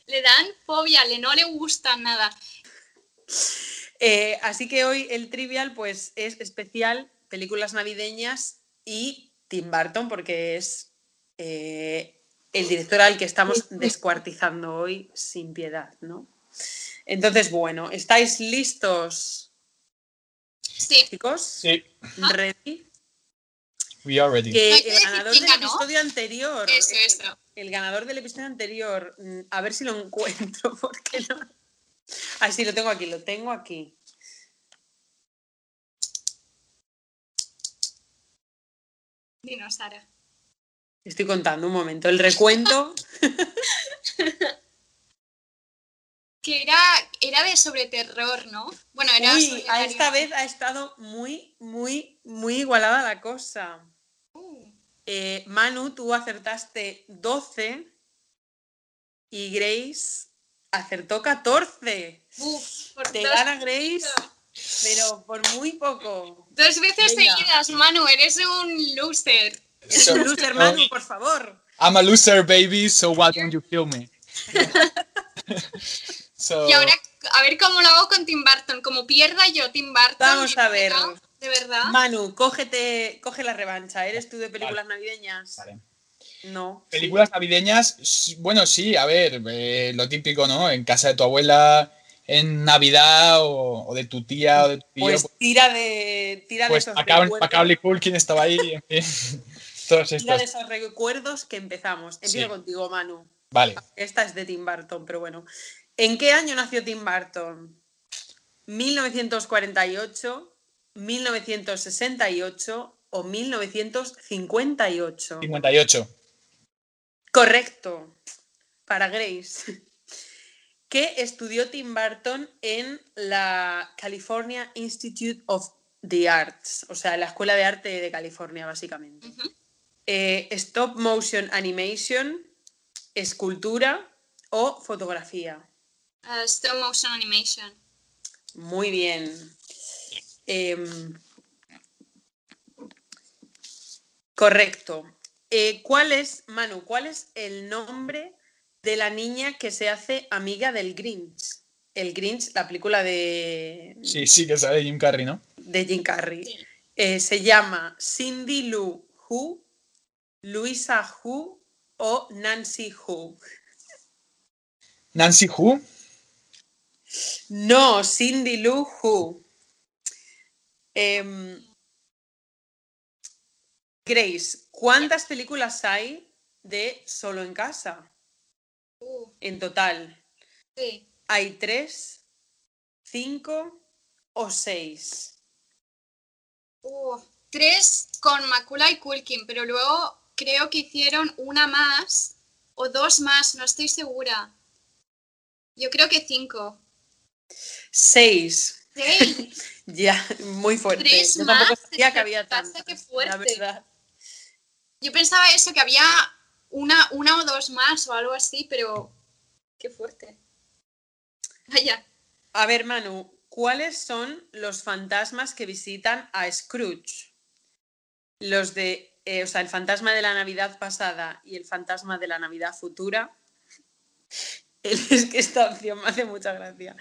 Le dan fobia, le no le gusta nada. Eh, así que hoy el trivial pues es especial películas navideñas y Tim Burton porque es eh, el director al que estamos descuartizando hoy sin piedad, ¿no? Entonces, bueno, ¿estáis listos, Sí, chicos? Sí, ¿Ready? we are ready. Que el ganador del episodio anterior. eso, eh, eso. El ganador del episodio anterior, mm, a ver si lo encuentro, porque no. Ah, sí, lo tengo aquí, lo tengo aquí. Dinos, Sara. Estoy contando un momento. El recuento. Que era, era de sobre terror, ¿no? Bueno, era Uy, sobre a esta vez ha estado muy, muy, muy igualada la cosa. Uh, Eh, Manu, tú acertaste 12 y Grace acertó 14. uf, por Te gana Grace, pero por muy poco. dos veces Venga. seguidas, Manu, eres un loser. Eres So- un loser, Manu, por favor. I'm a loser, baby, so why don't you kill me? so, Y ahora, a ver cómo lo hago con Tim Burton. Como pierda yo Tim Burton. Vamos a ver. De verdad. Manu, cógete, coge la revancha. ¿Eres tú de películas navideñas? vale. No. Películas navideñas, bueno, sí, a ver, eh, lo típico, ¿no? En casa de tu abuela, en Navidad, o, o de tu tía o de tu tío. Pues tira de, tira de pues esos Macaulay, recuerdos. Macaulay Culkin estaba ahí, en fin. Todos Tira de estos. esos recuerdos que empezamos. Empiezo Sí. contigo, Manu. Vale, Esta es de Tim Burton, pero bueno. ¿En qué año nació Tim Burton? ¿1948, 1968 o 1958? 58. Correcto. Para Grace. Que estudió Tim Burton en la California Institute of the Arts, o sea, la Escuela de Arte de California, básicamente. Eh, stop motion animation, escultura o fotografía. Uh, stop motion animation. Muy bien. Em, correcto. Eh, ¿Cuál es, Manu, cuál es el nombre de la niña que se hace amiga del Grinch? El Grinch, la película de, Sí, sí, que sale Jim Carrey, ¿no? de Jim Carrey. Sí. Eh, se llama Cindy Lou Who, Luisa Who o Nancy Who. Nancy Who. No, Cindy Lou Who. Em, Grace, ¿cuántas películas hay de Solo en casa? Uh, En total, sí. ¿hay tres, cinco o seis? Uh, tres con Macaulay Culkin, pero luego creo que hicieron una más o dos más, no estoy segura. Yo creo que cinco. Seis. Seis. Ya, muy fuerte. Tres Yo tampoco más, sabía ¿qué que había tantas. La verdad. Yo pensaba eso, que había una, una o dos más o algo así, pero qué fuerte. Vaya. A ver, Manu, ¿cuáles son los fantasmas que visitan a Scrooge? Los de, eh, o sea, el fantasma de la Navidad pasada y el fantasma de la Navidad futura. El- es que esta opción me hace mucha gracia.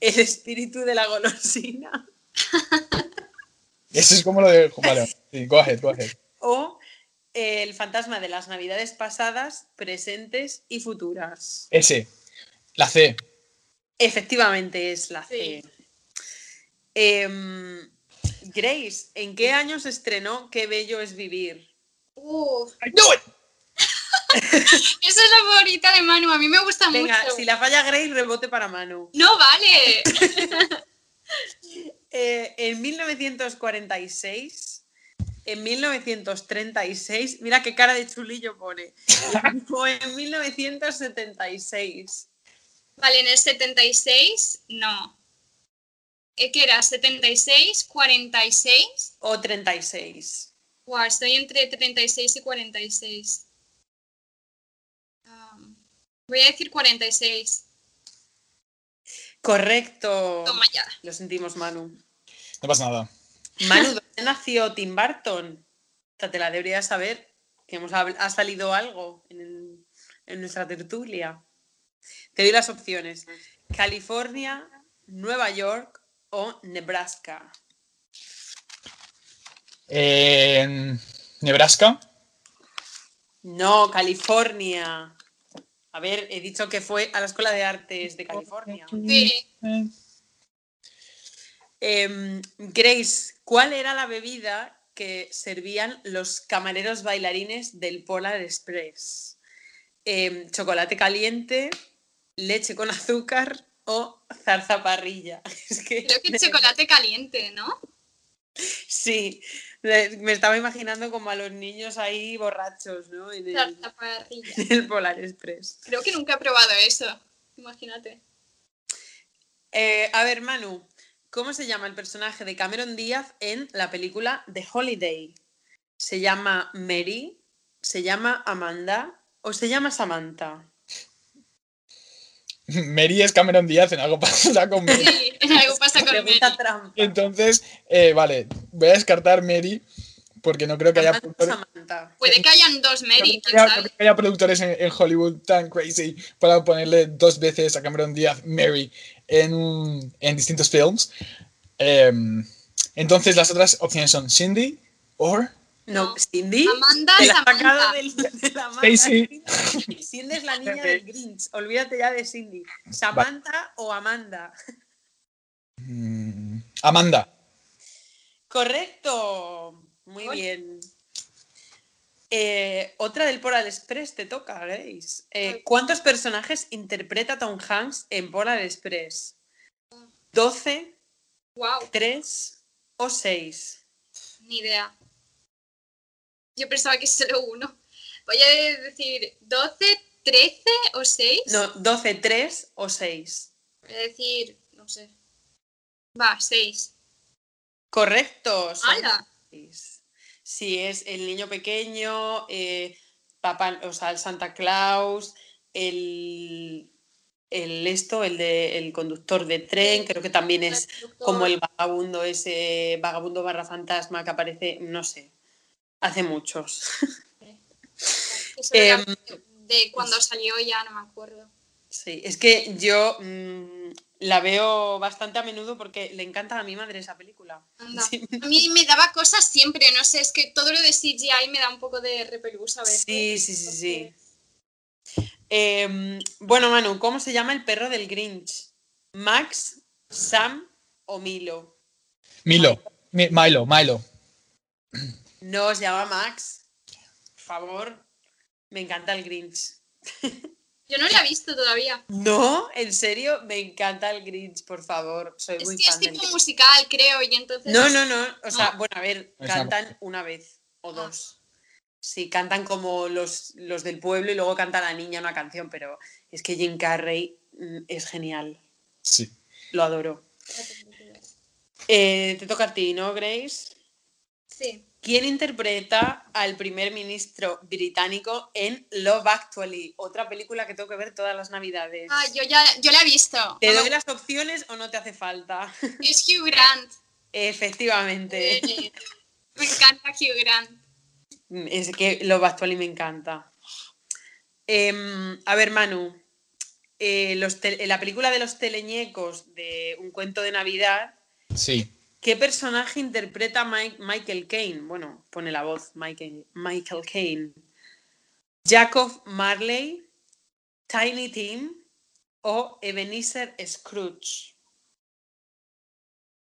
El espíritu de la golosina Eso es como lo de. Vale, sí, go ahead, go ahead. El fantasma de las Navidades pasadas, presentes y futuras. Ese. La C. Efectivamente es la C. Sí. Em, Grace, ¿en qué año se estrenó Qué bello es vivir? Uh, it. esa es la favorita de Manu, a mí me gusta Venga, mucho. si la falla Grace, rebote para Manu. No vale. Eh, en 1946, en 1936, mira qué cara de chulillo pone. O en 1976. Vale, en el 76, no. ¿Qué era? ¿76? ¿46? O 36. Guau, estoy entre 36 y 46. Um, voy a decir 46. Correcto. Toma ya. Lo sentimos, Manu. No pasa nada. Manu, ¿dónde nació Tim Burton? O sea, te la deberías saber, que hemos, ha salido algo en, el- en nuestra tertulia. Te doy las opciones. California, Nueva York o Nebraska. En Nebraska. No, California. A ver, he dicho que fue a la Escuela de Artes de California. Sí. Eh, Grace, ¿cuál era la bebida que servían los camareros bailarines del Polar Express? Em, ¿Chocolate caliente, leche con azúcar o zarzaparrilla? Es que, Creo que chocolate caliente, ¿no? Sí, me estaba imaginando como a los niños ahí borrachos, ¿no? En el, Zarzaparrilla. en el Polar Express. Creo que nunca he probado eso. Imagínate. Eh, a ver, Manu, ¿cómo se llama el personaje de Cameron Díaz en la película The Holiday? ¿Se llama Mary? ¿Se llama Amanda? ¿O se llama Samantha? Mary es Cameron Díaz en algo pasa con Mary. Sí, algo pasa con Mary. trampa. Entonces, eh, vale, voy a descartar Mary porque no creo que haya Samantha, productores, Samantha. Puede que hayan dos Mary, no creo que haya productores en, en Hollywood tan crazy para ponerle dos veces a Cameron Díaz Mary en, en distintos films. Em, entonces, las otras opciones son Cindy o No. Cindy. Amanda, Te la Samantha. del- de la. Stacy. Cindy. Es la niña del Grinch. Olvídate ya de Cindy. ¿Samantha o Amanda? Mm, Amanda. Correcto. Muy bien. Eh, otra del Polar Express te toca, Grace. Eh, ¿Cuántos personajes interpreta Tom Hanks en Polar Express? ¿12? Wow. ¿3 o 6? Ni idea. Yo pensaba que solo uno. Voy a decir 12, 13 o 6. No, 12, 3 o 6. Voy a decir, no sé. Va, 6. Correcto. ¡Hala! 6 si es el niño pequeño, eh, papá, o sea, el Santa Claus, el, el esto, el de el conductor de tren, creo que también es como el vagabundo, ese vagabundo barra fantasma que aparece, no sé, hace muchos. Em, de cuando pues salió ya no me acuerdo. Sí, es que yo mm, la veo bastante a menudo porque le encanta a mi madre esa película. Anda. Sí. A mí me daba cosas siempre, no sé, es que todo lo de CGI me da un poco de repelús a veces. Sí, sí, sí, sí. Em, bueno, Manu, ¿cómo se llama el perro del Grinch? ¿Max, Sam o Milo? Milo. Mi- Milo, Milo. No, se llama Max. Por favor, me encanta el Grinch. Yo no la he visto todavía. No, en serio, me encanta el Grinch, por favor. Soy Es muy que es fan del tipo musical, creo, y entonces. No, no, no. O sea, No. bueno, a ver, Es cantan una vez o Ah. dos. Sí, cantan como los, los del pueblo y luego canta la niña una canción, pero es que Jim Carrey mm, es genial. Sí. Lo adoro. Eh, te toca a ti, ¿no, Grace? Sí. ¿Quién interpreta al primer ministro británico en Love Actually? Otra película que tengo que ver todas las navidades. Ah, yo ya yo la he visto. ¿Te doy las opciones o no te hace falta? Es Hugh Grant. Efectivamente. Eh, me encanta Hugh Grant. Es que Love Actually me encanta. Em, a ver, Manu. eh, los la película de los teleñecos de Un cuento de Navidad, Sí. ¿Qué personaje interpreta Mike- Michael Caine? Bueno, pone la voz Michael, Michael Caine. Jacob Marley, Tiny Tim o Ebenezer Scrooge.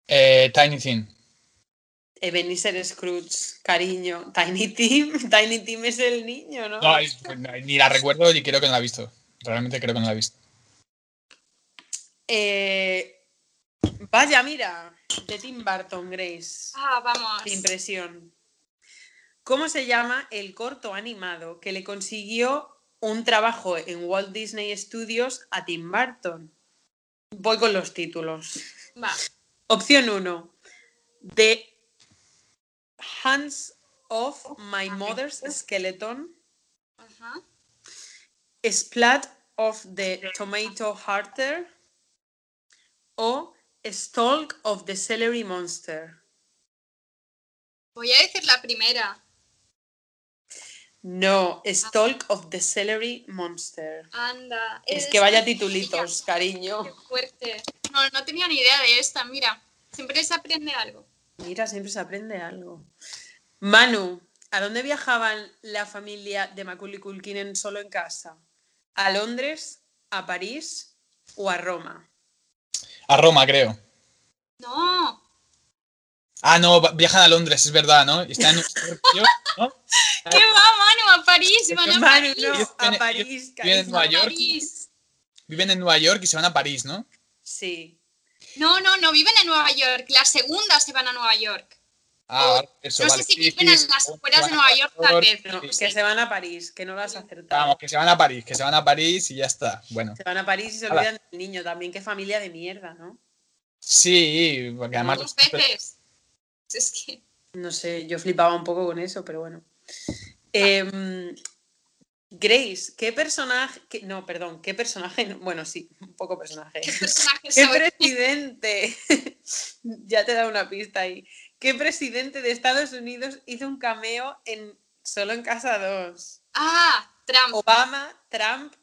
Eh, Tiny Thing. Ebenezer Scrooge, cariño. Tiny Tim, Tiny Tim es el niño, ¿no? No, es- no, ni la recuerdo y creo que no la he visto. Realmente creo que no la he visto. Eh, Vaya, mira, de Tim Burton, Grace. Ah, vamos. De impresión. ¿Cómo se llama el corto animado que le consiguió un trabajo en Walt Disney Studios a Tim Burton? Voy con los títulos. Va. Opción 1. The Hands of My Mother's Skeleton. Ajá. Splat of the Tomato Hearter. O Stalk of the Celery Monster. Voy a decir la primera. No, Stalk of the Celery Monster. Anda. Es que vaya titulitos, cariño. Qué fuerte. No, no tenía ni idea de esta, mira. Siempre se aprende algo. Mira, siempre se aprende algo. Manu, ¿a dónde viajaban la familia de Macaulay Culkin en solo en casa? ¿A Londres, a París o a Roma? A Roma, creo. No. Ah, no, viajan a Londres, es verdad, ¿no? Están en un sitio, ¿no? ¿Qué va, Manu? A París. Van a Manu, París. no, a París, vienen en. Nueva A York. París. Viven en Nueva York y se van a París, ¿no? Sí. No, no, no viven en Nueva York. La segunda se van a Nueva York. Ah, eso, no vale. sé si sí, viven sí, en las afueras de Nueva York, tal vez. No, Sí. que se van a París, que no lo has acertado. Vamos, que se van a París, que se van a París y ya está. Bueno, Se van a París y se olvidan del niño también. Qué familia de mierda, ¿no? sí, porque además... Dos veces. Es que. No sé, yo flipaba un poco con eso, pero bueno. Em, Grace, ¿qué personaje? qué- no, perdón, ¿qué personaje? no, Bueno, sí, un poco personaje. ¿Qué personaje ¿Qué presidente? ya te he dado una pista ahí. ¿Qué presidente de Estados Unidos hizo un cameo en Solo en Casa 2? Ah, Trump. Obama, Trump,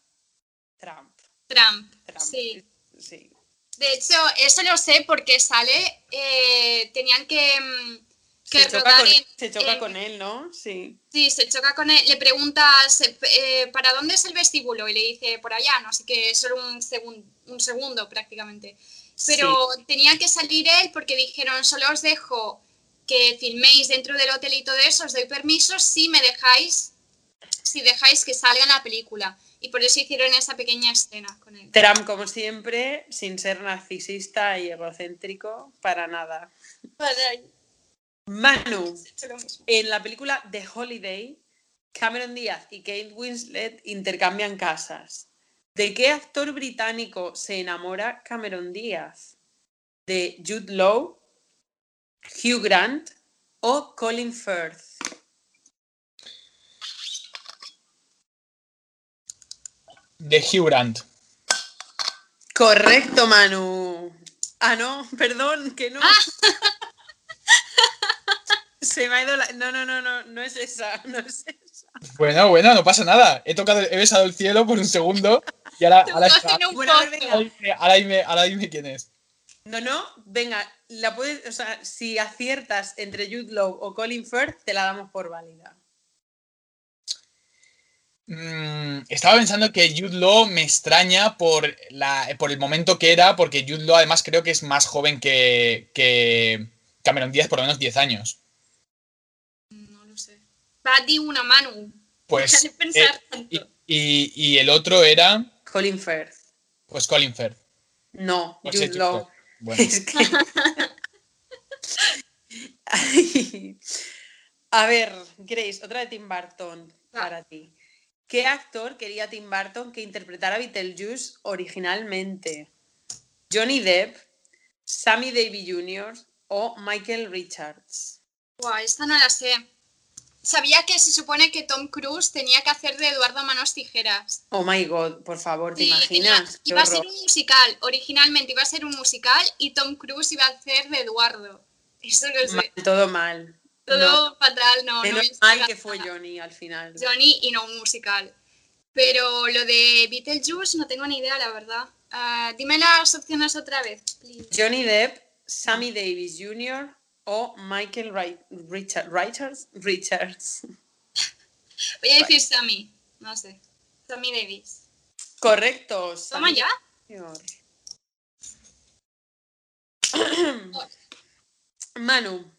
Trump. Trump. Trump. Sí. Sí. De hecho, eso lo sé porque sale. eh, tenían que. mm, que Se choca, rodar con, en- se choca con él, ¿no? Sí. Sí, se choca con él. Le preguntas, eh, ¿para dónde es el vestíbulo? Y le dice, por allá, no sé qué, solo un, segun- un segundo prácticamente. Pero tenía que salir él porque dijeron, solo os dejo que filméis dentro del hotel y todo eso, os doy permiso si me dejáis, si dejáis que salga en la película. Y por eso hicieron esa pequeña escena con él. Trump, como siempre, sin ser narcisista y egocéntrico, para nada. Manu, en la película The Holiday, Cameron Díaz y Kate Winslet intercambian casas. ¿De qué actor británico se enamora Cameron Díaz? ¿De Jude Law, Hugh Grant o Colin Firth? De Hugh Grant. Correcto, Manu. Ah, no, perdón, que no. Se me ha ido la... No, no, no, no, no es esa, no es esa. Bueno, bueno, no pasa nada. He tocado, he besado el cielo por un segundo y ahora, ahora, dime- ahora dime quién es. No, no, venga, la puedes, o sea, si aciertas entre Jude Law o Colin Firth, te la damos por válida. Mm, estaba pensando que Jude Law me extraña por, la, por el momento que era, porque Jude Law además creo que es más joven que, que Cameron Díaz, por lo menos 10 años. No lo sé. Va, di una, Manu. Pues, Deja de pensar eh, y, tanto. y- y el otro era, Colin Firth. pues Colin Firth. No, Pues Jude Law. Bueno, Es que... Ay. A ver, Grace, otra de Tim Burton Va. para ti. ¿Qué actor quería Tim Burton que interpretara a Beetlejuice originalmente? ¿Johnny Depp, Sammy Davis Jr. o Michael Richards? Buah, esta no la sé. Sabía que se supone que Tom Cruise tenía que hacer de Eduardo Manos Tijeras. Oh my god, por favor, ¿te Sí, imaginas? tenía- iba a ser un musical. Originalmente iba a ser un musical y Tom Cruise iba a hacer de Eduardo. Eso lo sé. Mal, todo mal. Todo fatal, no. no Menos me mal que fue nada. Johnny al final. Johnny y no un musical. Pero lo de Beetlejuice no tengo ni idea, la verdad. Ah, dime las opciones otra vez, please. Johnny Depp, Sammy Davis Jr. o Michael Ri- Richard- Richards. Richards. Voy a decir Sammy. No sé. Sammy Davis. Correcto. Toma Sammy ya. Jr. Manu,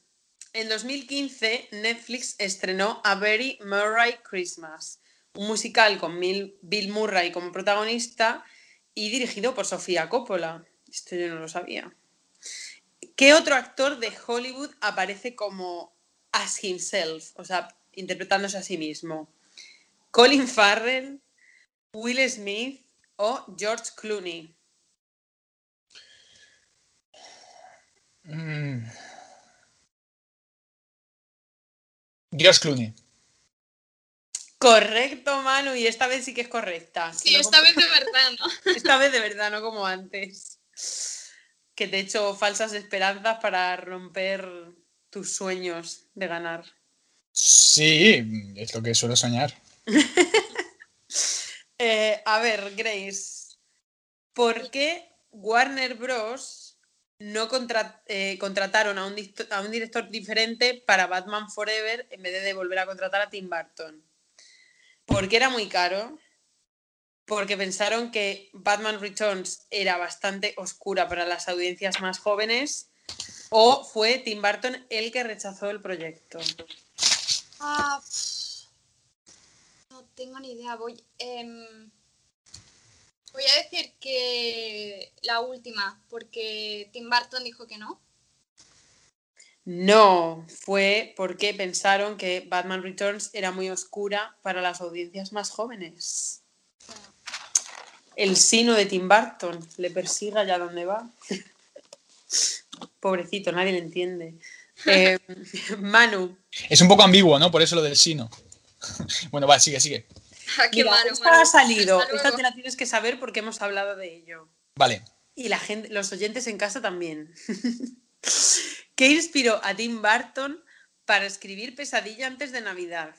en 2015 Netflix estrenó A Very Murray Christmas, un musical con Bill Murray como protagonista y dirigido por Sofía Coppola. Esto yo no lo sabía. ¿Qué otro actor de Hollywood aparece como as himself? O sea, interpretándose a sí mismo. Colin Farrell, Will Smith o George Clooney. Mm. George Clooney. Correcto, Manu, y esta vez sí que es correcta. Sí, esta como- vez de verdad, ¿no? Esta vez de verdad, no como antes. Que te he hecho falsas esperanzas para romper tus sueños de ganar. Sí, es lo que suelo soñar. Eh, a ver, Grace, ¿por qué Warner Bros. no contra- eh, contrataron a un, a un director diferente para Batman Forever en vez de volver a contratar a Tim Burton? Porque era muy caro, porque pensaron que Batman Returns era bastante oscura para las audiencias más jóvenes, o fue Tim Burton el que rechazó el proyecto. Ah, no tengo ni idea. Voy, em, voy a decir que la última, porque Tim Burton dijo que no. No, fue porque pensaron que Batman Returns era muy oscura para las audiencias más jóvenes. El sino de Tim Burton le persigue allá donde va. Pobrecito, nadie le entiende. Eh, Manu, Es un poco ambiguo, ¿no? Por eso lo del sino. bueno, va, sigue, sigue. Ah, qué mira, malo, esta malo. ha salido. Esta te la tienes que saber porque hemos hablado de ello. Vale. Y la gente, los oyentes en casa también. ¿Qué inspiró a Tim Burton para escribir Pesadilla antes de Navidad?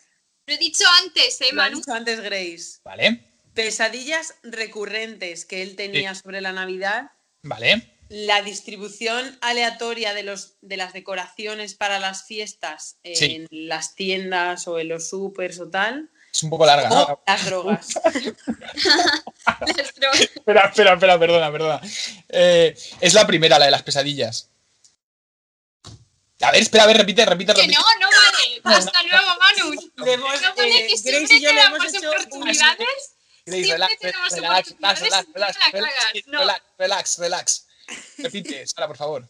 Lo he dicho antes, ¿eh, Lo ha Manu? dicho antes Grace. Vale. Pesadillas recurrentes que él tenía sobre la Navidad, Vale. la distribución aleatoria de, los, de las decoraciones para las fiestas Sí. en las tiendas o en los supers o tal, Es un poco larga, ¿no? las drogas. Espera, espera, espera, perdona, perdona. Eh, es la primera, la de las pesadillas. A ver, espera, a ver, repite, repite, Que repite. no, no vale. Hasta luego, Manu. No vale eh, que siempre y yo le hemos tenemos hecho oportunidades. Relax, relax, relax, relax. Repite, Sara, por favor.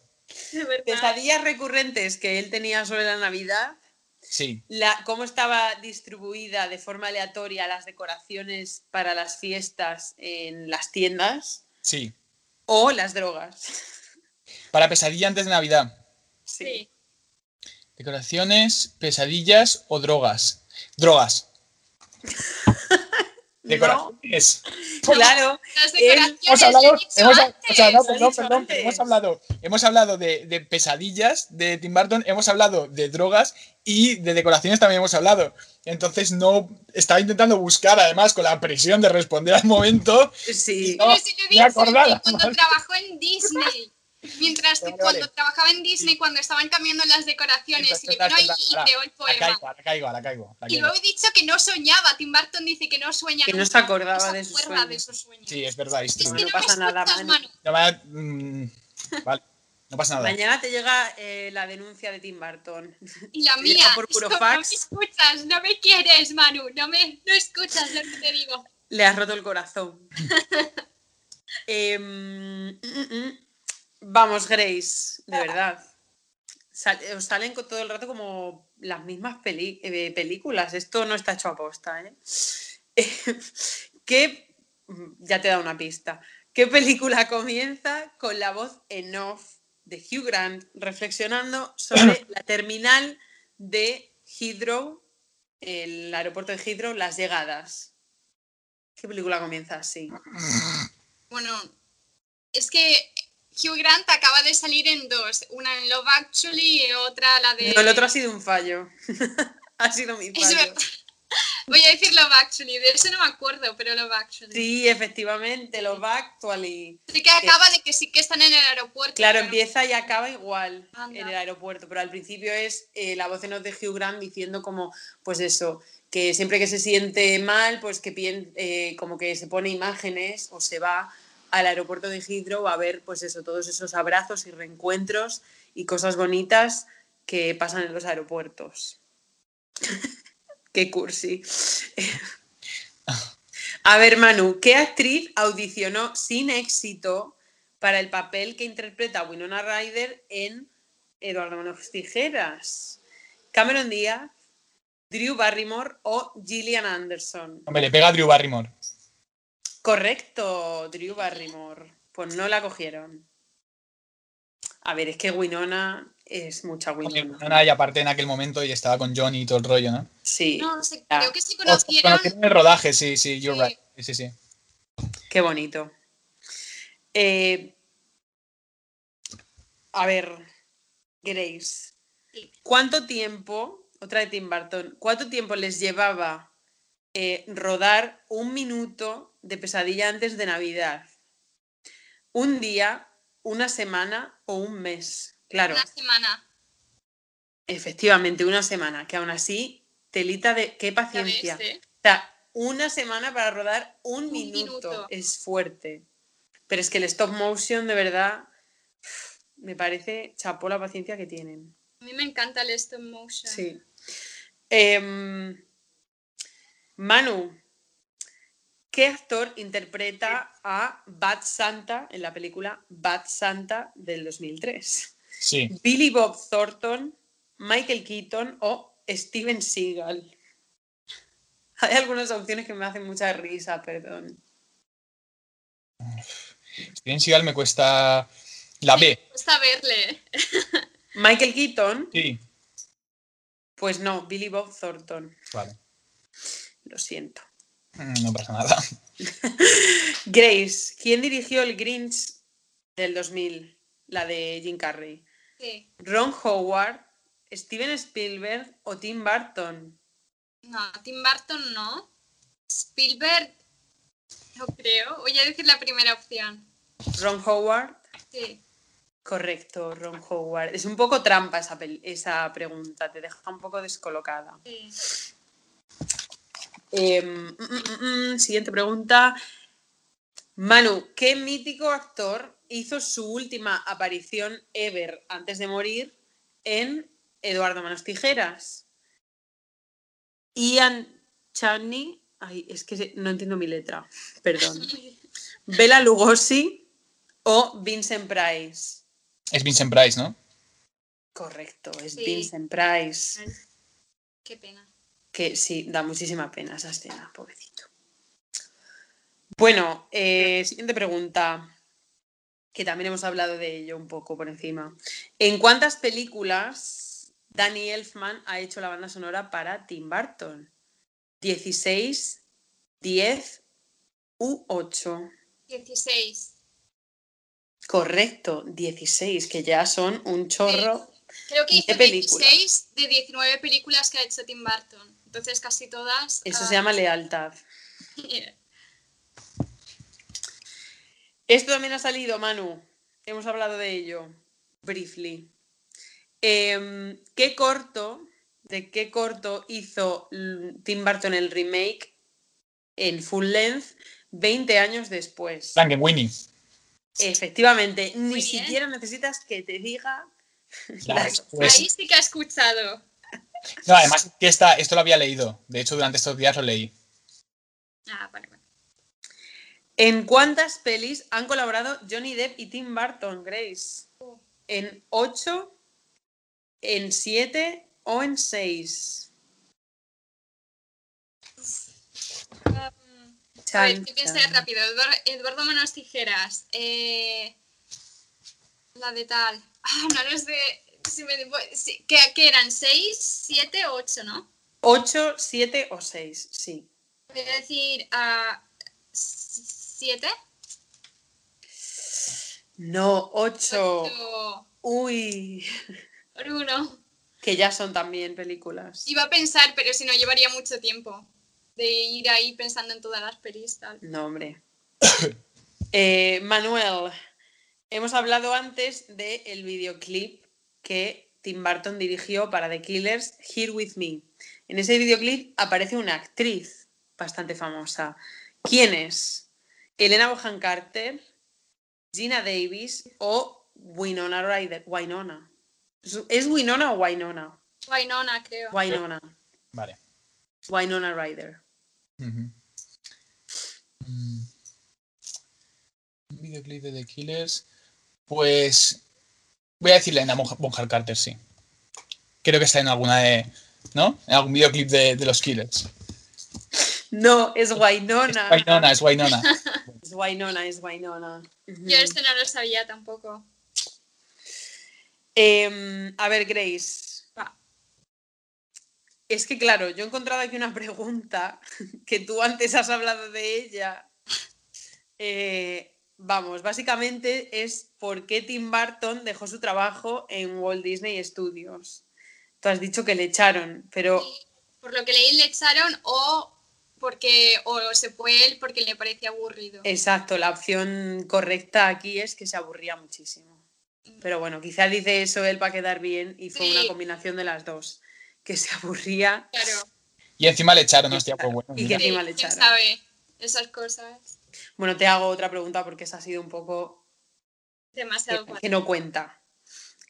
Pesadillas recurrentes que él tenía sobre la Navidad, Sí, la, cómo estaba distribuida de forma aleatoria las decoraciones para las fiestas en las tiendas sí. o las drogas. Para pesadilla antes de Navidad. Sí. Decoraciones, pesadillas o drogas. Drogas. Decoraciones. Claro, Las decoraciones Hemos hablado, hemos, o sea, no, perdón, perdón, hemos hablado, hemos hablado de, de pesadillas de Tim Burton, hemos hablado de drogas y de decoraciones también hemos hablado. Entonces no estaba intentando buscar, además, con la presión de responder al momento. sí. No, Pero si lo que cuando trabajó en Disney. Mientras que Vale, vale. cuando trabajaba en Disney, cuando estaban cambiando las decoraciones, y le vino ahí y creó el La poema. caigo, la caigo, la caigo. la Y caigo. luego he dicho que no soñaba. Tim Burton dice que no sueña Que no se acordaba no de sus de sueños. Sí, es verdad, Es que no pasa nada, escuchas, Manu. Manu. No, vaya- mm, vale, no pasa nada. Mañana te llega eh, la denuncia de Tim Burton. Y la mía. por puro fax. No me escuchas, no me quieres, Manu. No me no escuchas lo que te digo. Le has roto el corazón. Em, mm, mm, mm. Vamos, Grace, de verdad. Sal- os salen todo el rato como las mismas peli- eh, películas. Esto no está hecho a posta, ¿eh? ¿Qué? mm, Ya te he dado una pista. ¿Qué película comienza con la voz en off de Hugh Grant reflexionando sobre la terminal de Heathrow, el aeropuerto de Heathrow, las llegadas? ¿Qué película comienza así? Bueno, es que Hugh Grant acaba de salir en dos. Una en Love Actually y otra la de... No, el otro ha sido un fallo. ha sido mi Es fallo. verdad. Voy a decir Love Actually. De eso no me acuerdo, pero Love Actually. Sí, efectivamente, lo va actually. Sí que acaba de que sí que están en el aeropuerto. Claro, pero- empieza y acaba igual Anda. en el aeropuerto, pero al principio es eh, la voz en off de Hugh Grant diciendo como, pues eso, que siempre que se siente mal, pues que eh, como que se pone imágenes o se va al aeropuerto de Heathrow a ver, pues eso, todos esos abrazos y reencuentros y cosas bonitas que pasan en los aeropuertos. Qué cursi. A ver, Manu, ¿qué actriz audicionó sin éxito para el papel que interpreta Winona Ryder en Eduardo Manos Tijeras? ¿Cameron Díaz, Drew Barrymore o Gillian Anderson? Hombre, le pega a Drew Barrymore. Correcto, Drew Barrymore. Pues no la cogieron. A ver, es que Winona es mucha Winona. Winona, y aparte en aquel momento y estaba con Johnny y todo el rollo, ¿no? Sí. No, sé, Ah. creo que sea, conocieron. conocieron en el rodaje, sí, sí, you're Sí. right. Sí, sí, sí. Qué bonito. Eh, a ver, Grace, Sí. ¿cuánto tiempo, otra de Tim Burton, cuánto tiempo les llevaba eh, rodar un minuto de pesadilla antes de Navidad? ¿Un día, una semana o un mes? Claro, Una semana. efectivamente, una semana, que aún así, telita de qué paciencia. ves, ¿eh? O sea, una semana para rodar un, Un minuto. minuto. es fuerte. Pero es que el stop motion, de verdad, me parece chapó la paciencia que tienen. A mí me encanta el stop motion. Sí. Em, Manu, ¿qué actor interpreta a Bad Santa en la película Bad Santa del 2003? Sí. ¿Billy Bob Thornton, Michael Keaton o Steven Seagal? Hay algunas opciones que me hacen mucha risa, perdón. Steven Seagal me cuesta la B. Me gusta verle. Michael Keaton, Sí. pues no, Billy Bob Thornton. Vale. Lo siento. No pasa nada. Grace, ¿quién dirigió el Grinch del 2000? La de Jim Carrey. Sí. ¿Ron Howard, Steven Spielberg o Tim Burton? No, Tim Burton no. Spielberg, no creo. Voy a decir la primera opción. Ron Howard, Sí. correcto, Ron Howard. Es un poco trampa esa, esa pregunta, te deja un poco descolocada. sí. Em, mm, mm, mm, siguiente pregunta. Manu, ¿qué mítico actor hizo su última aparición ever antes de morir en Eduardo Manos Tijeras? Ian Chaney. Ay, es que no entiendo mi letra. Perdón. Bela Lugosi o Vincent Price. Es Vincent Price, ¿no? Correcto, es Sí. Vincent Price. Qué pena. Que sí, da muchísima pena esa escena, pobrecito. Bueno, eh, siguiente pregunta, que también hemos hablado de ello un poco por encima. ¿En cuántas películas Danny Elfman ha hecho la banda sonora para Tim Burton? ¿16, 10 u 8? 16. Correcto, 16, que ya son un chorro. Creo que ¿De hizo película? 16 de 19 películas que ha hecho Tim Burton. Entonces casi todas. Eso ah, se llama lealtad. Esto también ha salido, Manu. Hemos hablado de ello. Briefly. Em, ¿Qué corto, de qué corto hizo Tim Burton el remake en full length 20 años después? Frankenweenie. Efectivamente, ni bien. siquiera necesitas que te diga las- respuesta. Ahí sí que ha escuchado. No, además que esta, esto lo había leído. De hecho, durante estos días lo leí. Ah, vale, vale. ¿En cuántas pelis han colaborado Johnny Depp y Tim Burton, Grace? ¿En 8, en 7 o en 6? Um, a ver, piense chan. rápido. Eduardo, Eduardo Manos Tijeras. Eh, la de tal. Ah, no lo sé. Si me, si- ¿qué, qué eran? ¿6, 7 o 8, no? 8, 7 o 6, sí. Voy a decir ah, 7. No, 8. 8 Uy, por 1. que ya son también películas. Iba a pensar, pero si no llevaría mucho tiempo de ir ahí pensando en todas las pelis. Tal. No, hombre. Eh, Manuel, hemos hablado antes del videoclip que Tim Burton dirigió para The Killers, Here With Me. En ese videoclip aparece una actriz bastante famosa. ¿Quién es? ¿Elena Bohan Carter, Gina Davis o Winona Ryder? Winona. ¿Es- ¿Es Winona o Winona? Wynonna, creo. Winona. Vale. Winona Ryder. Mm. Un videoclip de The Killers. Pues voy a decirle a Bonham Carter, sí. Creo que está en alguna de. ¿No? En algún videoclip de, de los Killers. No, es Wainona. Es Wainona, es Wainona. Es Wainona, es Wainona. Yo este no lo sabía tampoco. Em, a ver, Grace. Va. Es que claro, yo he encontrado aquí una pregunta que tú antes has hablado de ella. Eh, vamos, básicamente es por qué Tim Burton dejó su trabajo en Walt Disney Studios. Tú has dicho que le echaron, pero Por lo que leí le echaron o porque o se fue él porque le parecía aburrido. exacto, la opción correcta aquí es que se aburría muchísimo. Pero bueno, quizá dice eso él para quedar bien y fue Sí. una combinación de las dos. Que se aburría Claro. Y encima le echaron, hostia, pues bueno. Y que- encima Sí, le quién echaron. sabe esas cosas. Bueno, te hago otra pregunta porque esa ha sido un poco Demasiado que, que no cuenta.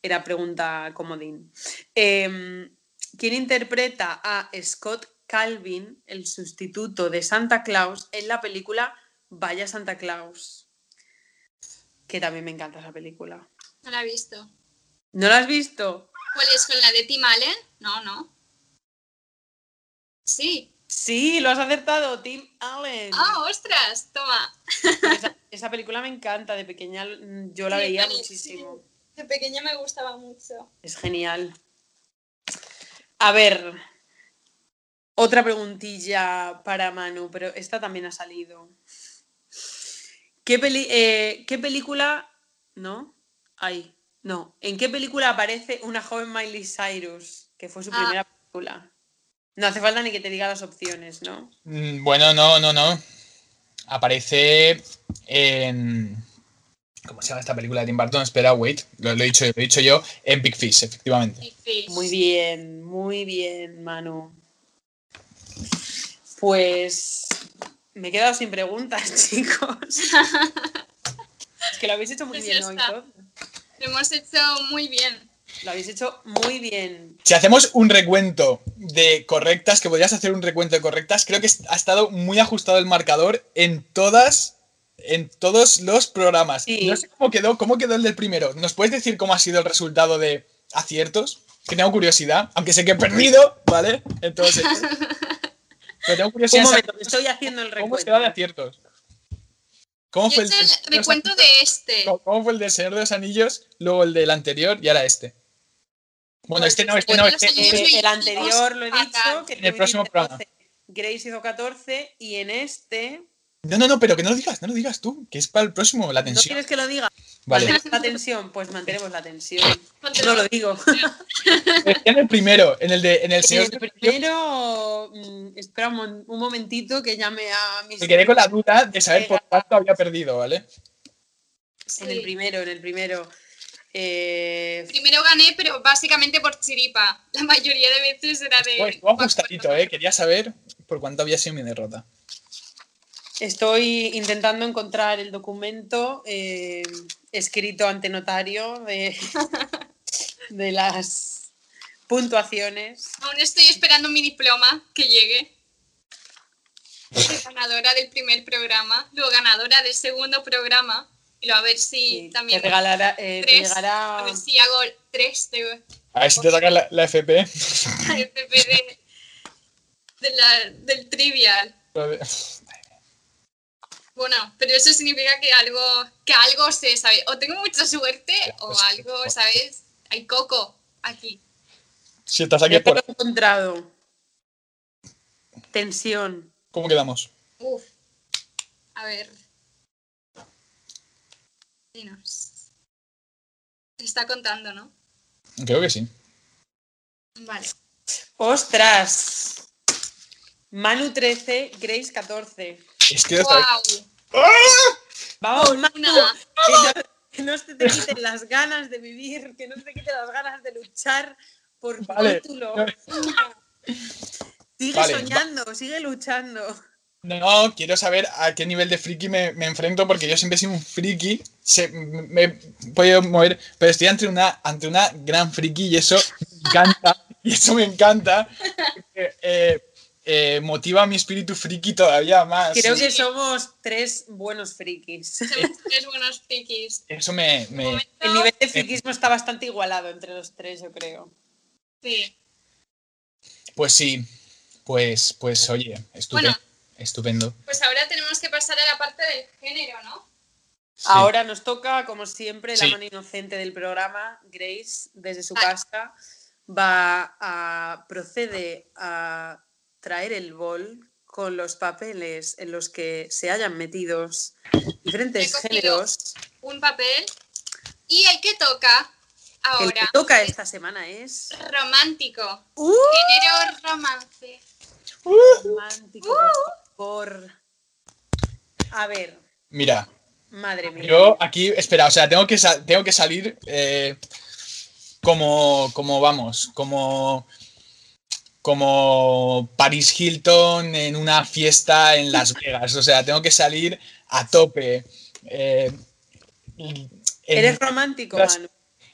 Era pregunta comodín. Em, ¿Quién interpreta a Scott Calvin, el sustituto de Santa Claus, en la película Vaya Santa Claus? Que también me encanta esa película. No la he visto. ¿No la has visto? ¿Cuál es con la de Tim Allen? No, no. Sí. Sí, lo has acertado, Tim Allen. Ah, ostras, toma. Esa, esa película me encanta, de pequeña mm, yo la Sí, veía vale, muchísimo. sí. De pequeña me gustaba mucho. Es genial. A ver, otra preguntilla para Manu, pero esta también ha salido. ¿Qué, peli- eh, ¿qué película? ¿No? Ay, no. ¿En qué película aparece una joven Miley Cyrus? Que fue su Ah. primera película. No hace falta ni que te diga las opciones, ¿no? Mm, Bueno, no, no, no. Aparece en. ¿Cómo se llama esta película de Tim Burton? Espera, wait. Lo, lo he, dicho, lo he dicho yo. En Big Fish, efectivamente. Big Fish. Muy bien, muy bien, Manu. Pues me he quedado sin preguntas, chicos. Es que lo habéis hecho muy Pues bien hoy. Lo hemos hecho muy bien. Lo habéis hecho muy bien. Si hacemos un recuento de correctas, que podrías hacer un recuento de correctas, creo que ha estado muy ajustado el marcador en todas. En todos los programas. Sí. No sé cómo quedó, cómo quedó el del primero. ¿Nos puedes decir cómo ha sido el resultado de aciertos? Que tengo curiosidad, aunque sé que he perdido, ¿vale? Entonces. Pero tengo curiosidad. Un momento, estoy haciendo el ¿Cómo se recuento. va de aciertos? ¿Cómo Yo fue el, el de recuento de este. ¿Cómo- ¿Cómo fue el del Señor de los Anillos? Luego el del anterior y ahora este. Bueno, este no, este no, este, este- el anterior lo he dicho, que En el próximo programa. 12, Grace hizo 14 y en este... No, no, no, pero que no lo digas, no lo digas tú, que es para el próximo, la ¿No tensión. quieres que lo diga? Vale. ¿Mantenemos la tensión? Pues mantenemos la tensión. No lo digo. En el primero, en el de en el En Señor el los Anillos, primero, mm, espera un, momentito que llame a mis... me quedé con la duda de saber por cuánto había perdido, ¿vale? Sí. En el primero, en el primero. Eh, Primero gané, pero básicamente por chiripa. La mayoría de veces era de. Pues estuvo ajustadito, ¿eh? Quería saber por cuánto había sido mi derrota. estoy intentando encontrar el documento eh, escrito ante notario de, de las puntuaciones. Aún estoy esperando mi diploma que llegue. Soy ganadora del primer programa, luego ganadora del segundo programa. Y luego a ver si también. te, regalará, eh, te tres. llegará. A ver si hago tres de A ver si te sacas la, la FP. FP de- de la- del trivial. Bueno, pero eso significa que algo, que algo sé, ¿sabes? O tengo mucha suerte o Pues, algo, ¿sabes? Hay coco aquí. Si estás aquí te por... he encontrado. Tensión. ¿Cómo quedamos? Uf. A ver. Dinos. Está contando, ¿no? Creo que sí. Vale. ¡Ostras! Manu 13, Grace 14. Es que ¡Wow! Vamos, Manu. Una. Que no, que no se te quiten las ganas de vivir, que no se te quiten las ganas de luchar por tu Vale. título. Sigue Vale, soñando, sigue luchando. No, quiero saber a qué nivel de friki me, me enfrento, porque yo siempre he sido un friki, se- me he podido mover, pero estoy ante una, ante una gran friki y eso me encanta, y eso me encanta. porque, eh, eh, motiva mi espíritu friki todavía más. Creo que somos tres buenos frikis. Somos tres buenos frikis. Eso me... El nivel de frikismo está bastante igualado entre los tres, yo creo. sí. Pues sí, pues, pues oye, estupendo. Bueno. Estupendo. Pues ahora tenemos que pasar a la parte del género, ¿no? Sí. Ahora nos toca, como siempre, la Sí. mano inocente del programa. Grace, desde su Vale. casa, va a procede a traer el bol con los papeles en los que se hayan metidos diferentes géneros. Un papel. Y el que toca El que ahora toca es esta semana es romántico. ¡Uh! Género romance. romántico, por. A ver, Mira, madre mía. yo aquí, espera, o sea, tengo que, tengo que salir eh, como, como, vamos, como, como Paris Hilton en una fiesta en Las Vegas. O sea, tengo que salir a tope. eh, en- Eres romántico, las- Manu.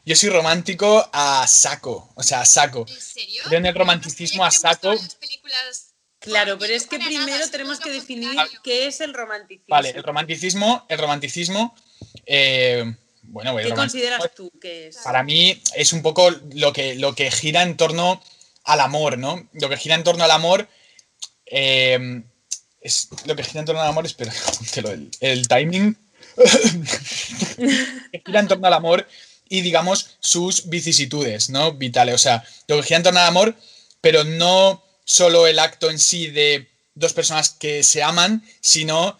yo soy romántico a saco, o sea, a saco. ¿En serio? Creo en el romanticismo a saco. gustaban las películas Claro, pero es que primero tenemos que definir qué es el romanticismo. Vale, el romanticismo, el romanticismo, eh, bueno, ¿Qué romanticismo consideras tú que es? para mí es un poco lo que, lo que gira en torno al amor, ¿no? Lo que gira en torno al amor eh, es lo que gira en torno al amor, espera, el, el timing. que gira en torno al amor y digamos sus vicisitudes, ¿no? Vitales, o sea, lo que gira en torno al amor, pero no solo el acto en sí de dos personas que se aman, sino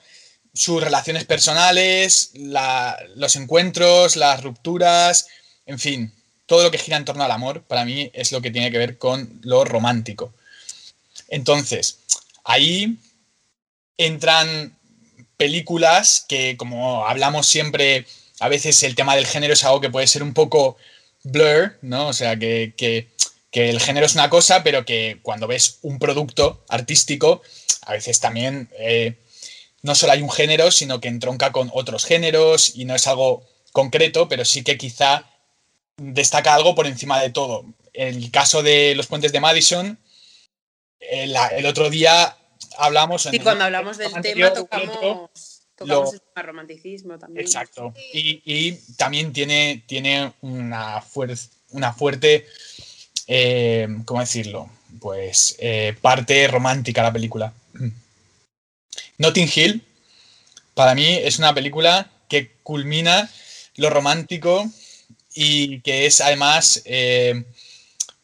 sus relaciones personales, la- los encuentros, las rupturas, en fin, todo lo que gira en torno al amor, para mí es lo que tiene que ver con lo romántico. Entonces, ahí entran películas que, como hablamos siempre, a veces el tema del género es algo que puede ser un poco blur, ¿no? O sea, que, que- que el género es una cosa, pero que cuando ves un producto artístico, a veces también eh, no solo hay un género, sino que entronca con otros géneros y no es algo concreto, pero sí que quizá destaca algo por encima de todo. En el caso de los puentes de Madison, el, el otro día hablamos... en Sí, el- cuando hablamos del tema anterior, tocamos, tocamos lo- el tema romanticismo también. Exacto. Y, y también tiene, tiene una, fuer- una fuerte, eh, ¿cómo decirlo? Pues eh, parte romántica la película. Notting Hill, para mí, es una película que culmina lo romántico y que es además eh,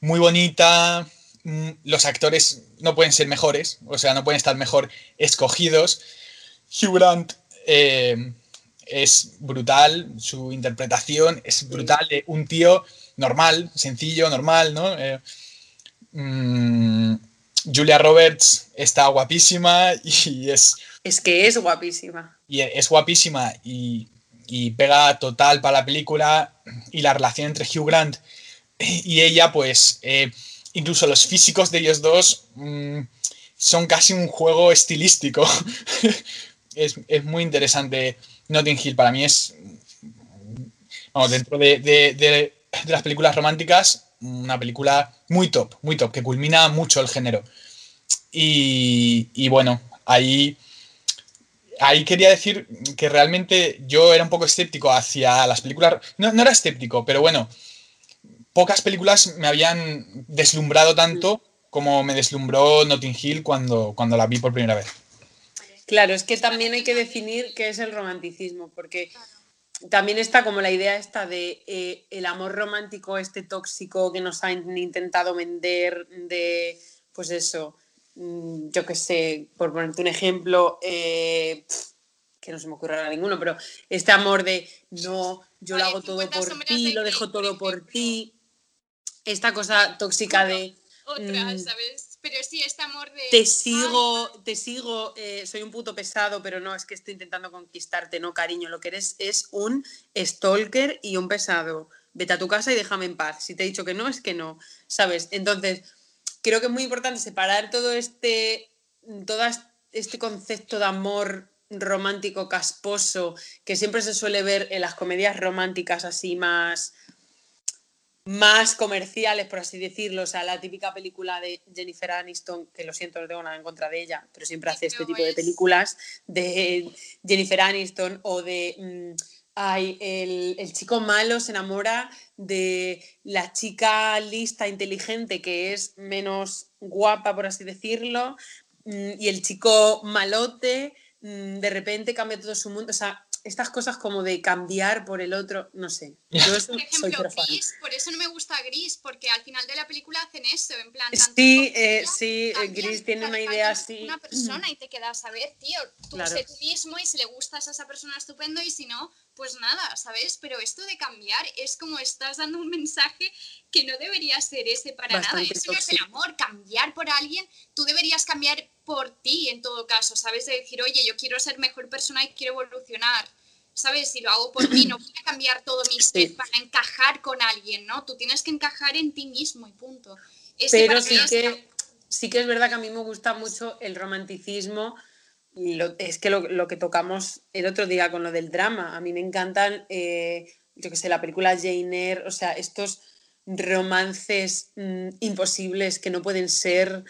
muy bonita. mm, Los actores no pueden ser mejores, o sea, no pueden estar mejor escogidos. Hugh Grant es brutal, su interpretación es brutal de un tío normal, sencillo, normal, ¿no? Eh, mm, Julia Roberts está guapísima y es, Es que es guapísima. y es guapísima y, y pega total para la película y la relación entre Hugh Grant y ella, pues eh, incluso los físicos de ellos dos mm, son casi un juego estilístico. es, es muy interesante. Notting Hill para mí es, vamos, dentro de, de- de- de las películas románticas, una película muy top, muy top, que culmina mucho el género. Y, y bueno, ahí, ahí quería decir que realmente yo era un poco escéptico hacia las películas. No, no era escéptico, pero bueno, pocas películas me habían deslumbrado tanto como me deslumbró Notting Hill cuando, cuando la vi por primera vez. Claro, es que también hay que definir qué es el romanticismo, porque también está como la idea esta de eh, el amor romántico, este tóxico que nos han intentado vender, de, pues eso, mm, yo qué sé, por ponerte un ejemplo, eh, que no se me ocurre ahora ninguno, pero este amor de no, yo lo hago todo 50 por ti, lo dejo todo por ti, esta cosa tóxica de Otra, Mm. ¿sabes? Pero sí, este amor de... te sigo, te sigo, eh, soy un puto pesado, pero no, es que estoy intentando conquistarte, no, cariño, lo que eres es un stalker y un pesado. Vete a tu casa y déjame en paz. Si te he dicho que no, es que no, ¿sabes? Entonces, creo que es muy importante separar todo este, todo este concepto de amor romántico casposo que siempre se suele ver en las comedias románticas así más más comerciales, por así decirlo. O sea, la típica película de Jennifer Aniston, que lo siento, no tengo nada en contra de ella, pero siempre hace este tipo de películas, de Jennifer Aniston o de... Mm, ay, el, el, chico malo se enamora de la chica lista, inteligente, que es menos guapa, por así decirlo, mm, y el chico malote mm, de repente cambia todo su mundo. O sea, estas cosas como de cambiar por el otro, no sé. Yo por ejemplo, Gris, por eso no me gusta Gris, porque al final de la película hacen eso, en plan. Sí, eh, sí, eh, Gris tiene una idea así. Una persona y te quedas a ver, tío, tú sé tú mismo y si le gustas a esa persona estupendo y si no, pues nada, ¿sabes? Pero esto de cambiar es como estás dando un mensaje que no debería ser ese para nada. Eso no es el amor, cambiar por alguien, tú deberías cambiar por ti en todo caso, ¿sabes? De decir, oye, yo quiero ser mejor persona y quiero evolucionar. ¿Sabes? Si lo hago por mí, no voy a cambiar todo mi ser para encajar con alguien, ¿no? Tú tienes que encajar en ti mismo y punto. Pero sí que, sí que es verdad que a mí me gusta mucho el romanticismo es que lo, que tocamos el otro día con lo del drama, a mí me encantan, eh, yo que sé, la película Jane Eyre, o sea, estos romances mm, imposibles que no pueden ser,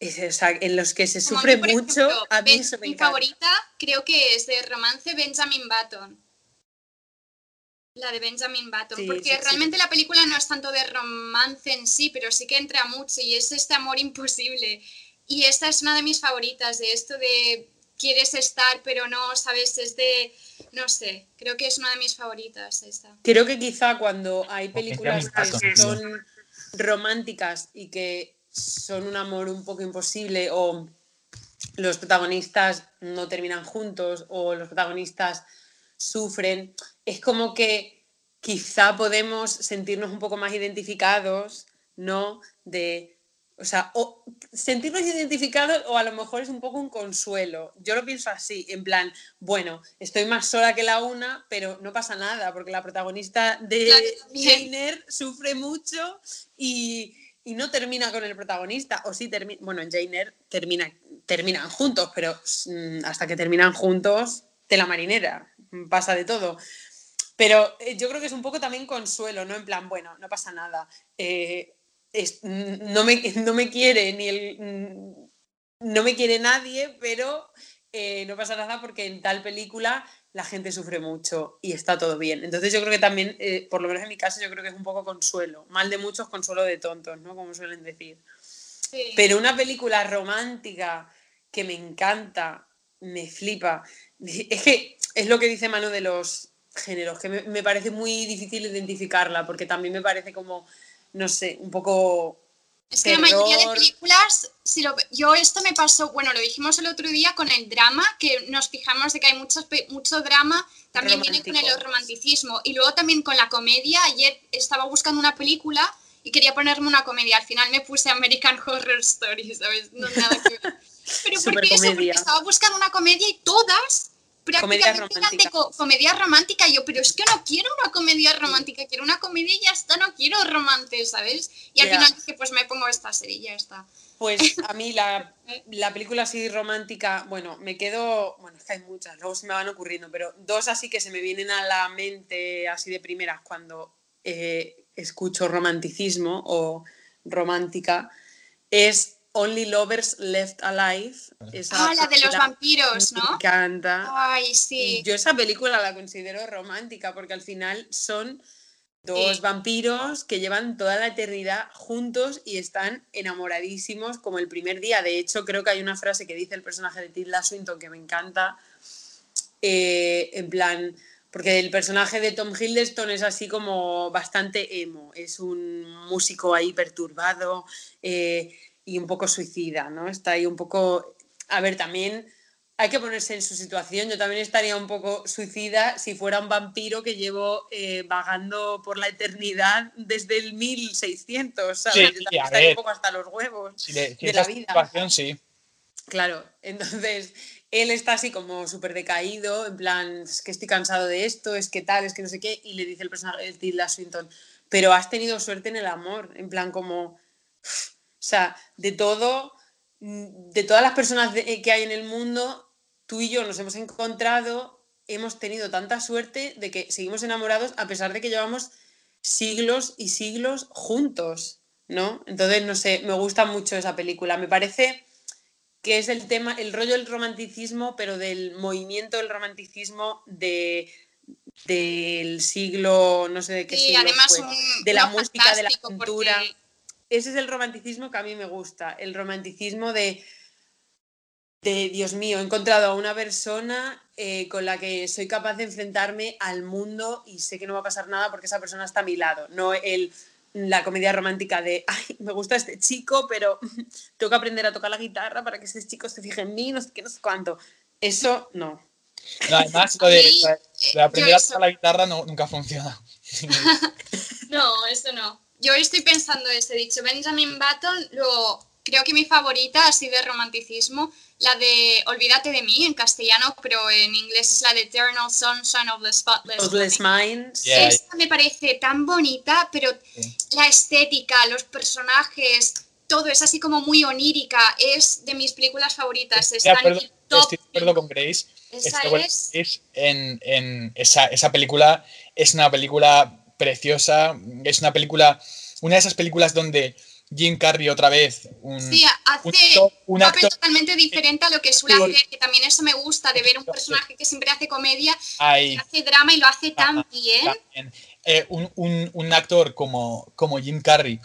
o sea, en los que se sufre mucho. a mí eso me mi favorita creo que es de romance Benjamin Button. La de Benjamin Button, porque realmente la película no es tanto de romance en sí, pero sí que entra mucho y es este amor imposible. Y esta es una de mis favoritas, de esto de quieres estar, pero no, sabes, es de, no sé, creo que es una de mis favoritas esta. Creo que quizá cuando hay películas que son románticas y que son un amor un poco imposible o los protagonistas no terminan juntos o los protagonistas sufren, es como que quizá podemos sentirnos un poco más identificados, ¿no? De o sea, o sentirnos identificados o a lo mejor es un poco un consuelo. Yo lo pienso así, en plan, bueno, estoy más sola que la una, pero no pasa nada, porque la protagonista de Jane sufre mucho y, no termina con el protagonista. O sí termina, bueno, en Jane termina, terminan juntos, pero mm, hasta que terminan juntos, de la marinera, pasa de todo. Pero eh, yo creo que es un poco también consuelo, ¿no? En plan, bueno, no pasa nada. Eh, no, me, no me quiere ni el, no me quiere nadie, pero eh, no pasa nada porque en tal película la gente sufre mucho y está todo bien. Entonces yo creo que también, eh, por lo menos en mi caso, yo creo que es un poco consuelo. Mal de muchos, consuelo de tontos, ¿no? Como suelen decir. Pero una película romántica que me encanta, me flipa. Es que es lo que dice Manu de los géneros, que me, me parece muy difícil identificarla, porque también me parece como no sé, un poco... Es que la mayoría de películas, si lo, yo esto me pasó, bueno, lo dijimos el otro día con el drama, que nos fijamos de que hay mucho, mucho drama, también viene con el romanticismo. Y luego también con la comedia, ayer estaba buscando una película y quería ponerme una comedia, al final me puse American Horror Story, ¿sabes? No nada que ver. Pero ¿por qué eso? Porque estaba buscando una comedia y todas comedia romántica. comedia romántica. Yo, pero es que no quiero una comedia romántica, quiero una comedia y ya está, no quiero romance, ¿sabes? Y al final dije, pues me pongo esta serie y ya está. Pues a mí la, la, película así romántica, bueno, me quedo, bueno, es que hay muchas, luego se me van ocurriendo, pero dos así que se me vienen a la mente así de primeras cuando eh, escucho romanticismo o romántica, es Only Lovers Left Alive. ah, la de los vampiros, ¿no? Me encanta. Ay, sí. Yo esa película la considero romántica porque al final son dos vampiros que llevan toda la eternidad juntos y están enamoradísimos como el primer día. De hecho, creo que hay una frase que dice el personaje de Tilda Swinton que me encanta. Eh, en plan, porque el personaje de Tom Hiddleston es así como bastante emo, es un músico ahí perturbado, eh, y un poco suicida, ¿no? Está ahí un poco... A ver, también hay que ponerse en su situación. Yo también estaría un poco suicida si fuera un vampiro que llevo eh, vagando por la eternidad desde el 1600, ¿sabes? Yo también estaría un poco hasta los huevos de, la vida. Situación, sí. Claro, entonces él está así como súper decaído, en plan, es que estoy cansado de esto, es que tal, es que no sé qué, y le dice el personaje de Tilda Swinton, pero has tenido suerte en el amor, en plan como sea, de todo, mm, de todas las personas que hay en el mundo, tú y yo nos hemos encontrado, hemos tenido tanta suerte de que seguimos enamorados a pesar de que llevamos siglos y siglos juntos, ¿no? Entonces, no sé, me gusta mucho esa película. Me parece que es el tema, el rollo del romanticismo, pero del movimiento del romanticismo de del siglo, no sé de qué Sí, siglo además fue, un- de la música, de la pintura. Ese es el romanticismo que a mí me gusta, el romanticismo de, de Dios mío, he encontrado a una persona eh, con la que soy capaz de enfrentarme al mundo y sé que no va a pasar nada porque esa persona está a mi lado, no el, la comedia romántica de, ay, me gusta este chico, pero tengo que aprender a tocar la guitarra para que ese chico se fije en mí, no sé qué, no sé cuánto. Eso no. No, además, lo de, lo aprender a tocar la guitarra no, nunca funciona. No, eso no. Yo estoy pensando eso, he dicho Benjamin Button, luego creo que mi favorita así de romanticismo, la de Olvídate de mí en castellano, pero en inglés es la de Eternal Sunshine of the Spotless Spotless Mind. Minds. Yeah. Esta me parece tan bonita, pero Sí. la estética, los personajes, todo es así como muy onírica, es de mis películas favoritas. Estoy de Está en acuerdo, el top estoy de acuerdo con Grace. Esa es- en, en esa, esa película. Es una película preciosa. Es una película, una de esas películas donde Jim Carrey otra vez, un, Sí, hace un actor- un un papel actor- totalmente diferente a lo que suele hacer, que también eso me gusta, de ver un personaje que siempre hace comedia, que hace drama y lo hace tan bien. también. Eh, un, un- un actor como, como Jim Carrey,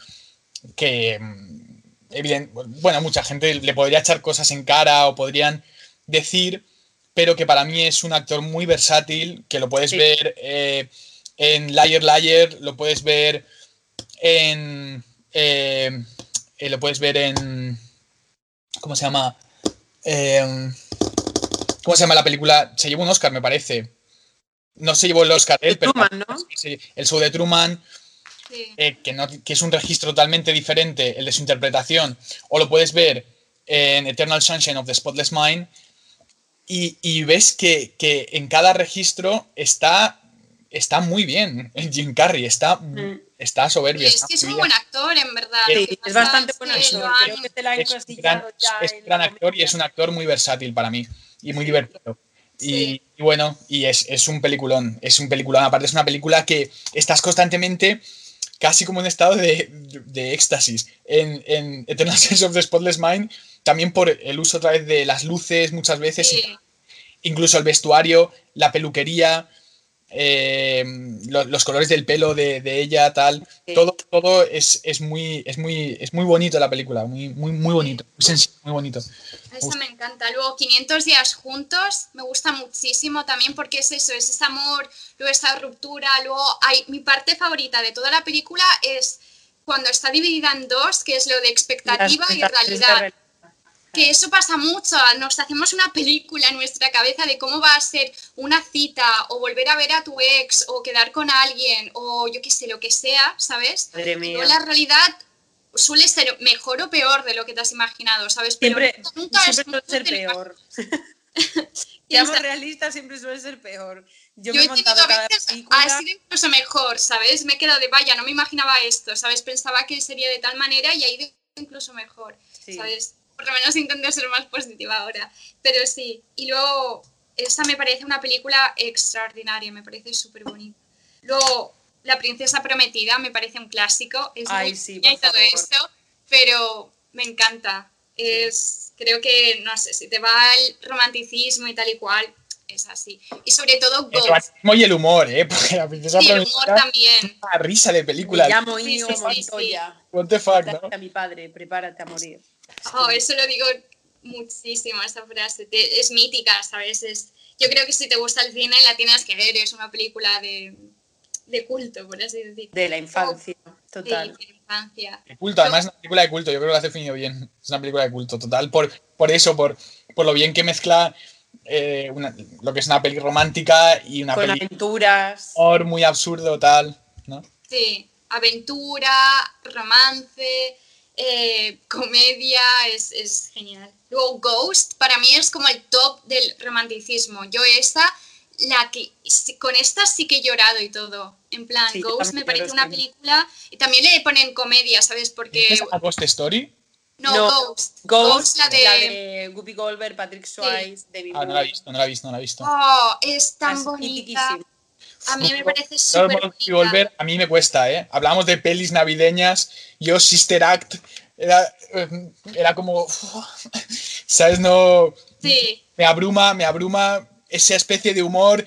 que mm, evident- bueno, mucha gente le podría echar cosas en cara o podrían decir, pero que para mí es un actor muy versátil, que lo puedes Sí. ver eh, en Liar Liar, lo puedes ver en... eh, eh, lo puedes ver en... ¿Cómo se llama? Eh, ¿Cómo se llama la película? Se llevó un Oscar, me parece. No se llevó el Oscar él, pero Truman, ¿no? el show de Truman, Sí. eh, que, no- que es un registro totalmente diferente el de su interpretación, o lo puedes ver en Eternal Sunshine of the Spotless Mind, y, y ves que, que en cada registro está, está muy bien Jim Carrey, está, Mm. está soberbio. es está que es un buen actor, en verdad. Sí, es bastante es buen actor. lo Creo han- que te la han es un gran, ya es la actor y es un actor muy versátil para mí y muy Sí. divertido. Y, Sí. y bueno, y es, es un peliculón, es un peliculón. Aparte es una película que estás constantemente casi como en estado de, de éxtasis. En, en Eternal Sense of the Spotless Mind, también por el uso otra vez de las luces muchas veces, y Sí. incluso el vestuario, la peluquería, eh, lo- los colores del pelo de, de ella, tal. Sí. Todo, todo es, es muy, es muy, es muy bonito la película, muy, muy, muy bonito, muy sencillo, muy bonito. Esa me encanta. Luego, 500 días juntos, me gusta muchísimo también porque es eso, es ese amor, luego esa ruptura, luego hay mi parte favorita de toda la película es cuando está dividida en dos, que es lo de expectativa y realidad. Que eso pasa mucho, nos hacemos una película en nuestra cabeza de cómo va a ser una cita o volver a ver a tu ex o quedar con alguien o yo qué sé, lo que sea, ¿sabes? Madre mía. luego la realidad suele ser mejor o peor de lo que te has imaginado, ¿sabes? Pero Siempre, nunca es siempre suele ser peor. Seamos realistas, siempre suele ser peor. Yo, Yo me he he tenido montado cada veces película. ha sido incluso mejor, ¿sabes? Me he quedado de vaya, no me imaginaba esto, ¿sabes? Pensaba que sería de tal manera y ha ido incluso mejor, Sí. ¿sabes? Por lo menos intento ser más positiva ahora. Pero sí, y luego, esa me parece una película extraordinaria, me parece súper bonita. Luego, La Princesa Prometida me parece un clásico, es Ay, muy sí, pequeña y por todo favor. esto, pero me encanta. Es, creo que, no sé, si te va el romanticismo y tal y cual, es así. Y sobre todo El Ghost. romanticismo y el humor, ¿eh? Porque la princesa Sí, el humor Prometida también. una risa de película. Me llamo Sí, Íñigo sí, sí, Montoya. What the fuck, ¿no? A mi padre, prepárate a morir. Oh, eso lo digo muchísimo, esa frase. Te- es mítica, ¿sabes? Es, yo creo que si te gusta el cine la tienes que ver. Es una película de, de culto, por así decir. De la infancia, Sí, total. de infancia. De culto, además es una película de culto, yo creo que lo hace definido bien. Es una película de culto, total. Por, por eso, por, por lo bien que mezcla eh, una- lo que es una peli romántica y una Con peli aventuras. de humor muy absurdo, tal, ¿no? Sí, aventura, romance, eh, comedia, es, es genial. Luego Ghost, para mí es como el top del romanticismo. Yo esta, la que, con esta sí que he llorado y todo. En plan, Sí, Ghost me parece una película, y también le ponen comedia, ¿sabes? Porque... ¿Es a Ghost Story? No, No, Ghost. Ghost, la de... Whoopi Goldberg, Patrick Swayze, David Ah, no la he visto, no la he visto, no la he visto. Oh, es tan Es bonita. A mí me parece súper Whoopi Goldberg, a mí me cuesta, ¿eh? Hablamos de pelis navideñas, yo Sister Act, era, eh, era como, ¿sabes? No... Sí. Me abruma, me abruma esa especie de humor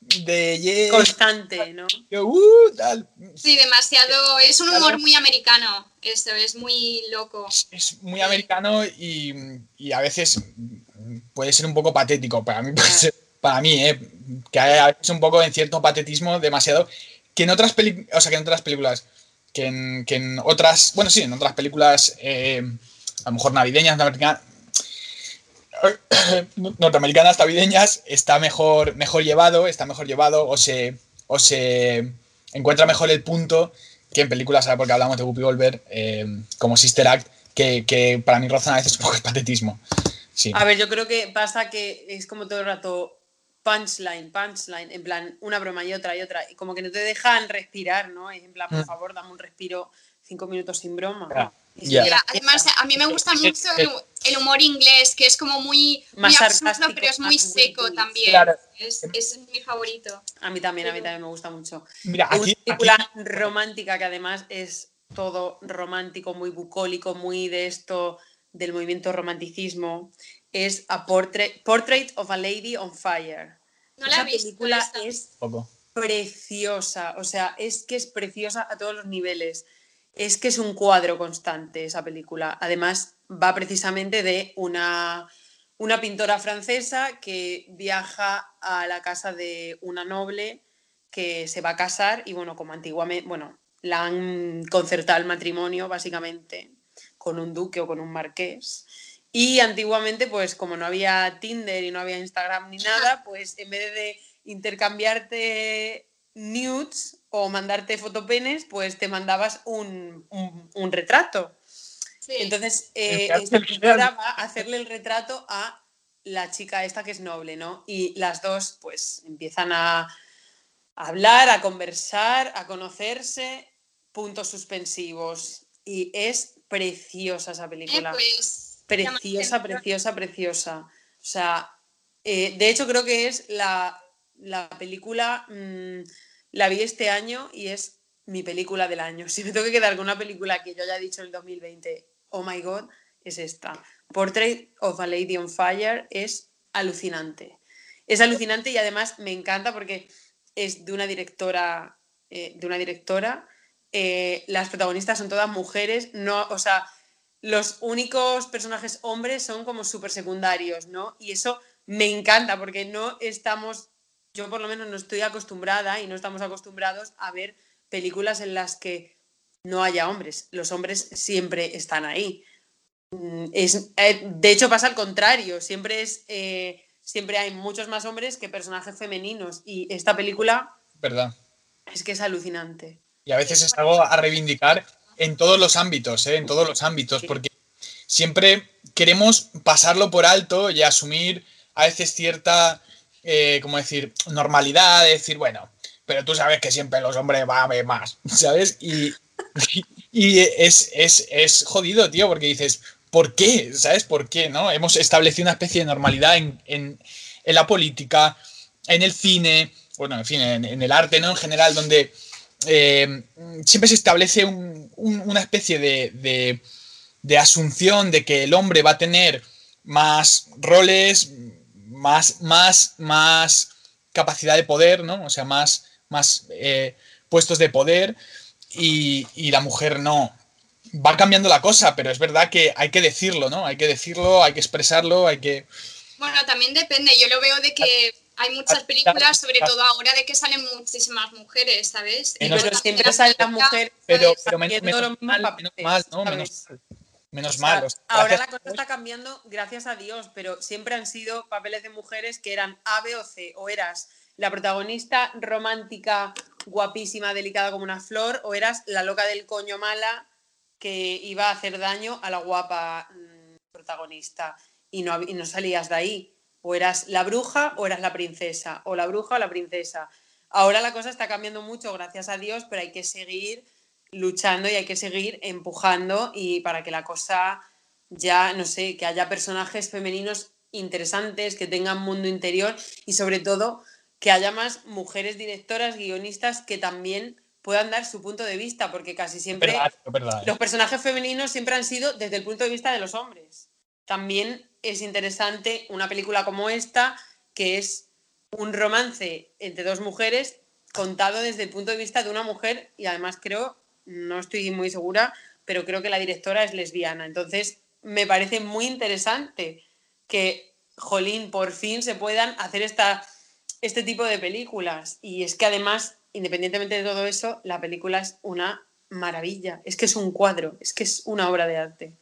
de... Constante, ¿no? Uh, tal. Sí, demasiado. Es un humor muy americano. Esto es muy loco. Es muy americano y, y, a veces puede ser un poco patético. Para mí, para mí, ¿eh? que hay un poco en cierto patetismo demasiado. Que en otras películas, o sea, que en otras películas, que en, que en otras, bueno, sí, en otras películas, eh, a lo mejor navideñas, norteamericanas navideñas está mejor, mejor llevado, está mejor llevado o se, o se encuentra mejor el punto que en películas, porque hablamos de Whoopi Goldberg, eh, como Sister Act, que, que, para mí rozan a veces un poco el patetismo. Sí. A ver, yo creo que pasa que es como todo el rato punchline, punchline, en plan una broma y otra y otra, y como que no te dejan respirar, ¿no? En plan, por mm. favor, dame un respiro cinco minutos sin broma. Además, a mí me gusta mucho el, humor inglés, que es como muy, más absurdo, pero es muy seco también. Es, es, mi favorito. A mí también, a mí también me gusta mucho. Mira, aquí, Una película romántica que además es todo romántico, muy bucólico, muy de esto del movimiento romanticismo, es A Portrait, Portrait of a Lady on Fire. No la Esa película es preciosa, o sea, es que es preciosa a todos los niveles es que es un cuadro constante esa película. Además, va precisamente de una, una pintora francesa que viaja a la casa de una noble que se va a casar y bueno, como antiguamente, bueno, la han concertado el matrimonio básicamente con un duque o con un marqués. Y antiguamente, pues como no había Tinder y no había Instagram ni nada, pues en vez de intercambiarte nudes o mandarte fotopenes, pues te mandabas un, retrato. Entonces, eh, va a hacerle el retrato a la chica esta que es noble, ¿no? Y las dos, pues, empiezan a hablar, a conversar, a conocerse, puntos suspensivos. Y es preciosa esa película. Eh, pues, preciosa, preciosa, preciosa. O sea, eh, de hecho creo que es la, película... Mm, la vi este año y es mi película del año. Si me tengo que quedar con una película que yo haya dicho en el 2020, oh my god, es esta. Portrait of a Lady on Fire es alucinante. Es alucinante y además me encanta porque es de una directora, eh, de una directora. Eh, las protagonistas son todas mujeres, no, o sea, los únicos personajes hombres son como súper secundarios, ¿no? Y eso me encanta porque no estamos yo por lo menos no estoy acostumbrada y no estamos acostumbrados a ver películas en las que no haya hombres. Los hombres siempre están ahí. Mm, es, eh, de hecho pasa al contrario, siempre, es, eh, siempre hay muchos más hombres que personajes femeninos y esta película ¿verdad? es que es alucinante. Y a veces es algo a reivindicar en todos los ámbitos, ¿eh? en todos los ámbitos, porque siempre queremos pasarlo por alto y asumir a veces cierta eh, como decir, normalidad, decir, bueno, pero tú sabes que siempre los hombres van a ver más, ¿sabes? Y, y, es, es, es, jodido, tío, porque dices, ¿por qué? ¿Sabes? ¿Por qué? ¿No? Hemos establecido una especie de normalidad en, en, en la política, en el cine, bueno, en fin, en, el arte, ¿no? En general, donde eh, siempre se establece un, una especie de, de, de asunción de que el hombre va a tener más roles, más, más, más capacidad de poder, ¿no? O sea, más, más eh, puestos de poder y, la mujer no. Va cambiando la cosa, pero es verdad que hay que decirlo, ¿no? Hay que decirlo, hay que expresarlo, hay que... Bueno, también depende. Yo lo veo de que hay muchas películas, sobre todo ahora, de que salen muchísimas mujeres, ¿sabes? pero siempre salen las mujeres pero, pero menos, mal, menos mal, ¿no? Menos mal. Menos mal. ahora la cosa está cambiando, gracias a Dios, pero siempre han sido papeles de mujeres que eran A, B o C. O eras la protagonista romántica, guapísima, delicada como una flor, o eras la loca del coño mala que iba a hacer daño a la guapa mm, protagonista. Y no, y no salías de ahí. O eras la bruja o eras la princesa. O la bruja o la princesa. Ahora la cosa está cambiando mucho, gracias a Dios, pero hay que seguir luchando y hay que seguir empujando y para que la cosa ya, no sé, que haya personajes femeninos interesantes, que tengan mundo interior y sobre todo que haya más mujeres directoras, guionistas que también puedan dar su punto de vista, porque casi siempre Verdad, los personajes femeninos siempre han sido desde el punto de vista de los hombres. También es interesante una película como esta, que es un romance entre dos mujeres contado desde el punto de vista de una mujer y además creo, no estoy muy segura, pero creo que la directora es lesbiana. Entonces, me parece muy interesante que, jolín, por fin se puedan hacer esta, este tipo de películas. Y es que además, independientemente de todo eso, la película es una maravilla. Es que es un cuadro, es que es una obra de arte.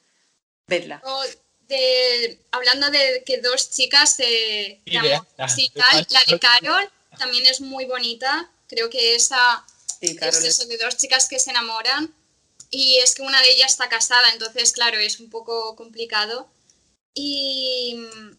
Vedla. De- hablando de que dos chicas se Sí, tal, la de Carol también es muy bonita. Creo que esa Sí, es es- eso de dos chicas que se enamoran y es que una de ellas está casada, entonces claro, es un poco complicado. Y mm,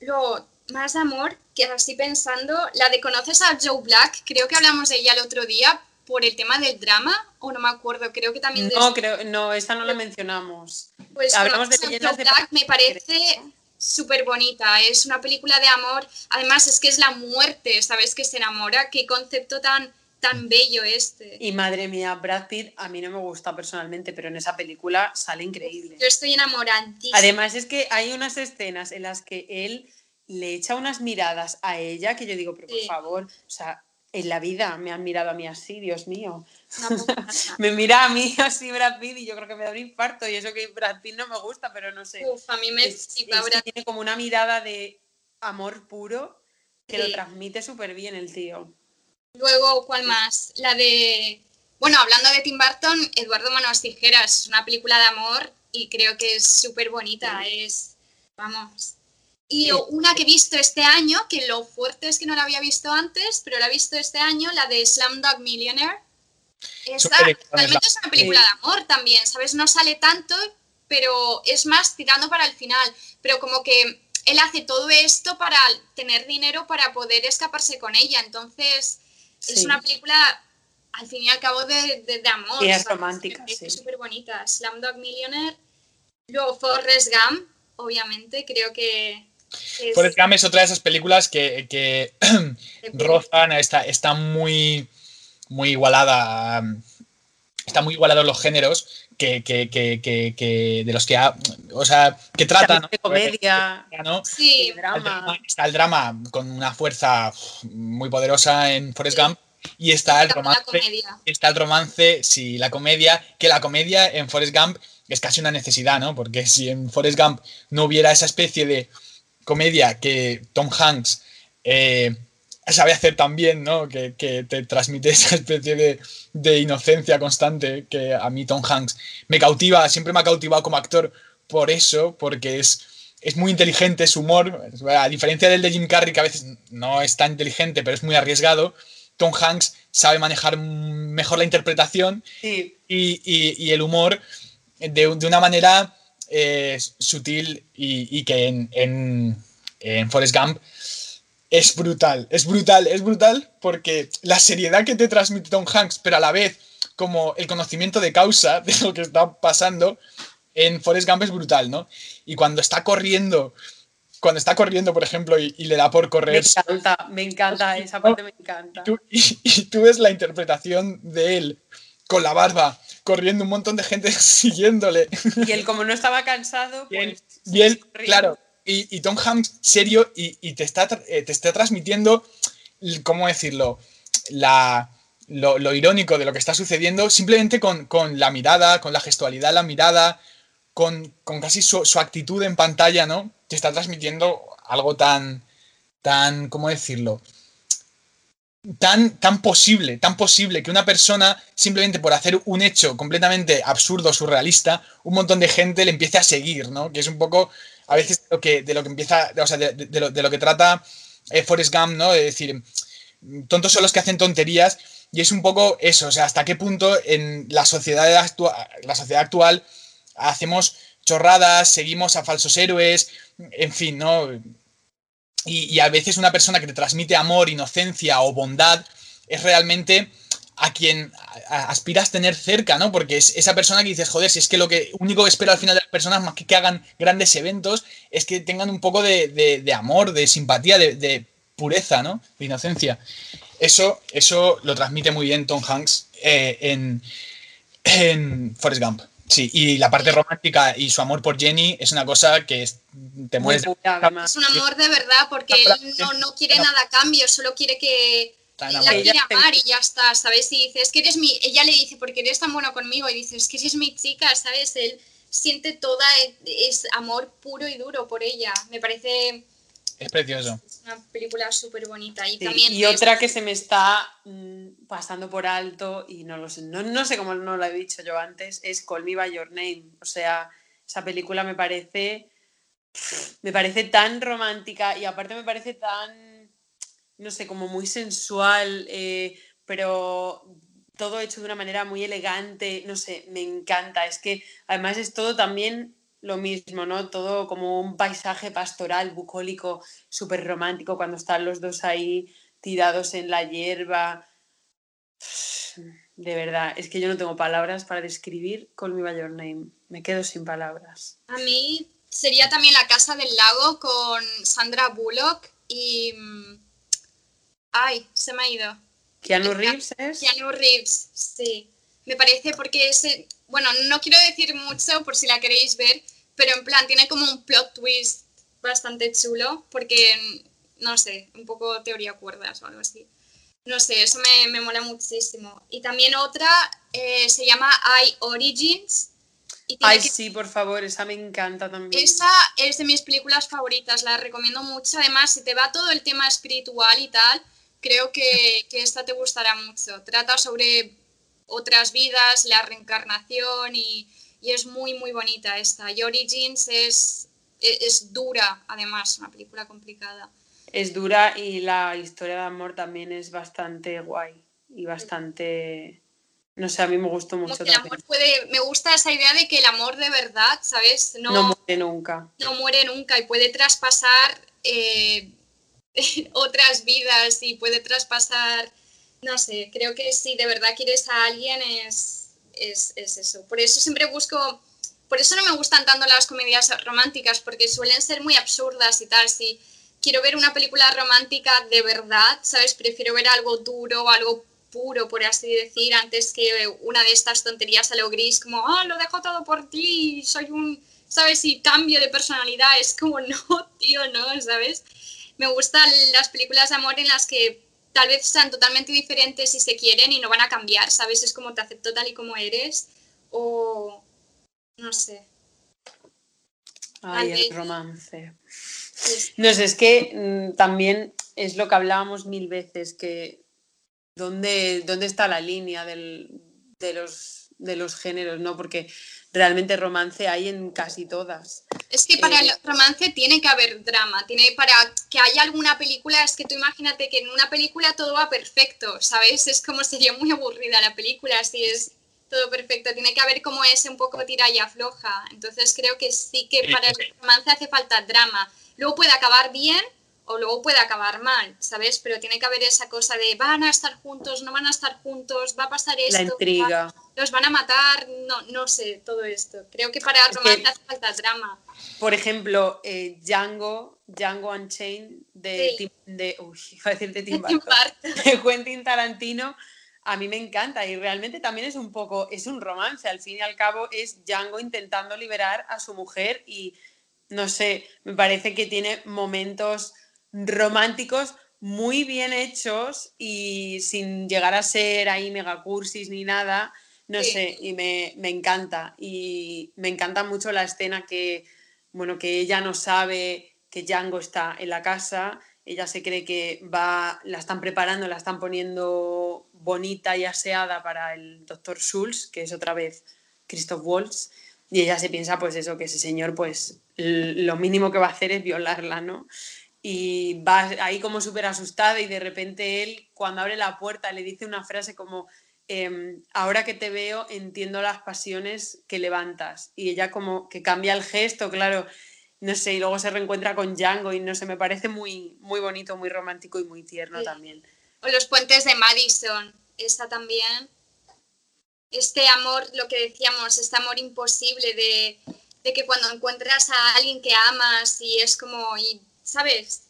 luego, más de amor, que así pensando, la de conoces a Joe Black, creo que hablamos de ella el otro día por el tema del drama, o no me acuerdo, creo que también de No, creo, no, esta no la mencionamos. pues hablamos de leyendas de Black me parece súper bonita, es una película de amor, además es que es la muerte, ¿sabes? Que se enamora, qué concepto tan, tan bello este. Y madre mía, Brad Pitt a mí no me gusta personalmente, pero en esa película sale increíble. Yo estoy enamoradísima. Además es que hay unas escenas en las que él le echa unas miradas a ella que yo digo, pero por Sí. favor, o sea, en la vida me han mirado a mí así, Dios mío. Nada. Me mira a mí así Brad Pitt y yo creo que me da un infarto y eso que Brad Pitt no me gusta, pero no sé. Uf, a mí me Es- es Brad tiene como una mirada de amor puro que lo transmite súper bien el tío. Luego, ¿cuál más? La de. Bueno, hablando de Tim Burton, Eduardo Manos Tijeras. Es una película de amor y creo que es súper bonita. Es. Vamos. Y Sí. una que he visto este año, que lo fuerte es que no la había visto antes, pero la he visto este año, la de Slumdog Millionaire. Esta de realmente es una película de amor también, ¿sabes? No sale tanto, pero es más tirando para el final. Pero como que él hace todo esto para tener dinero para poder escaparse con ella. Entonces, es una película, al fin y al cabo, de, de- de amor. Sí, es ¿sabes? romántica, Es sí. súper bonita. Slumdog Millionaire. Luego Forrest Gump, obviamente, creo que es Forrest Gump es otra de esas películas que, rozan, está, está muy, muy igualada. um, Está muy igualados los géneros que, que, que, que, que de los que ha, o sea, que tratan. De comedia, ¿no? Sí, El drama. drama- está el drama con una fuerza muy poderosa en Forrest Sí. Gump y está el romance está el romance, sí, la comedia, que la comedia en Forrest Gump es casi una necesidad, ¿no? Porque si en Forrest Gump no hubiera esa especie de comedia que Tom Hanks eh, sabe hacer tan bien, ¿no? Que, que te transmite esa especie de, de inocencia constante que a mí Tom Hanks me cautiva, siempre me ha cautivado como actor por eso, porque es, es muy inteligente su humor, a diferencia del de Jim Carrey, que a veces no es tan inteligente, pero es muy arriesgado. Tom Hanks sabe manejar mejor la interpretación Sí, y, y- y el humor de, de una manera eh, sutil y, y que en, en, en Forrest Gump es brutal, es brutal, es brutal porque la seriedad que te transmite Tom Hanks, pero a la vez como el conocimiento de causa de lo que está pasando en Forrest Gump es brutal, ¿no? Y cuando está corriendo, cuando está corriendo, por ejemplo, y, y le da por me correr encanta, me encanta, esa parte me encanta. tú- y, y tú ves la interpretación de él con la barba, corriendo un montón de gente siguiéndole. Y él, como no estaba cansado, Y él, pues. y él, corriendo. claro, y, y Tom Hanks serio y, y te, está, eh, te está transmitiendo, ¿cómo decirlo? La, lo, lo irónico de lo que está sucediendo simplemente con, con la mirada, con la gestualidad, la mirada, con, con casi su, su actitud en pantalla, ¿no? Te está transmitiendo algo tan, tan, ¿cómo decirlo? Tan, tan posible, tan posible que una persona, simplemente por hacer un hecho completamente absurdo, surrealista, un montón de gente le empiece a seguir, ¿no? Que es un poco, a veces, lo que, de lo que empieza, o sea, de, lo, de lo que trata eh, Forrest Gump, ¿no? De decir, tontos son los que hacen tonterías, y es un poco eso, o sea, hasta qué punto en la sociedad, actua- la sociedad actual hacemos chorradas, seguimos a falsos héroes, en fin, ¿no? Y, a veces una persona que te transmite amor, inocencia o bondad es realmente a quien aspiras tener cerca, ¿no? Porque es esa persona que dices, joder, si es que lo que único que espero al final de las personas, más que que hagan grandes eventos, es que tengan un poco de, de- amor, de simpatía, de, de- pureza, ¿no? De inocencia. Eso, eso lo transmite muy bien Tom Hanks eh, en, en Forrest Gump. Sí, y la parte romántica y su amor por Jenny es una cosa que te mueres. Es un amor de verdad porque él no, no quiere nada a cambio, solo quiere que la quiere amar y ya está, ¿sabes? Y dice, es que eres mi. Ella le dice, porque eres tan bueno conmigo, y dice, es que eres mi chica, ¿sabes? Él siente toda. Es amor puro y duro por ella. Me parece es precioso. Es una película súper bonita. Y, y otra que se me está mm, pasando por alto, y no lo sé, no, sé cómo no lo he dicho yo antes, es Call Me By Your Name. O sea, esa película me parece. Me parece tan romántica y aparte me parece tan. No sé, como muy sensual, eh, pero todo hecho de una manera muy elegante. No sé, me encanta. Es que además es todo también lo mismo, ¿no? Todo como un paisaje pastoral, bucólico, súper romántico, cuando están los dos ahí tirados en la hierba. De verdad, es que yo no tengo palabras para describir Call Me By Your Name. Me quedo sin palabras. A mí sería también La Casa del Lago con Sandra Bullock y... Mm, ay, se me ha ido. Keanu Reeves es. Keanu Reeves, sí. Me parece porque ese, bueno, no quiero decir mucho por si la queréis ver, pero en plan tiene como un plot twist bastante chulo, porque, no sé, un poco teoría cuerdas o algo así. No sé, eso me, me mola muchísimo. Y también otra eh, se llama I Origins. Ay, sí, por favor, esa me encanta también. Esa es de mis películas favoritas, la recomiendo mucho. Además, si te va todo el tema espiritual y tal, creo que, que esta te gustará mucho. Trata sobre otras vidas, la reencarnación y, y es muy, muy bonita esta. Y Origins es, e, es, dura, además, una película complicada. Es dura y la historia de amor también es bastante guay y bastante... No sé, a mí me gustó mucho. El amor puede, me gusta esa idea de que el amor de verdad, ¿sabes? No, no muere nunca. No muere nunca y puede traspasar eh, otras vidas y puede traspasar, no sé, creo que si de verdad quieres a alguien es, es, eso. Por eso siempre busco, por eso no me gustan tanto las comedias románticas, porque suelen ser muy absurdas y tal. Si quiero ver una película romántica de verdad, ¿sabes? Prefiero ver algo duro, algo puro, por así decir, antes que una de estas tonterías a lo gris, como, ah, lo dejo todo por ti, soy un, ¿sabes? Y cambio de personalidad, es como, no, tío, no, ¿sabes? Me gustan las películas de amor en las que tal vez sean totalmente diferentes si se quieren y no van a cambiar, ¿sabes? Es como te acepto tal y como eres o no sé. Ay, el romance. No sé, es que mm, también es lo que hablábamos mil veces, que dónde, dónde está la línea de, los, de los géneros, ¿no? Porque realmente romance hay en casi todas. Es que para el eh, romance tiene que haber drama, tiene para que haya alguna película, es que tú imagínate que en una película todo va perfecto, ¿sabes? Es como sería muy aburrida la película si es todo perfecto, tiene que haber como ese un poco tira y afloja. Entonces creo que sí que para el romance hace falta drama. Luego puede acabar bien o luego puede acabar mal, ¿sabes? Pero tiene que haber esa cosa de van a estar juntos, no van a estar juntos, va a pasar esto. La intriga. los van a matar, no, no sé, todo esto. Creo que para romance hace falta drama. Por ejemplo, eh, Django, Django Unchained de, de, uy, iba a decir de Tim de Quentin Tarantino, a mí me encanta y realmente también es un poco, es un romance, al fin y al cabo es Django intentando liberar a su mujer y no sé, me parece que tiene momentos románticos muy bien hechos y sin llegar a ser ahí megacursis ni nada, no sé, y me, encanta. Y me encanta mucho la escena que, bueno, que ella no sabe que Django está en la casa, ella se cree que va, la están preparando, la están poniendo bonita y aseada para el doctor Schulz, que es otra vez Christoph Waltz, y ella se piensa pues eso, que ese señor pues lo mínimo que va a hacer es violarla, ¿no? Y va ahí como súper asustada y de repente él cuando abre la puerta le dice una frase como, em, ahora que te veo entiendo las pasiones que levantas y ella como que cambia el gesto, claro, no sé, y luego se reencuentra con Django y no sé, me parece muy, muy bonito, muy romántico y muy tierno también. O los puentes de Madison, esta también. Este amor, lo que decíamos, este amor imposible de, de que cuando encuentras a alguien que amas y es como, y ¿sabes?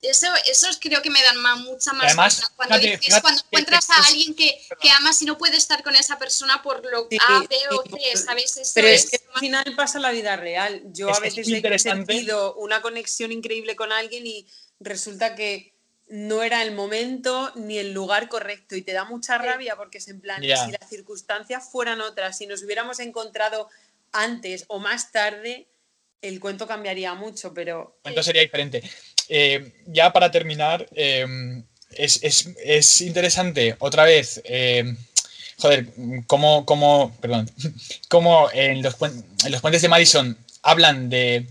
Eso, esos creo que me dan más, mucha más Además, pena. Cuando, fíjate, dices- fíjate cuando que- encuentras que a alguien que, que amas y no puedes estar con esa persona por lo Sí, A, B o C, ¿sabes? Eso Pero es es que al final pasa en la vida real. Yo a veces he sentido una conexión increíble con alguien y resulta que no era el momento ni el lugar correcto y te da mucha rabia porque es en plan, si las circunstancias fueran otras, si nos hubiéramos encontrado antes o más tarde, el cuento cambiaría mucho, pero Entonces sería diferente. Eh, ya para terminar, eh, es, es- es interesante otra vez, eh, joder, cómo, cómo- perdón, cómo en los, en los puentes de Madison hablan de,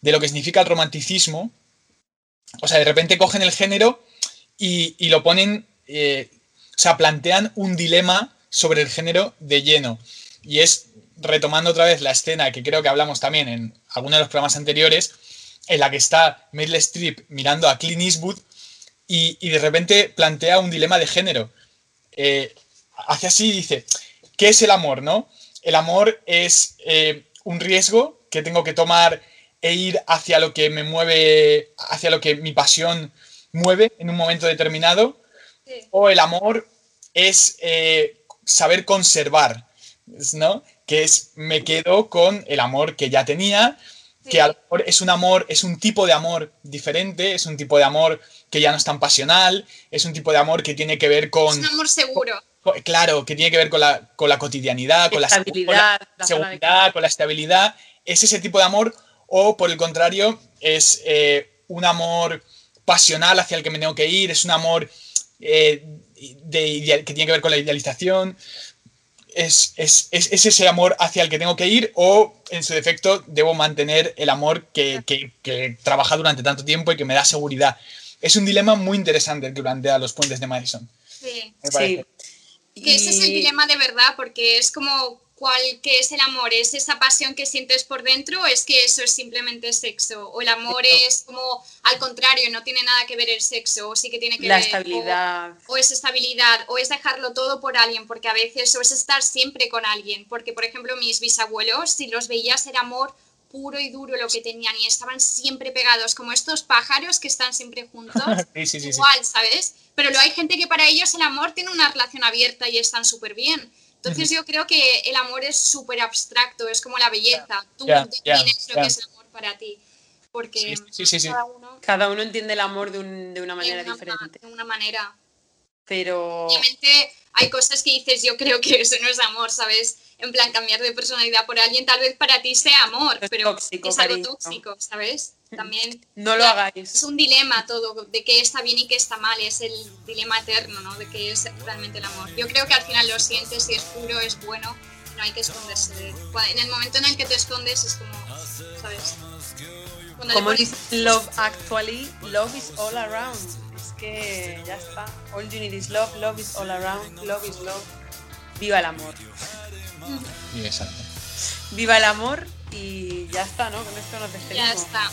de lo que significa el romanticismo. O sea, de repente cogen el género y, y lo ponen, eh, o sea, plantean un dilema sobre el género de lleno. Y es, retomando otra vez la escena que creo que hablamos también en alguno de los programas anteriores, en la que está Meryl Streep mirando a Clint Eastwood y, y de repente plantea un dilema de género. Eh, hace así y dice, ¿qué es el amor, no? El amor es eh, un riesgo que tengo que tomar e ir hacia lo que me mueve, hacia lo que mi pasión mueve en un momento determinado, Sí. o el amor es eh, saber conservar, ¿no? Que es, me quedo con el amor que ya tenía, que a lo mejor es un amor, es un tipo de amor diferente, es un tipo de amor que ya no es tan pasional, es un tipo de amor que tiene que ver con, Es un amor seguro. claro, que tiene que ver con la, con la cotidianidad, con la, con la seguridad, con la estabilidad, es ese tipo de amor, o por el contrario, es eh, un amor pasional hacia el que me tengo que ir, es un amor eh, de que tiene que ver con la idealización, es, es- es- es ese amor hacia el que tengo que ir, o en su defecto debo mantener el amor que, que, que trabaja durante tanto tiempo y que me da seguridad. Es un dilema muy interesante el que plantea los puentes de Madison. Sí. me parece. sí. Que ese es el dilema de verdad, porque es como cuál que es el amor, es esa pasión que sientes por dentro, o es que eso es simplemente sexo, o el amor es como al contrario, no tiene nada que ver el sexo, o sí que tiene que la ver o- estabilidad. o es estabilidad, o es dejarlo todo por alguien, porque a veces, o es estar siempre con alguien, porque por ejemplo mis bisabuelos, si los veías era amor puro y duro lo que tenían y estaban siempre pegados, como estos pájaros que están siempre juntos, Sí, sí, sí, sí. igual, ¿sabes? Pero luego hay gente que para ellos el amor tiene una relación abierta y están súper bien. Entonces yo creo que el amor es súper abstracto, es como la belleza. Tú ya, defines lo que es el amor para ti, porque Sí, sí, sí, sí. cada uno Cada uno entiende el amor de, un- de una manera de una, diferente. de una manera. Pero Obviamente hay cosas que dices, yo creo que eso no es amor, ¿sabes? En plan, cambiar de personalidad por alguien tal vez para ti sea amor, Es pero tóxico, es algo cariño. tóxico, ¿sabes? También no lo Ya, hagáis. es un dilema todo, de qué está bien y qué está mal, es el dilema eterno, ¿no? De qué es realmente el amor. Yo creo que al final lo sientes y es puro, es bueno, no hay que esconderse En el momento en el que te escondes es como, ¿sabes? Cuando Como dice Love Actually, love is all around. Que ya está. All you need is love, love is all around, love is love. Viva el amor. Sí, exacto. Viva el amor y ya está, ¿no? Con esto nos despedimos. Ya está.